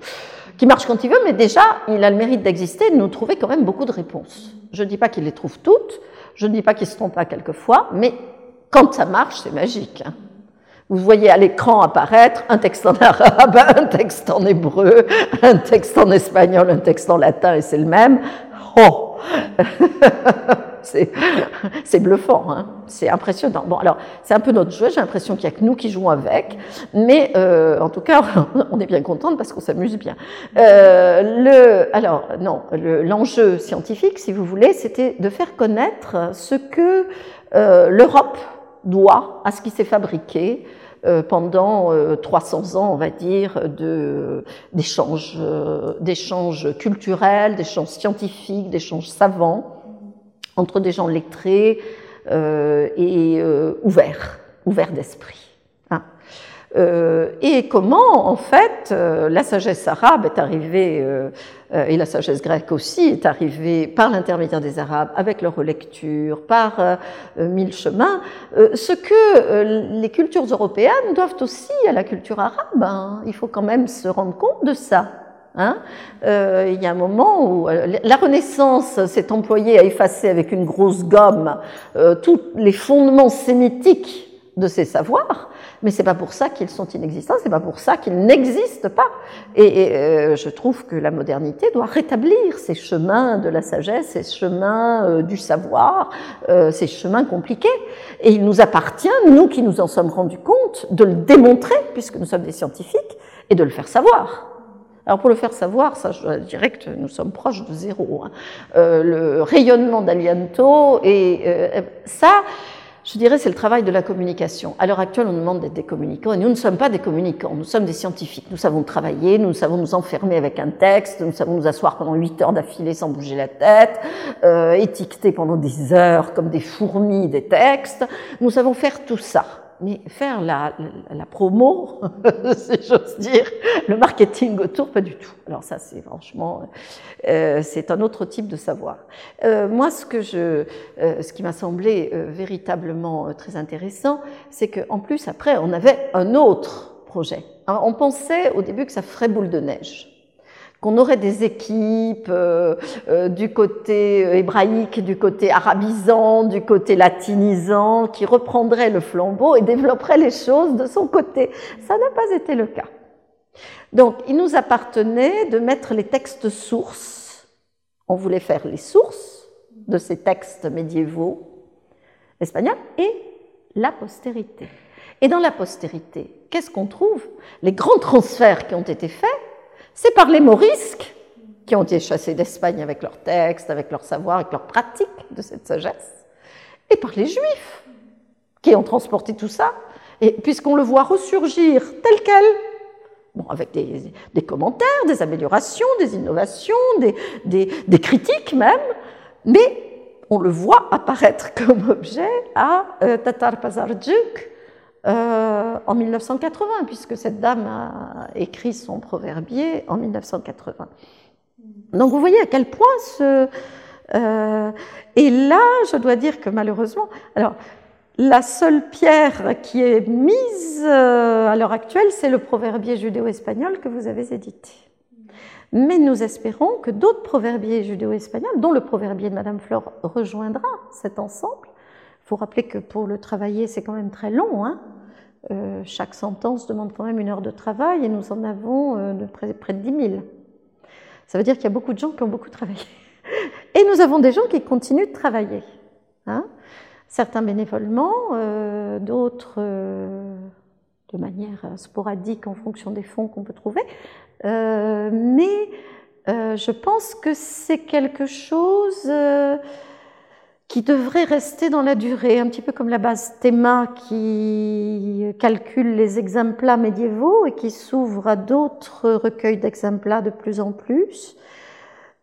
qui marche quand il veut, mais déjà il a le mérite d'exister de nous trouver quand même beaucoup de réponses. Je ne dis pas qu'il les trouve toutes, je ne dis pas qu'il se trompe pas quelquefois, mais quand ça marche, c'est magique. Hein. Vous voyez à l'écran apparaître un texte en arabe, un texte en hébreu, un texte en espagnol, un texte en latin, et c'est le même. Oh C'est bluffant, hein c'est impressionnant. Bon, alors, c'est un peu notre jeu, j'ai l'impression qu'il n'y a que nous qui jouons avec, mais euh, en tout cas, on est bien contente parce qu'on s'amuse bien. Euh, le, alors, non, l'enjeu scientifique, si vous voulez, c'était de faire connaître ce que euh, l'Europe doit à ce qui s'est fabriqué pendant 300 ans, on va dire, d'échanges culturels, d'échanges scientifiques, d'échanges savants entre des gens lettrés et ouverts, ouverts d'esprit. Euh, et comment, en fait, euh, la sagesse arabe est arrivée, euh, et la sagesse grecque aussi, est arrivée par l'intermédiaire des Arabes, avec leur relecture, par mille chemins, ce que les cultures européennes doivent aussi à la culture arabe. Hein. Il faut quand même se rendre compte de ça. Hein. il y a un moment où la Renaissance s'est employée à effacer avec une grosse gomme tous les fondements sémitiques de ces savoirs, mais c'est pas pour ça qu'ils sont inexistants, c'est pas pour ça qu'ils n'existent pas. Et, euh, je trouve que la modernité doit rétablir ces chemins de la sagesse, ces chemins euh, du savoir, euh, ces chemins compliqués. Et il nous appartient, nous qui nous en sommes rendus compte, de le démontrer, puisque nous sommes des scientifiques, et de le faire savoir. Alors pour le faire savoir, ça je dirais que nous sommes proches de zéro. Hein. le rayonnement d'Aliento et ça, je dirais, c'est le travail de la communication. À l'heure actuelle, on nous demande d'être des communicants, et nous ne sommes pas des communicants, nous sommes des scientifiques. Nous savons travailler, nous savons nous enfermer avec un texte, nous savons nous asseoir pendant huit heures d'affilée sans bouger la tête, euh, étiqueter pendant des heures comme des fourmis des textes. Nous savons faire tout ça mais faire la, la, promo, si j'ose dire, le marketing autour, pas du tout. Alors ça, c'est franchement, euh, c'est un autre type de savoir. Euh, moi, ce que je, euh, ce qui m'a semblé euh, véritablement très intéressant, c'est qu'en plus après, on avait un autre projet. Alors, on pensait au début que ça ferait boule de neige qu'on aurait des équipes euh, euh, du côté euh, hébraïque, du côté arabisant, du côté latinisant, qui reprendraient le flambeau et développeraient les choses de son côté. Ça n'a pas été le cas. Donc, il nous appartenait de mettre les textes sources. On voulait faire les sources de ces textes médiévaux espagnols et la postérité. Et dans la postérité, qu'est-ce qu'on trouve? Les grands transferts qui ont été faits c'est par les morisques qui ont été chassés d'Espagne avec leurs textes, avec leur savoir, avec leur pratique de cette sagesse, et par les juifs qui ont transporté tout ça, et puisqu'on le voit ressurgir tel quel, bon, avec des, commentaires, des améliorations, des innovations, des, critiques même, mais on le voit apparaître comme objet à euh, Tatar Pazarjuk, euh, en 1980, puisque cette dame a écrit son proverbier en 1980. Donc vous voyez à quel point ce... Euh, et là, je dois dire que malheureusement, alors la seule pierre qui est mise euh, à l'heure actuelle, c'est le proverbier judéo-espagnol que vous avez édité. Mais nous espérons que d'autres proverbiers judéo-espagnols, dont le proverbier de Madame Flore, rejoindra cet ensemble. Rappeler que pour le travailler, c'est quand même très long. Hein euh, chaque sentence demande quand même une heure de travail et nous en avons euh, de près, près, de 10 000. Ça veut dire qu'il y a beaucoup de gens qui ont beaucoup travaillé. Et nous avons des gens qui continuent de travailler. Hein. Certains bénévolement, euh, d'autres de manière sporadique en fonction des fonds qu'on peut trouver. mais je pense que c'est quelque chose qui devrait rester dans la durée, un petit peu comme la base Théma qui calcule les exemples médiévaux et qui s'ouvre à d'autres recueils d'exemplats de plus en plus.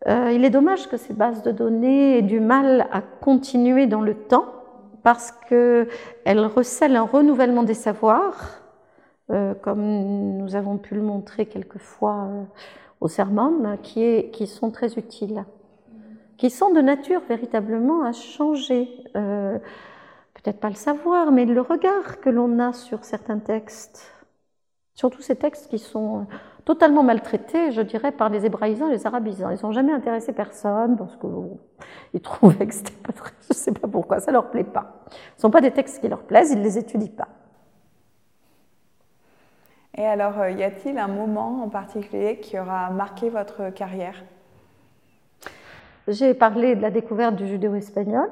Euh, il est dommage que ces bases de données aient du mal à continuer dans le temps parce qu'elles recèlent un renouvellement des savoirs, euh, comme nous avons pu le montrer quelquefois euh, au sermon, qui sont très utiles qui sont de nature véritablement à changer, euh, peut-être pas le savoir, mais le regard que l'on a sur certains textes, surtout ces textes qui sont totalement maltraités, je dirais, par les hébraïsants et les arabisants. Ils n'ont jamais intéressé personne parce qu'ils trouvaient que c'était pas très, je ne sais pas pourquoi, ça leur plaît pas. Ce ne sont pas des textes qui leur plaisent, ils ne les étudient pas. Et alors, euh, y a-t-il un moment en particulier qui aura marqué votre carrière? J'ai parlé de la découverte du judéo-espagnol,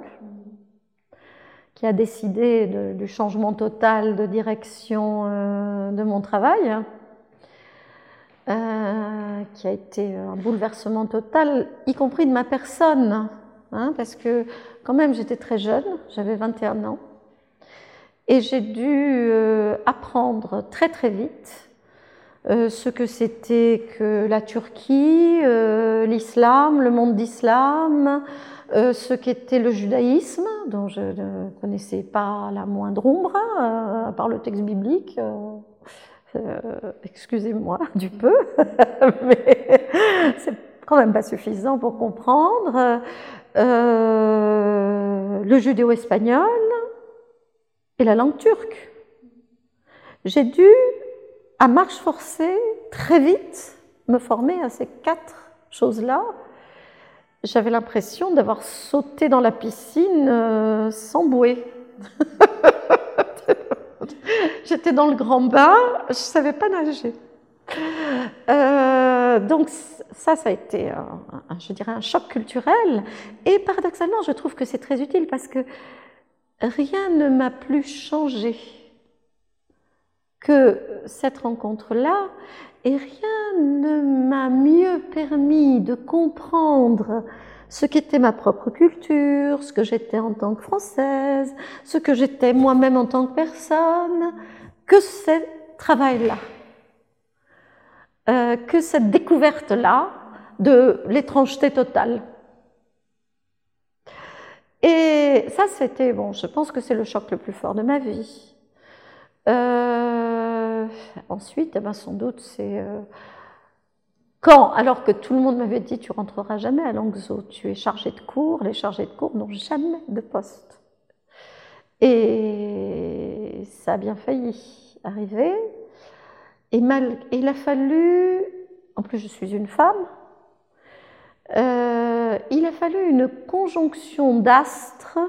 qui a décidé du changement total de direction euh, de mon travail, euh, qui a été un bouleversement total, y compris de ma personne, hein, parce que quand même j'étais très jeune, j'avais 21 ans, Et j'ai dû apprendre très très vite ce que c'était que la Turquie, l'islam, le monde d'islam, ce qu'était le judaïsme, dont je ne connaissais pas la moindre ombre, à part le texte biblique. Excusez-moi du peu, mais c'est quand même pas suffisant pour comprendre euh, le judéo-espagnol et la langue turque. J'ai dû, à marche forcée, très vite, me former à ces quatre choses-là. J'avais l'impression d'avoir sauté dans la piscine euh, sans bouée. J'étais dans le grand bain, je ne savais pas nager. Euh, donc ça, ça a été, je dirais, un choc culturel. Et paradoxalement, je trouve que c'est très utile parce que rien ne m'a plus changé que cette rencontre-là, et rien ne m'a mieux permis de comprendre ce qu'était ma propre culture, ce que j'étais en tant que Française, ce que j'étais moi-même en tant que personne, que ce travail-là. Euh, que cette découverte-là de l'étrangeté totale. Et ça, c'était, bon, je pense que c'est le choc le plus fort de ma vie. Euh, ensuite, eh ben, sans doute, c'est euh, quand, alors que tout le monde m'avait dit, tu rentreras jamais à Langzhou, tu es chargé de cours, les chargés de cours n'ont jamais de poste. Et ça a bien failli arriver. Et, mal, il a fallu, en plus je suis une femme, euh, il a fallu une conjonction d'astres,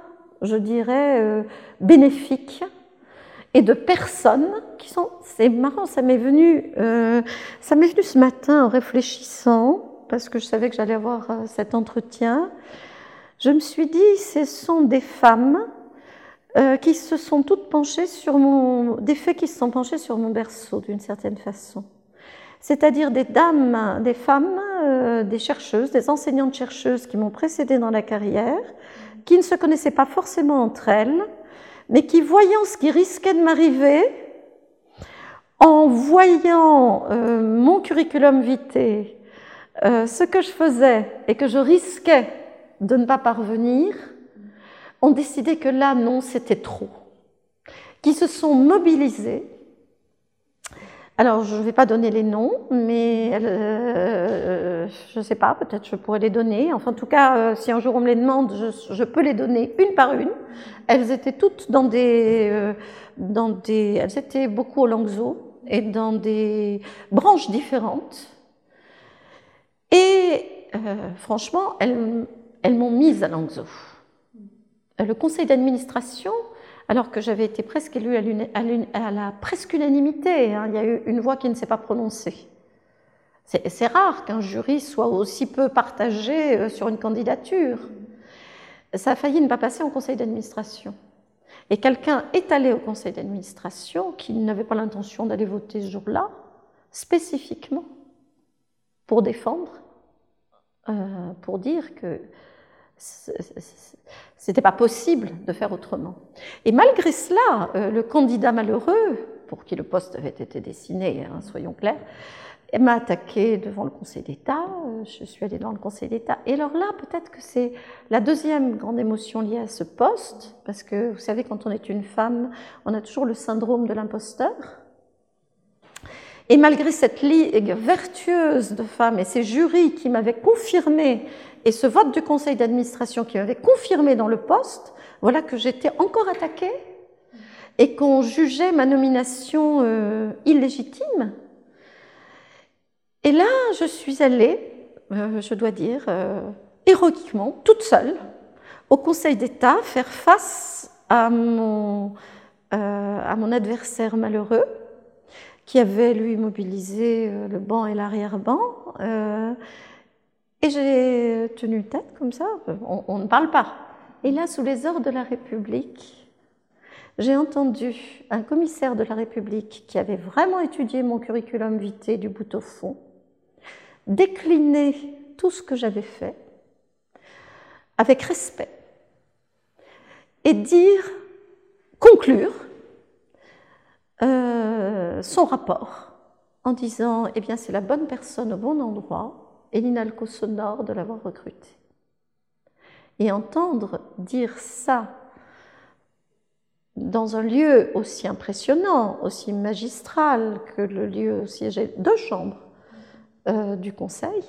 je dirais, bénéfiques et de personnes qui sont. C'est marrant, ça m'est venu, euh, ça m'est venu ce matin en réfléchissant parce que je savais que j'allais avoir cet entretien. Je me suis dit, ce sont des femmes euh, qui se sont toutes penchées sur mon, des faits qui se sont penchés sur mon berceau d'une certaine façon. C'est-à-dire des dames, des femmes, euh, des chercheuses, des enseignantes chercheuses qui m'ont précédée dans la carrière, qui ne se connaissaient pas forcément entre elles, mais qui, voyant ce qui risquait de m'arriver, en voyant euh, mon curriculum vitae, ce que je faisais et que je risquais de ne pas parvenir, ont décidé que là, non, c'était trop, qui se sont mobilisés. Alors, je ne vais pas donner les noms, mais euh, je ne sais pas, peut-être je pourrais les donner. Enfin, en tout cas, euh, si un jour on me les demande, je, peux les donner une par une. Elles étaient toutes dans des, euh, dans des, elles étaient beaucoup au Langzhou et dans des branches différentes. Et franchement, elles, elles m'ont mise à Langzhou le conseil d'administration, alors que j'avais été presque élue à, la presque unanimité, hein, il y a eu une voix qui ne s'est pas prononcée. C'est rare qu'un jury soit aussi peu partagé euh, sur une candidature. Ça a failli ne pas passer en conseil d'administration. Et quelqu'un est allé au conseil d'administration qui n'avait pas l'intention d'aller voter ce jour-là, spécifiquement pour défendre, euh, pour dire que c'était pas possible de faire autrement. Et malgré cela, euh, le candidat malheureux, pour qui le poste avait été dessiné, hein, soyons clairs, m'a attaqué devant le Conseil d'État. Euh, je suis allée dans le Conseil d'État. Et alors là, peut-être que c'est la deuxième grande émotion liée à ce poste, parce que vous savez, quand on est une femme, on a toujours le syndrome de l'imposteur. Et malgré cette ligue vertueuse de femmes et ces jurys qui m'avaient confirmé et ce vote du conseil d'administration qui m'avait confirmé dans le poste, voilà que j'étais encore attaquée et qu'on jugeait ma nomination euh, illégitime. Et là, je suis allée, euh, je dois dire, euh, héroïquement, toute seule, au Conseil d'État, faire face à mon, à mon adversaire malheureux, qui avait, lui, mobilisé le banc et l'arrière-banc. Et j'ai tenu tête comme ça, on, ne parle pas. Et là, sous les ordres de la République, j'ai entendu un commissaire de la République qui avait vraiment étudié mon curriculum vitae du bout au fond, décliner tout ce que j'avais fait avec respect et dire, conclure son rapport en disant Eh bien, c'est la bonne personne au bon endroit, et l'INALCO sonore de l'avoir recruté. Et entendre dire ça dans un lieu aussi impressionnant, aussi magistral que le lieu où siégeaient deux chambres euh, du Conseil,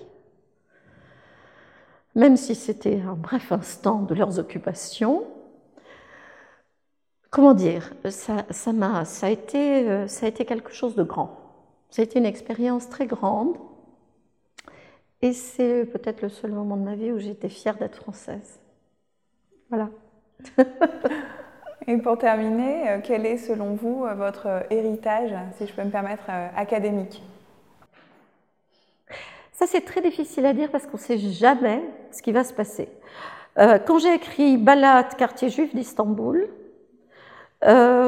même si c'était un bref instant de leurs occupations, comment dire, ça, a été, euh, ça a été quelque chose de grand. Ça a été une expérience très grande. Et c'est peut-être le seul moment de ma vie où j'étais fière d'être française. Voilà. Et pour terminer, euh, quel est selon vous euh, votre héritage, si je peux me permettre, euh, académique? Ça c'est très difficile à dire parce qu'on ne sait jamais ce qui va se passer. Quand j'ai écrit Balade, quartier juif d'Istanbul,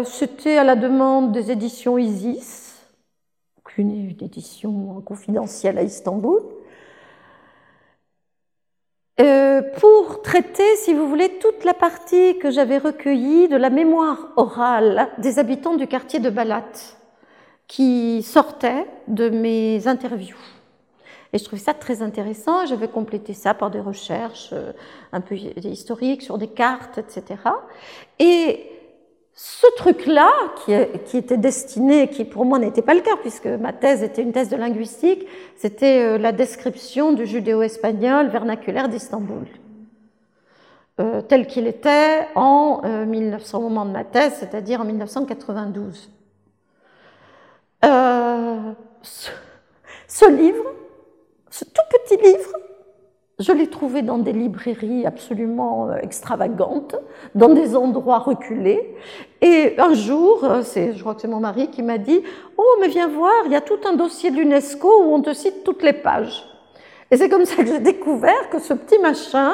c'était à la demande des éditions Isis, une édition confidentielle à Istanbul. Euh, pour traiter, si vous voulez, toute la partie que j'avais recueillie de la mémoire orale des habitants du quartier de Balat, qui sortait de mes interviews. Et je trouvais ça très intéressant. J'avais complété ça par des recherches euh, un peu historiques sur des cartes, etc. Et ce truc-là, qui, était destiné, qui pour moi n'était pas le cas, puisque ma thèse était une thèse de linguistique, c'était euh, la description du judéo-espagnol vernaculaire d'Istanbul, euh, tel qu'il était en 1900, au moment de ma thèse, c'est-à-dire en 1992. Euh, ce livre, ce tout petit livre, je l'ai trouvé dans des librairies absolument euh, extravagantes, dans des endroits reculés. Et un jour, euh, c'est, je crois que c'est mon mari qui m'a dit Oh, mais viens voir, il y a tout un dossier d'UNESCO où on te cite toutes les pages. Et c'est comme ça que j'ai découvert que ce petit machin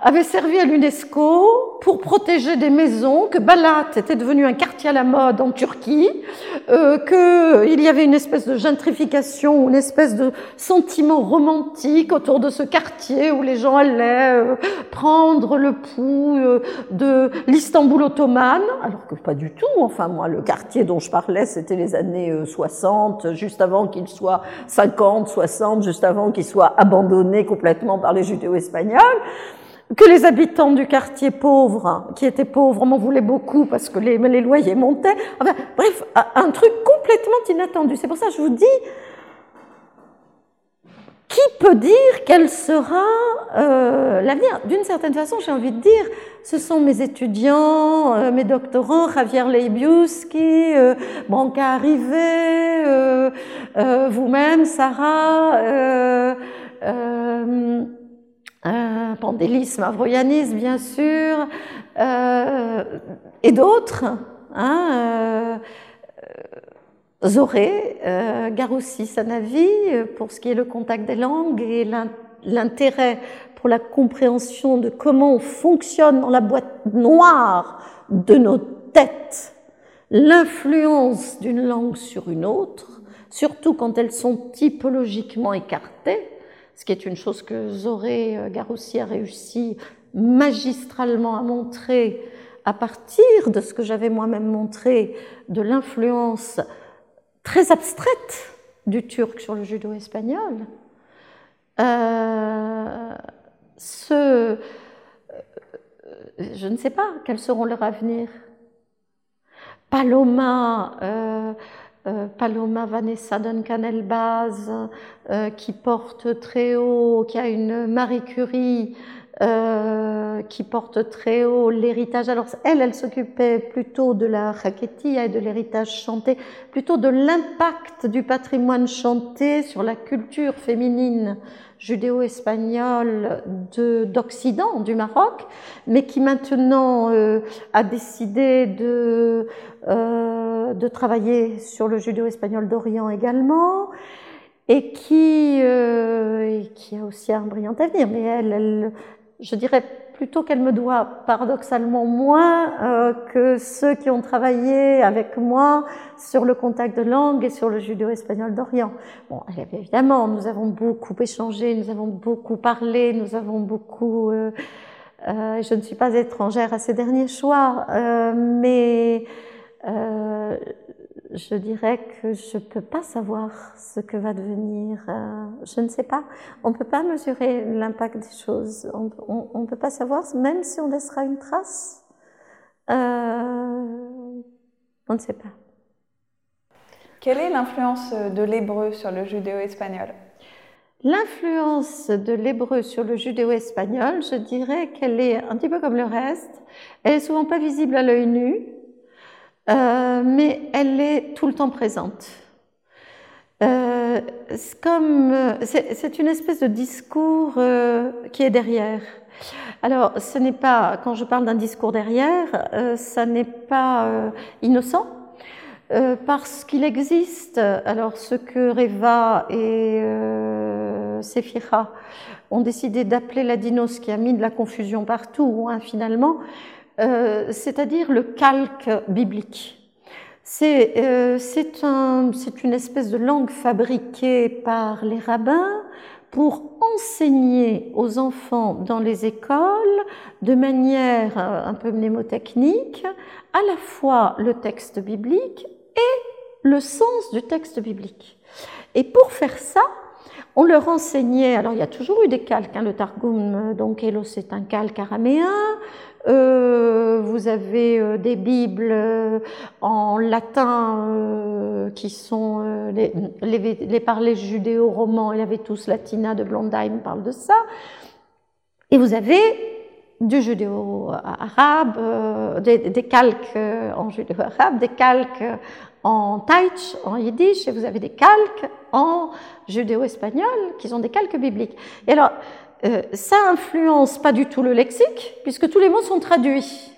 avait servi à l'UNESCO pour protéger des maisons, que Balat était devenu un quartier à la mode en Turquie, euh, qu'il y avait une espèce de gentrification, une espèce de sentiment romantique autour de ce quartier où les gens allaient euh, prendre le pouls euh, de l'Istanbul ottomane, alors que pas du tout. Enfin, moi, le quartier dont je parlais, c'était les années 60, euh, juste avant qu'il soit 50, 60, juste avant qu'il soit abandonné complètement par les judéo-espagnols que les habitants du quartier pauvre, qui étaient pauvres, m'en voulaient beaucoup parce que les, loyers montaient. Enfin, bref, un truc complètement inattendu. C'est pour ça que je vous dis, qui peut dire quel sera euh, l'avenir? D'une certaine façon, j'ai envie de dire, ce sont mes étudiants, euh, mes doctorants, Javier Leibiuski, euh, Branca Arrivé, euh, euh, vous-même, Sarah, euh, euh, Pandélis, Mavroyanis, bien sûr, euh, et d'autres. Hein, euh, Zoré, euh, Garoussi, Sanavi, pour ce qui est le contact des langues et l'intérêt pour la compréhension de comment on fonctionne dans la boîte noire de nos têtes, l'influence d'une langue sur une autre, surtout quand elles sont typologiquement écartées, ce qui est une chose que Zoré euh, Garoussi a réussi magistralement à montrer à partir de ce que j'avais moi-même montré de l'influence très abstraite du turc sur le judo espagnol. Euh, euh, je ne sais pas quels seront leurs avenirs. Paloma, Paloma Vanessa Duncan Elbaz, euh, qui porte très haut, qui a une Marie Curie, euh, qui porte très haut l'héritage. Alors elle, elle s'occupait plutôt de la raquetia et de l'héritage chanté, plutôt de l'impact du patrimoine chanté sur la culture féminine judéo-espagnole d'Occident, du Maroc, mais qui maintenant euh, a décidé de, euh, de travailler sur le judéo-espagnol d'Orient également, et qui, euh, et qui a aussi un brillant avenir. Mais elle, elle je dirais plutôt qu'elle me doit paradoxalement moins euh, que ceux qui ont travaillé avec moi sur le contact de langue et sur le judéo-espagnol d'Orient. Bon, évidemment, nous avons beaucoup échangé, nous avons beaucoup parlé, nous avons beaucoup... Euh, euh, je ne suis pas étrangère à ces derniers choix, euh, mais je dirais que je ne peux pas savoir ce que va devenir. Euh, je ne sais pas. On ne peut pas mesurer l'impact des choses. On ne peut pas savoir, même si on laissera une trace. Euh, on ne sait pas. Quelle est l'influence de l'hébreu sur le judéo-espagnol? L'influence de l'hébreu sur le judéo-espagnol, je dirais qu'elle est un petit peu comme le reste. Elle est souvent pas visible à l'œil nu, euh, mais elle est tout le temps présente. Euh, c'est une espèce de discours euh, qui est derrière. Alors, ce n'est pas, quand je parle d'un discours derrière, ça n'est pas innocent, parce qu'il existe, alors ce que Reva et euh, ont décidé d'appeler la dinos, qui a mis de la confusion partout, hein, finalement, euh, c'est-à-dire le calque biblique. Euh, c'est une espèce de langue fabriquée par les rabbins pour enseigner aux enfants dans les écoles de manière euh, un peu mnémotechnique à la fois le texte biblique et le sens du texte biblique. Et pour faire ça, on leur enseignait, alors il y a toujours eu des calques, hein, le Targum donc c'est un calque araméen, euh, vous avez euh, des bibles euh, en latin qui sont les, les, judéo-romans, il y avait tous Latina de Blondheim parle de ça. Et vous avez du judéo-arabe, des, calques en judéo-arabe, des calques en taïch, en yiddish, et vous avez des calques en judéo-espagnol qui sont des calques bibliques. Et alors, euh, ça influence pas du tout le lexique, puisque tous les mots sont traduits.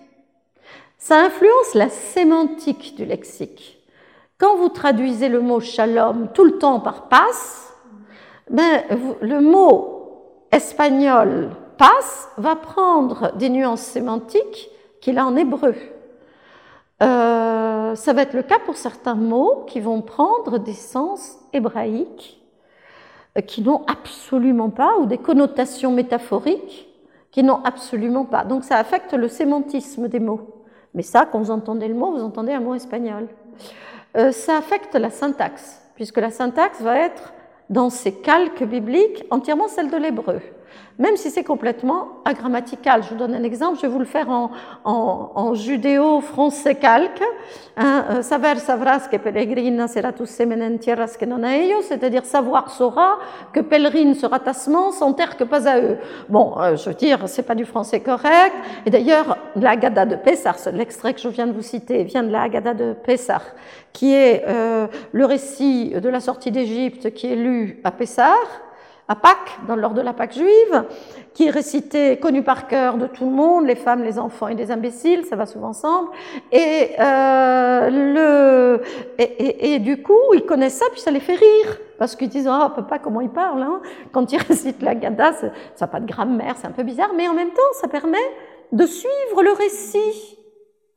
Ça influence la sémantique du lexique. Quand vous traduisez le mot shalom tout le temps par passe, ben, le mot espagnol passe va prendre des nuances sémantiques qu'il a en hébreu. Euh, ça va être le cas pour certains mots qui vont prendre des sens hébraïques euh, qui n'ont absolument pas, ou des connotations métaphoriques qui n'ont absolument pas. Donc ça affecte le sémantisme des mots. Mais ça, quand vous entendez le mot, vous entendez un mot espagnol. Euh, ça affecte la syntaxe, puisque la syntaxe va être, dans ces calques bibliques, entièrement celle de l'hébreu même si c'est complètement agrammatical. Je vous donne un exemple, je vais vous le faire en, en, en judéo-français calque. Hein, euh, saber que peregrina sera tu semen en tierras que non a ellos, c'est-à-dire savoir saura que pèlerine sera ta semence en terre que pas à eux. Bon, euh, je veux dire, c'est pas du français correct. Et d'ailleurs, la de Pessar, l'extrait que je viens de vous citer, vient de la de Pessar, qui est euh, le récit de la sortie d'Égypte qui est lu à Pessar à Pâques, dans l'ordre de la Pâque juive, qui est récité, connu par cœur de tout le monde, les femmes, les enfants et les imbéciles, ça va souvent ensemble. Et, euh, le, et, et, du coup, ils connaissent ça, puis ça les fait rire. Parce qu'ils disent, oh, papa, comment il parle hein Quand ils récitent la Gada, ça n'a pas de grammaire, c'est un peu bizarre, mais en même temps, ça permet de suivre le récit.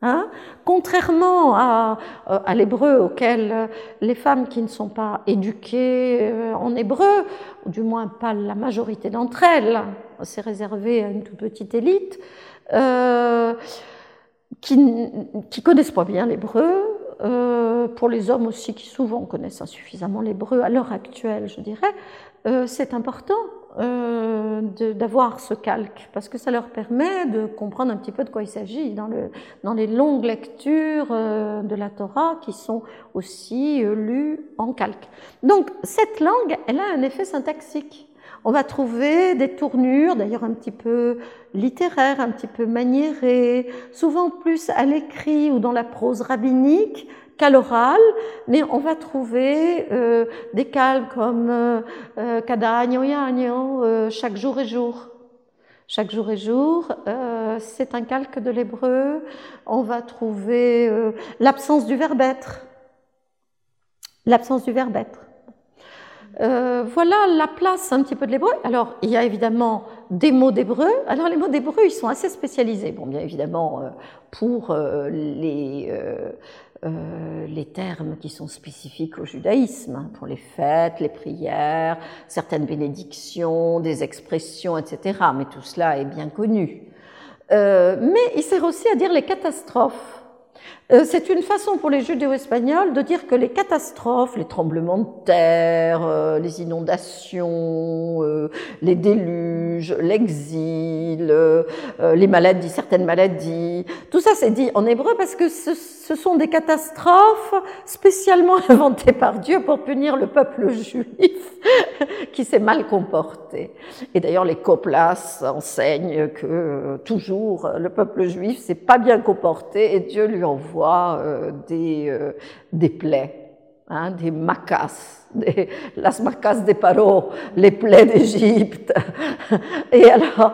Hein Contrairement à, euh, à l'hébreu auquel euh, les femmes qui ne sont pas éduquées euh, en hébreu, ou du moins pas la majorité d'entre elles, c'est réservé à une toute petite élite, qui ne connaissent pas bien l'hébreu, pour les hommes aussi qui souvent connaissent insuffisamment l'hébreu à l'heure actuelle, je dirais, c'est important euh, d'avoir ce calque, parce que ça leur permet de comprendre un petit peu de quoi il s'agit dans, le, dans les longues lectures euh, de la Torah qui sont aussi euh, lues en calque. Donc cette langue, elle a un effet syntaxique. On va trouver des tournures, d'ailleurs un petit peu littéraires, un petit peu maniérées, souvent plus à l'écrit ou dans la prose rabbinique, qu'à mais on va trouver euh, des calques comme euh, euh cada año y año, euh, chaque jour et jour. Chaque jour et jour, euh, c'est un calque de l'hébreu. On va trouver l'absence du verbe être. L'absence du verbe être. Euh, voilà la place un petit peu de l'hébreu. Alors, il y a évidemment des mots d'hébreu. Alors, les mots d'hébreu, ils sont assez spécialisés. Bon, bien évidemment, euh, pour euh, les, termes qui sont spécifiques au judaïsme, hein, pour les fêtes, les prières, certaines bénédictions, des expressions, etc. Mais tout cela est bien connu. mais il sert aussi à dire les catastrophes. Euh, c'est une façon pour les judéo-espagnols de dire que les catastrophes, les tremblements de terre, euh, les inondations, euh, les déluges, l'exil, les maladies, certaines maladies, tout ça c'est dit en hébreu parce que ce, ce, sont des catastrophes spécialement inventées par Dieu pour punir le peuple juif qui s'est mal comporté. Et d'ailleurs les coplas enseignent que toujours le peuple juif s'est pas bien comporté et Dieu lui envoie euh, des, euh, des plaies, hein, des macas, des, las macas de Paro, les plaies d'Égypte. Et alors,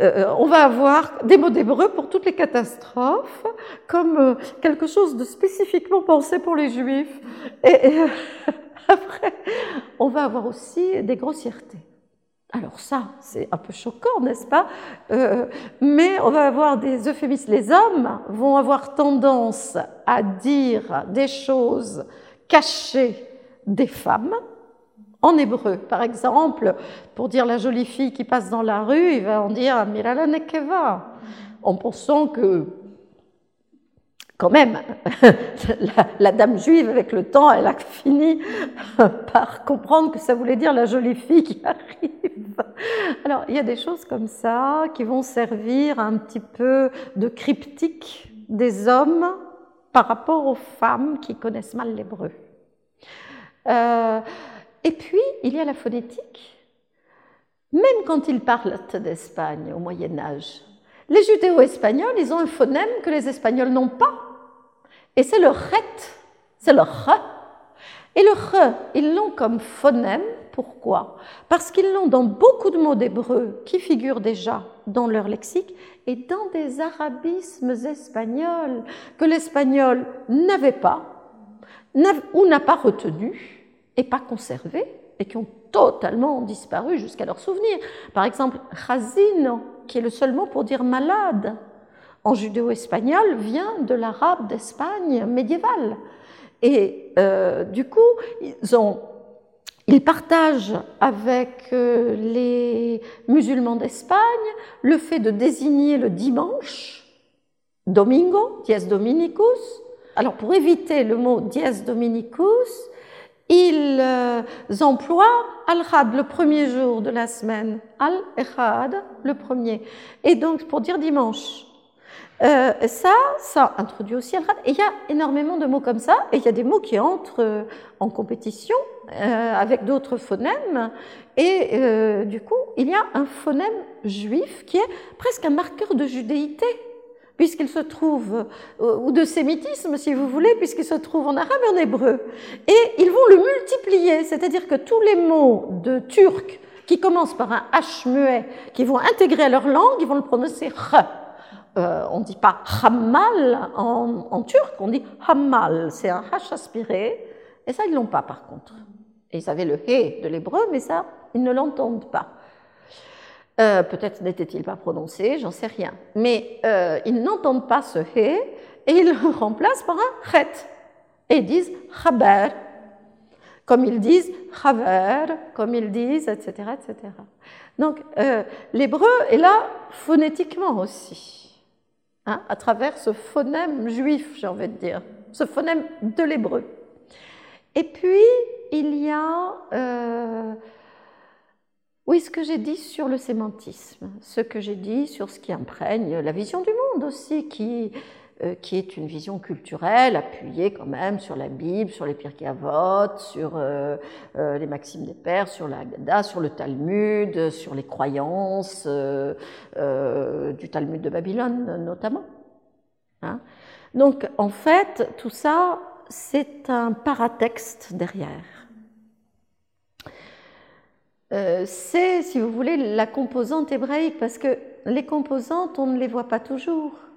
euh, on va avoir des mots d'hébreu pour toutes les catastrophes, comme quelque chose de spécifiquement pensé pour les juifs. et après, on va avoir aussi des grossièretés. Alors ça, c'est un peu choquant, n'est-ce pas? Euh, Mais on va avoir des euphémismes. Les hommes vont avoir tendance à dire des choses cachées des femmes en hébreu. Par exemple, pour dire la jolie fille qui passe dans la rue, il va en dire en pensant que quand même, la, dame juive, avec le temps, elle a fini par comprendre que ça voulait dire la jolie fille qui arrive. Alors, il y a des choses comme ça qui vont servir un petit peu de cryptique des hommes par rapport aux femmes qui connaissent mal l'hébreu. Euh, et puis, il y a la phonétique. Même quand ils parlent d'Espagne au Moyen Âge, les judéo-espagnols, ils ont un phonème que les Espagnols n'ont pas. Et c'est le ret, c'est le re. Et le re, ils l'ont comme phonème. Pourquoi? Parce qu'ils l'ont dans beaucoup de mots d'hébreu qui figurent déjà dans leur lexique et dans des arabismes espagnols que l'espagnol n'avait pas ou n'a pas retenu et pas conservé et qui ont totalement disparu jusqu'à leur souvenir. Par exemple, chazino, qui est le seul mot pour dire malade en judéo-espagnol vient de l'arabe d'Espagne médiévale. Et euh, du coup, ils, ont, ils partagent avec euh, les musulmans d'Espagne le fait de désigner le dimanche, domingo, dies dominicus. Alors pour éviter le mot dies dominicus, ils euh, emploient al-had le premier jour de la semaine, al-echad le premier. Et donc pour dire dimanche. Euh, ça, ça introduit aussi al Et il y a énormément de mots comme ça, et il y a des mots qui entrent euh, en compétition euh, avec d'autres phonèmes. Et du coup, il y a un phonème juif qui est presque un marqueur de judéité, puisqu'il se trouve, ou de sémitisme si vous voulez, puisqu'il se trouve en arabe et en hébreu. Et ils vont le multiplier, c'est-à-dire que tous les mots de turc qui commencent par un H muet, qui vont intégrer à leur langue, ils vont le prononcer R. Euh, on ne dit pas hammal en, turc, on dit hammal, c'est un h aspiré, et ça ils l'ont pas par contre. Et ils avaient le he de l'hébreu, mais ça ils ne l'entendent pas. Euh, peut-être n'était-il pas prononcé, j'en sais rien. Mais euh, ils n'entendent pas ce he et ils le remplacent par un chet. Et ils disent chaber, comme ils disent chaver, comme ils disent, etc. etc. Donc l'hébreu est là phonétiquement aussi. Hein, à travers ce phonème juif, j'ai envie de dire, ce phonème de l'hébreu. Et puis, il y a, euh, oui, ce que j'ai dit sur le sémantisme, ce que j'ai dit sur ce qui imprègne la vision du monde aussi, qui qui est une vision culturelle appuyée quand même sur la Bible, sur les Pirkei Avot, sur euh, euh, les Maximes des Pères, sur la Haggadah, sur le Talmud, sur les croyances du Talmud de Babylone notamment. Hein. Donc en fait, tout ça, c'est un paratexte derrière. c'est, si vous voulez, la composante hébraïque, parce que les composantes, on ne les voit pas toujours.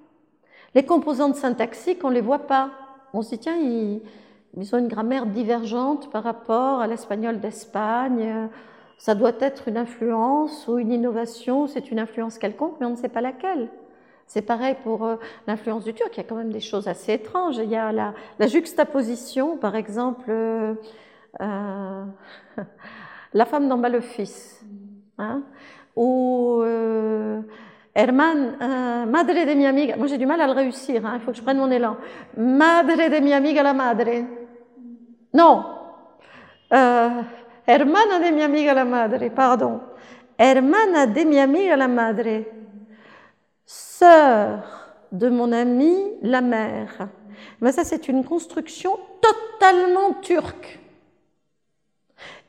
Les composantes syntaxiques, on ne les voit pas. On se dit, tiens, ils, ont une grammaire divergente par rapport à l'espagnol d'Espagne. Ça doit être une influence ou une innovation, c'est une influence quelconque, mais on ne sait pas laquelle. C'est pareil pour euh, l'influence du turc, il y a quand même des choses assez étranges. Il y a la, juxtaposition, par exemple, euh, euh, la femme dans le fils, hein, ou Herman, euh, madre de mi amiga. Moi, j'ai du mal à le réussir. Hein, il faut que je prenne mon élan. Madre de mi amiga la madre. Non. Euh, hermana de mi amiga la madre. Pardon. Hermana de mi amiga la madre. Sœur de mon ami la mère. Mais ça, c'est une construction totalement turque.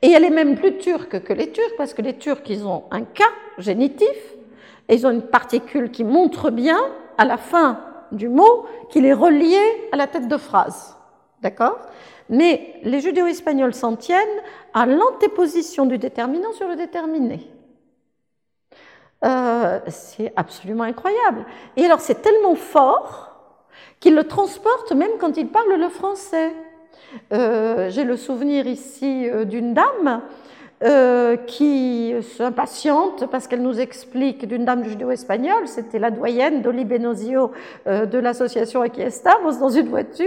Et elle est même plus turque que les Turcs, parce que les Turcs, ils ont un cas génitif, et ils ont une particule qui montre bien, à la fin du mot, qu'il est relié à la tête de phrase. D'accord? Mais les judéo-espagnols s'en tiennent à l'antéposition du déterminant sur le déterminé. Euh, c'est absolument incroyable. Et alors, c'est tellement fort qu'il le transporte même quand il parle le français. Euh, j'ai le souvenir ici euh, d'une dame euh, qui s'impatiente parce qu'elle nous explique d'une dame judéo-espagnole, c'était la doyenne d'Oli Benozio euh, de l'association Aquí dans une voiture,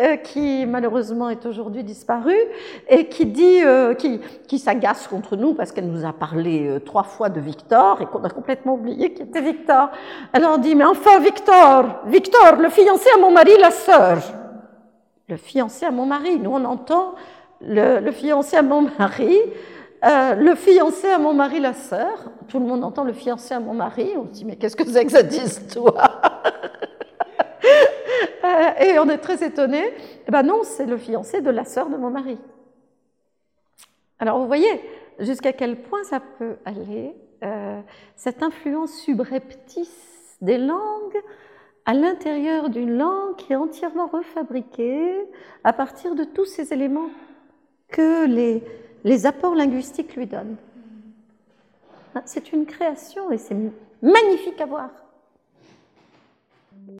euh, qui malheureusement est aujourd'hui disparue, et qui dit, qui, qui s'agace contre nous parce qu'elle nous a parlé trois fois de Victor et qu'on a complètement oublié qui était Victor. Elle en dit, mais enfin Victor, Victor, le fiancé à mon mari, la sœur. Le fiancé à mon mari, nous on entend le, le fiancé à mon mari, euh, le fiancé à mon mari, la sœur. Tout le monde entend le fiancé à mon mari. On se dit, mais qu'est-ce que c'est que cette histoire euh, Et on est très étonné. Eh ben non, c'est le fiancé de la sœur de mon mari. Alors vous voyez jusqu'à quel point ça peut aller, euh, cette influence subreptice des langues à l'intérieur d'une langue qui est entièrement refabriquée à partir de tous ces éléments que les les apports linguistiques lui donnent. C'est une création et c'est magnifique à voir.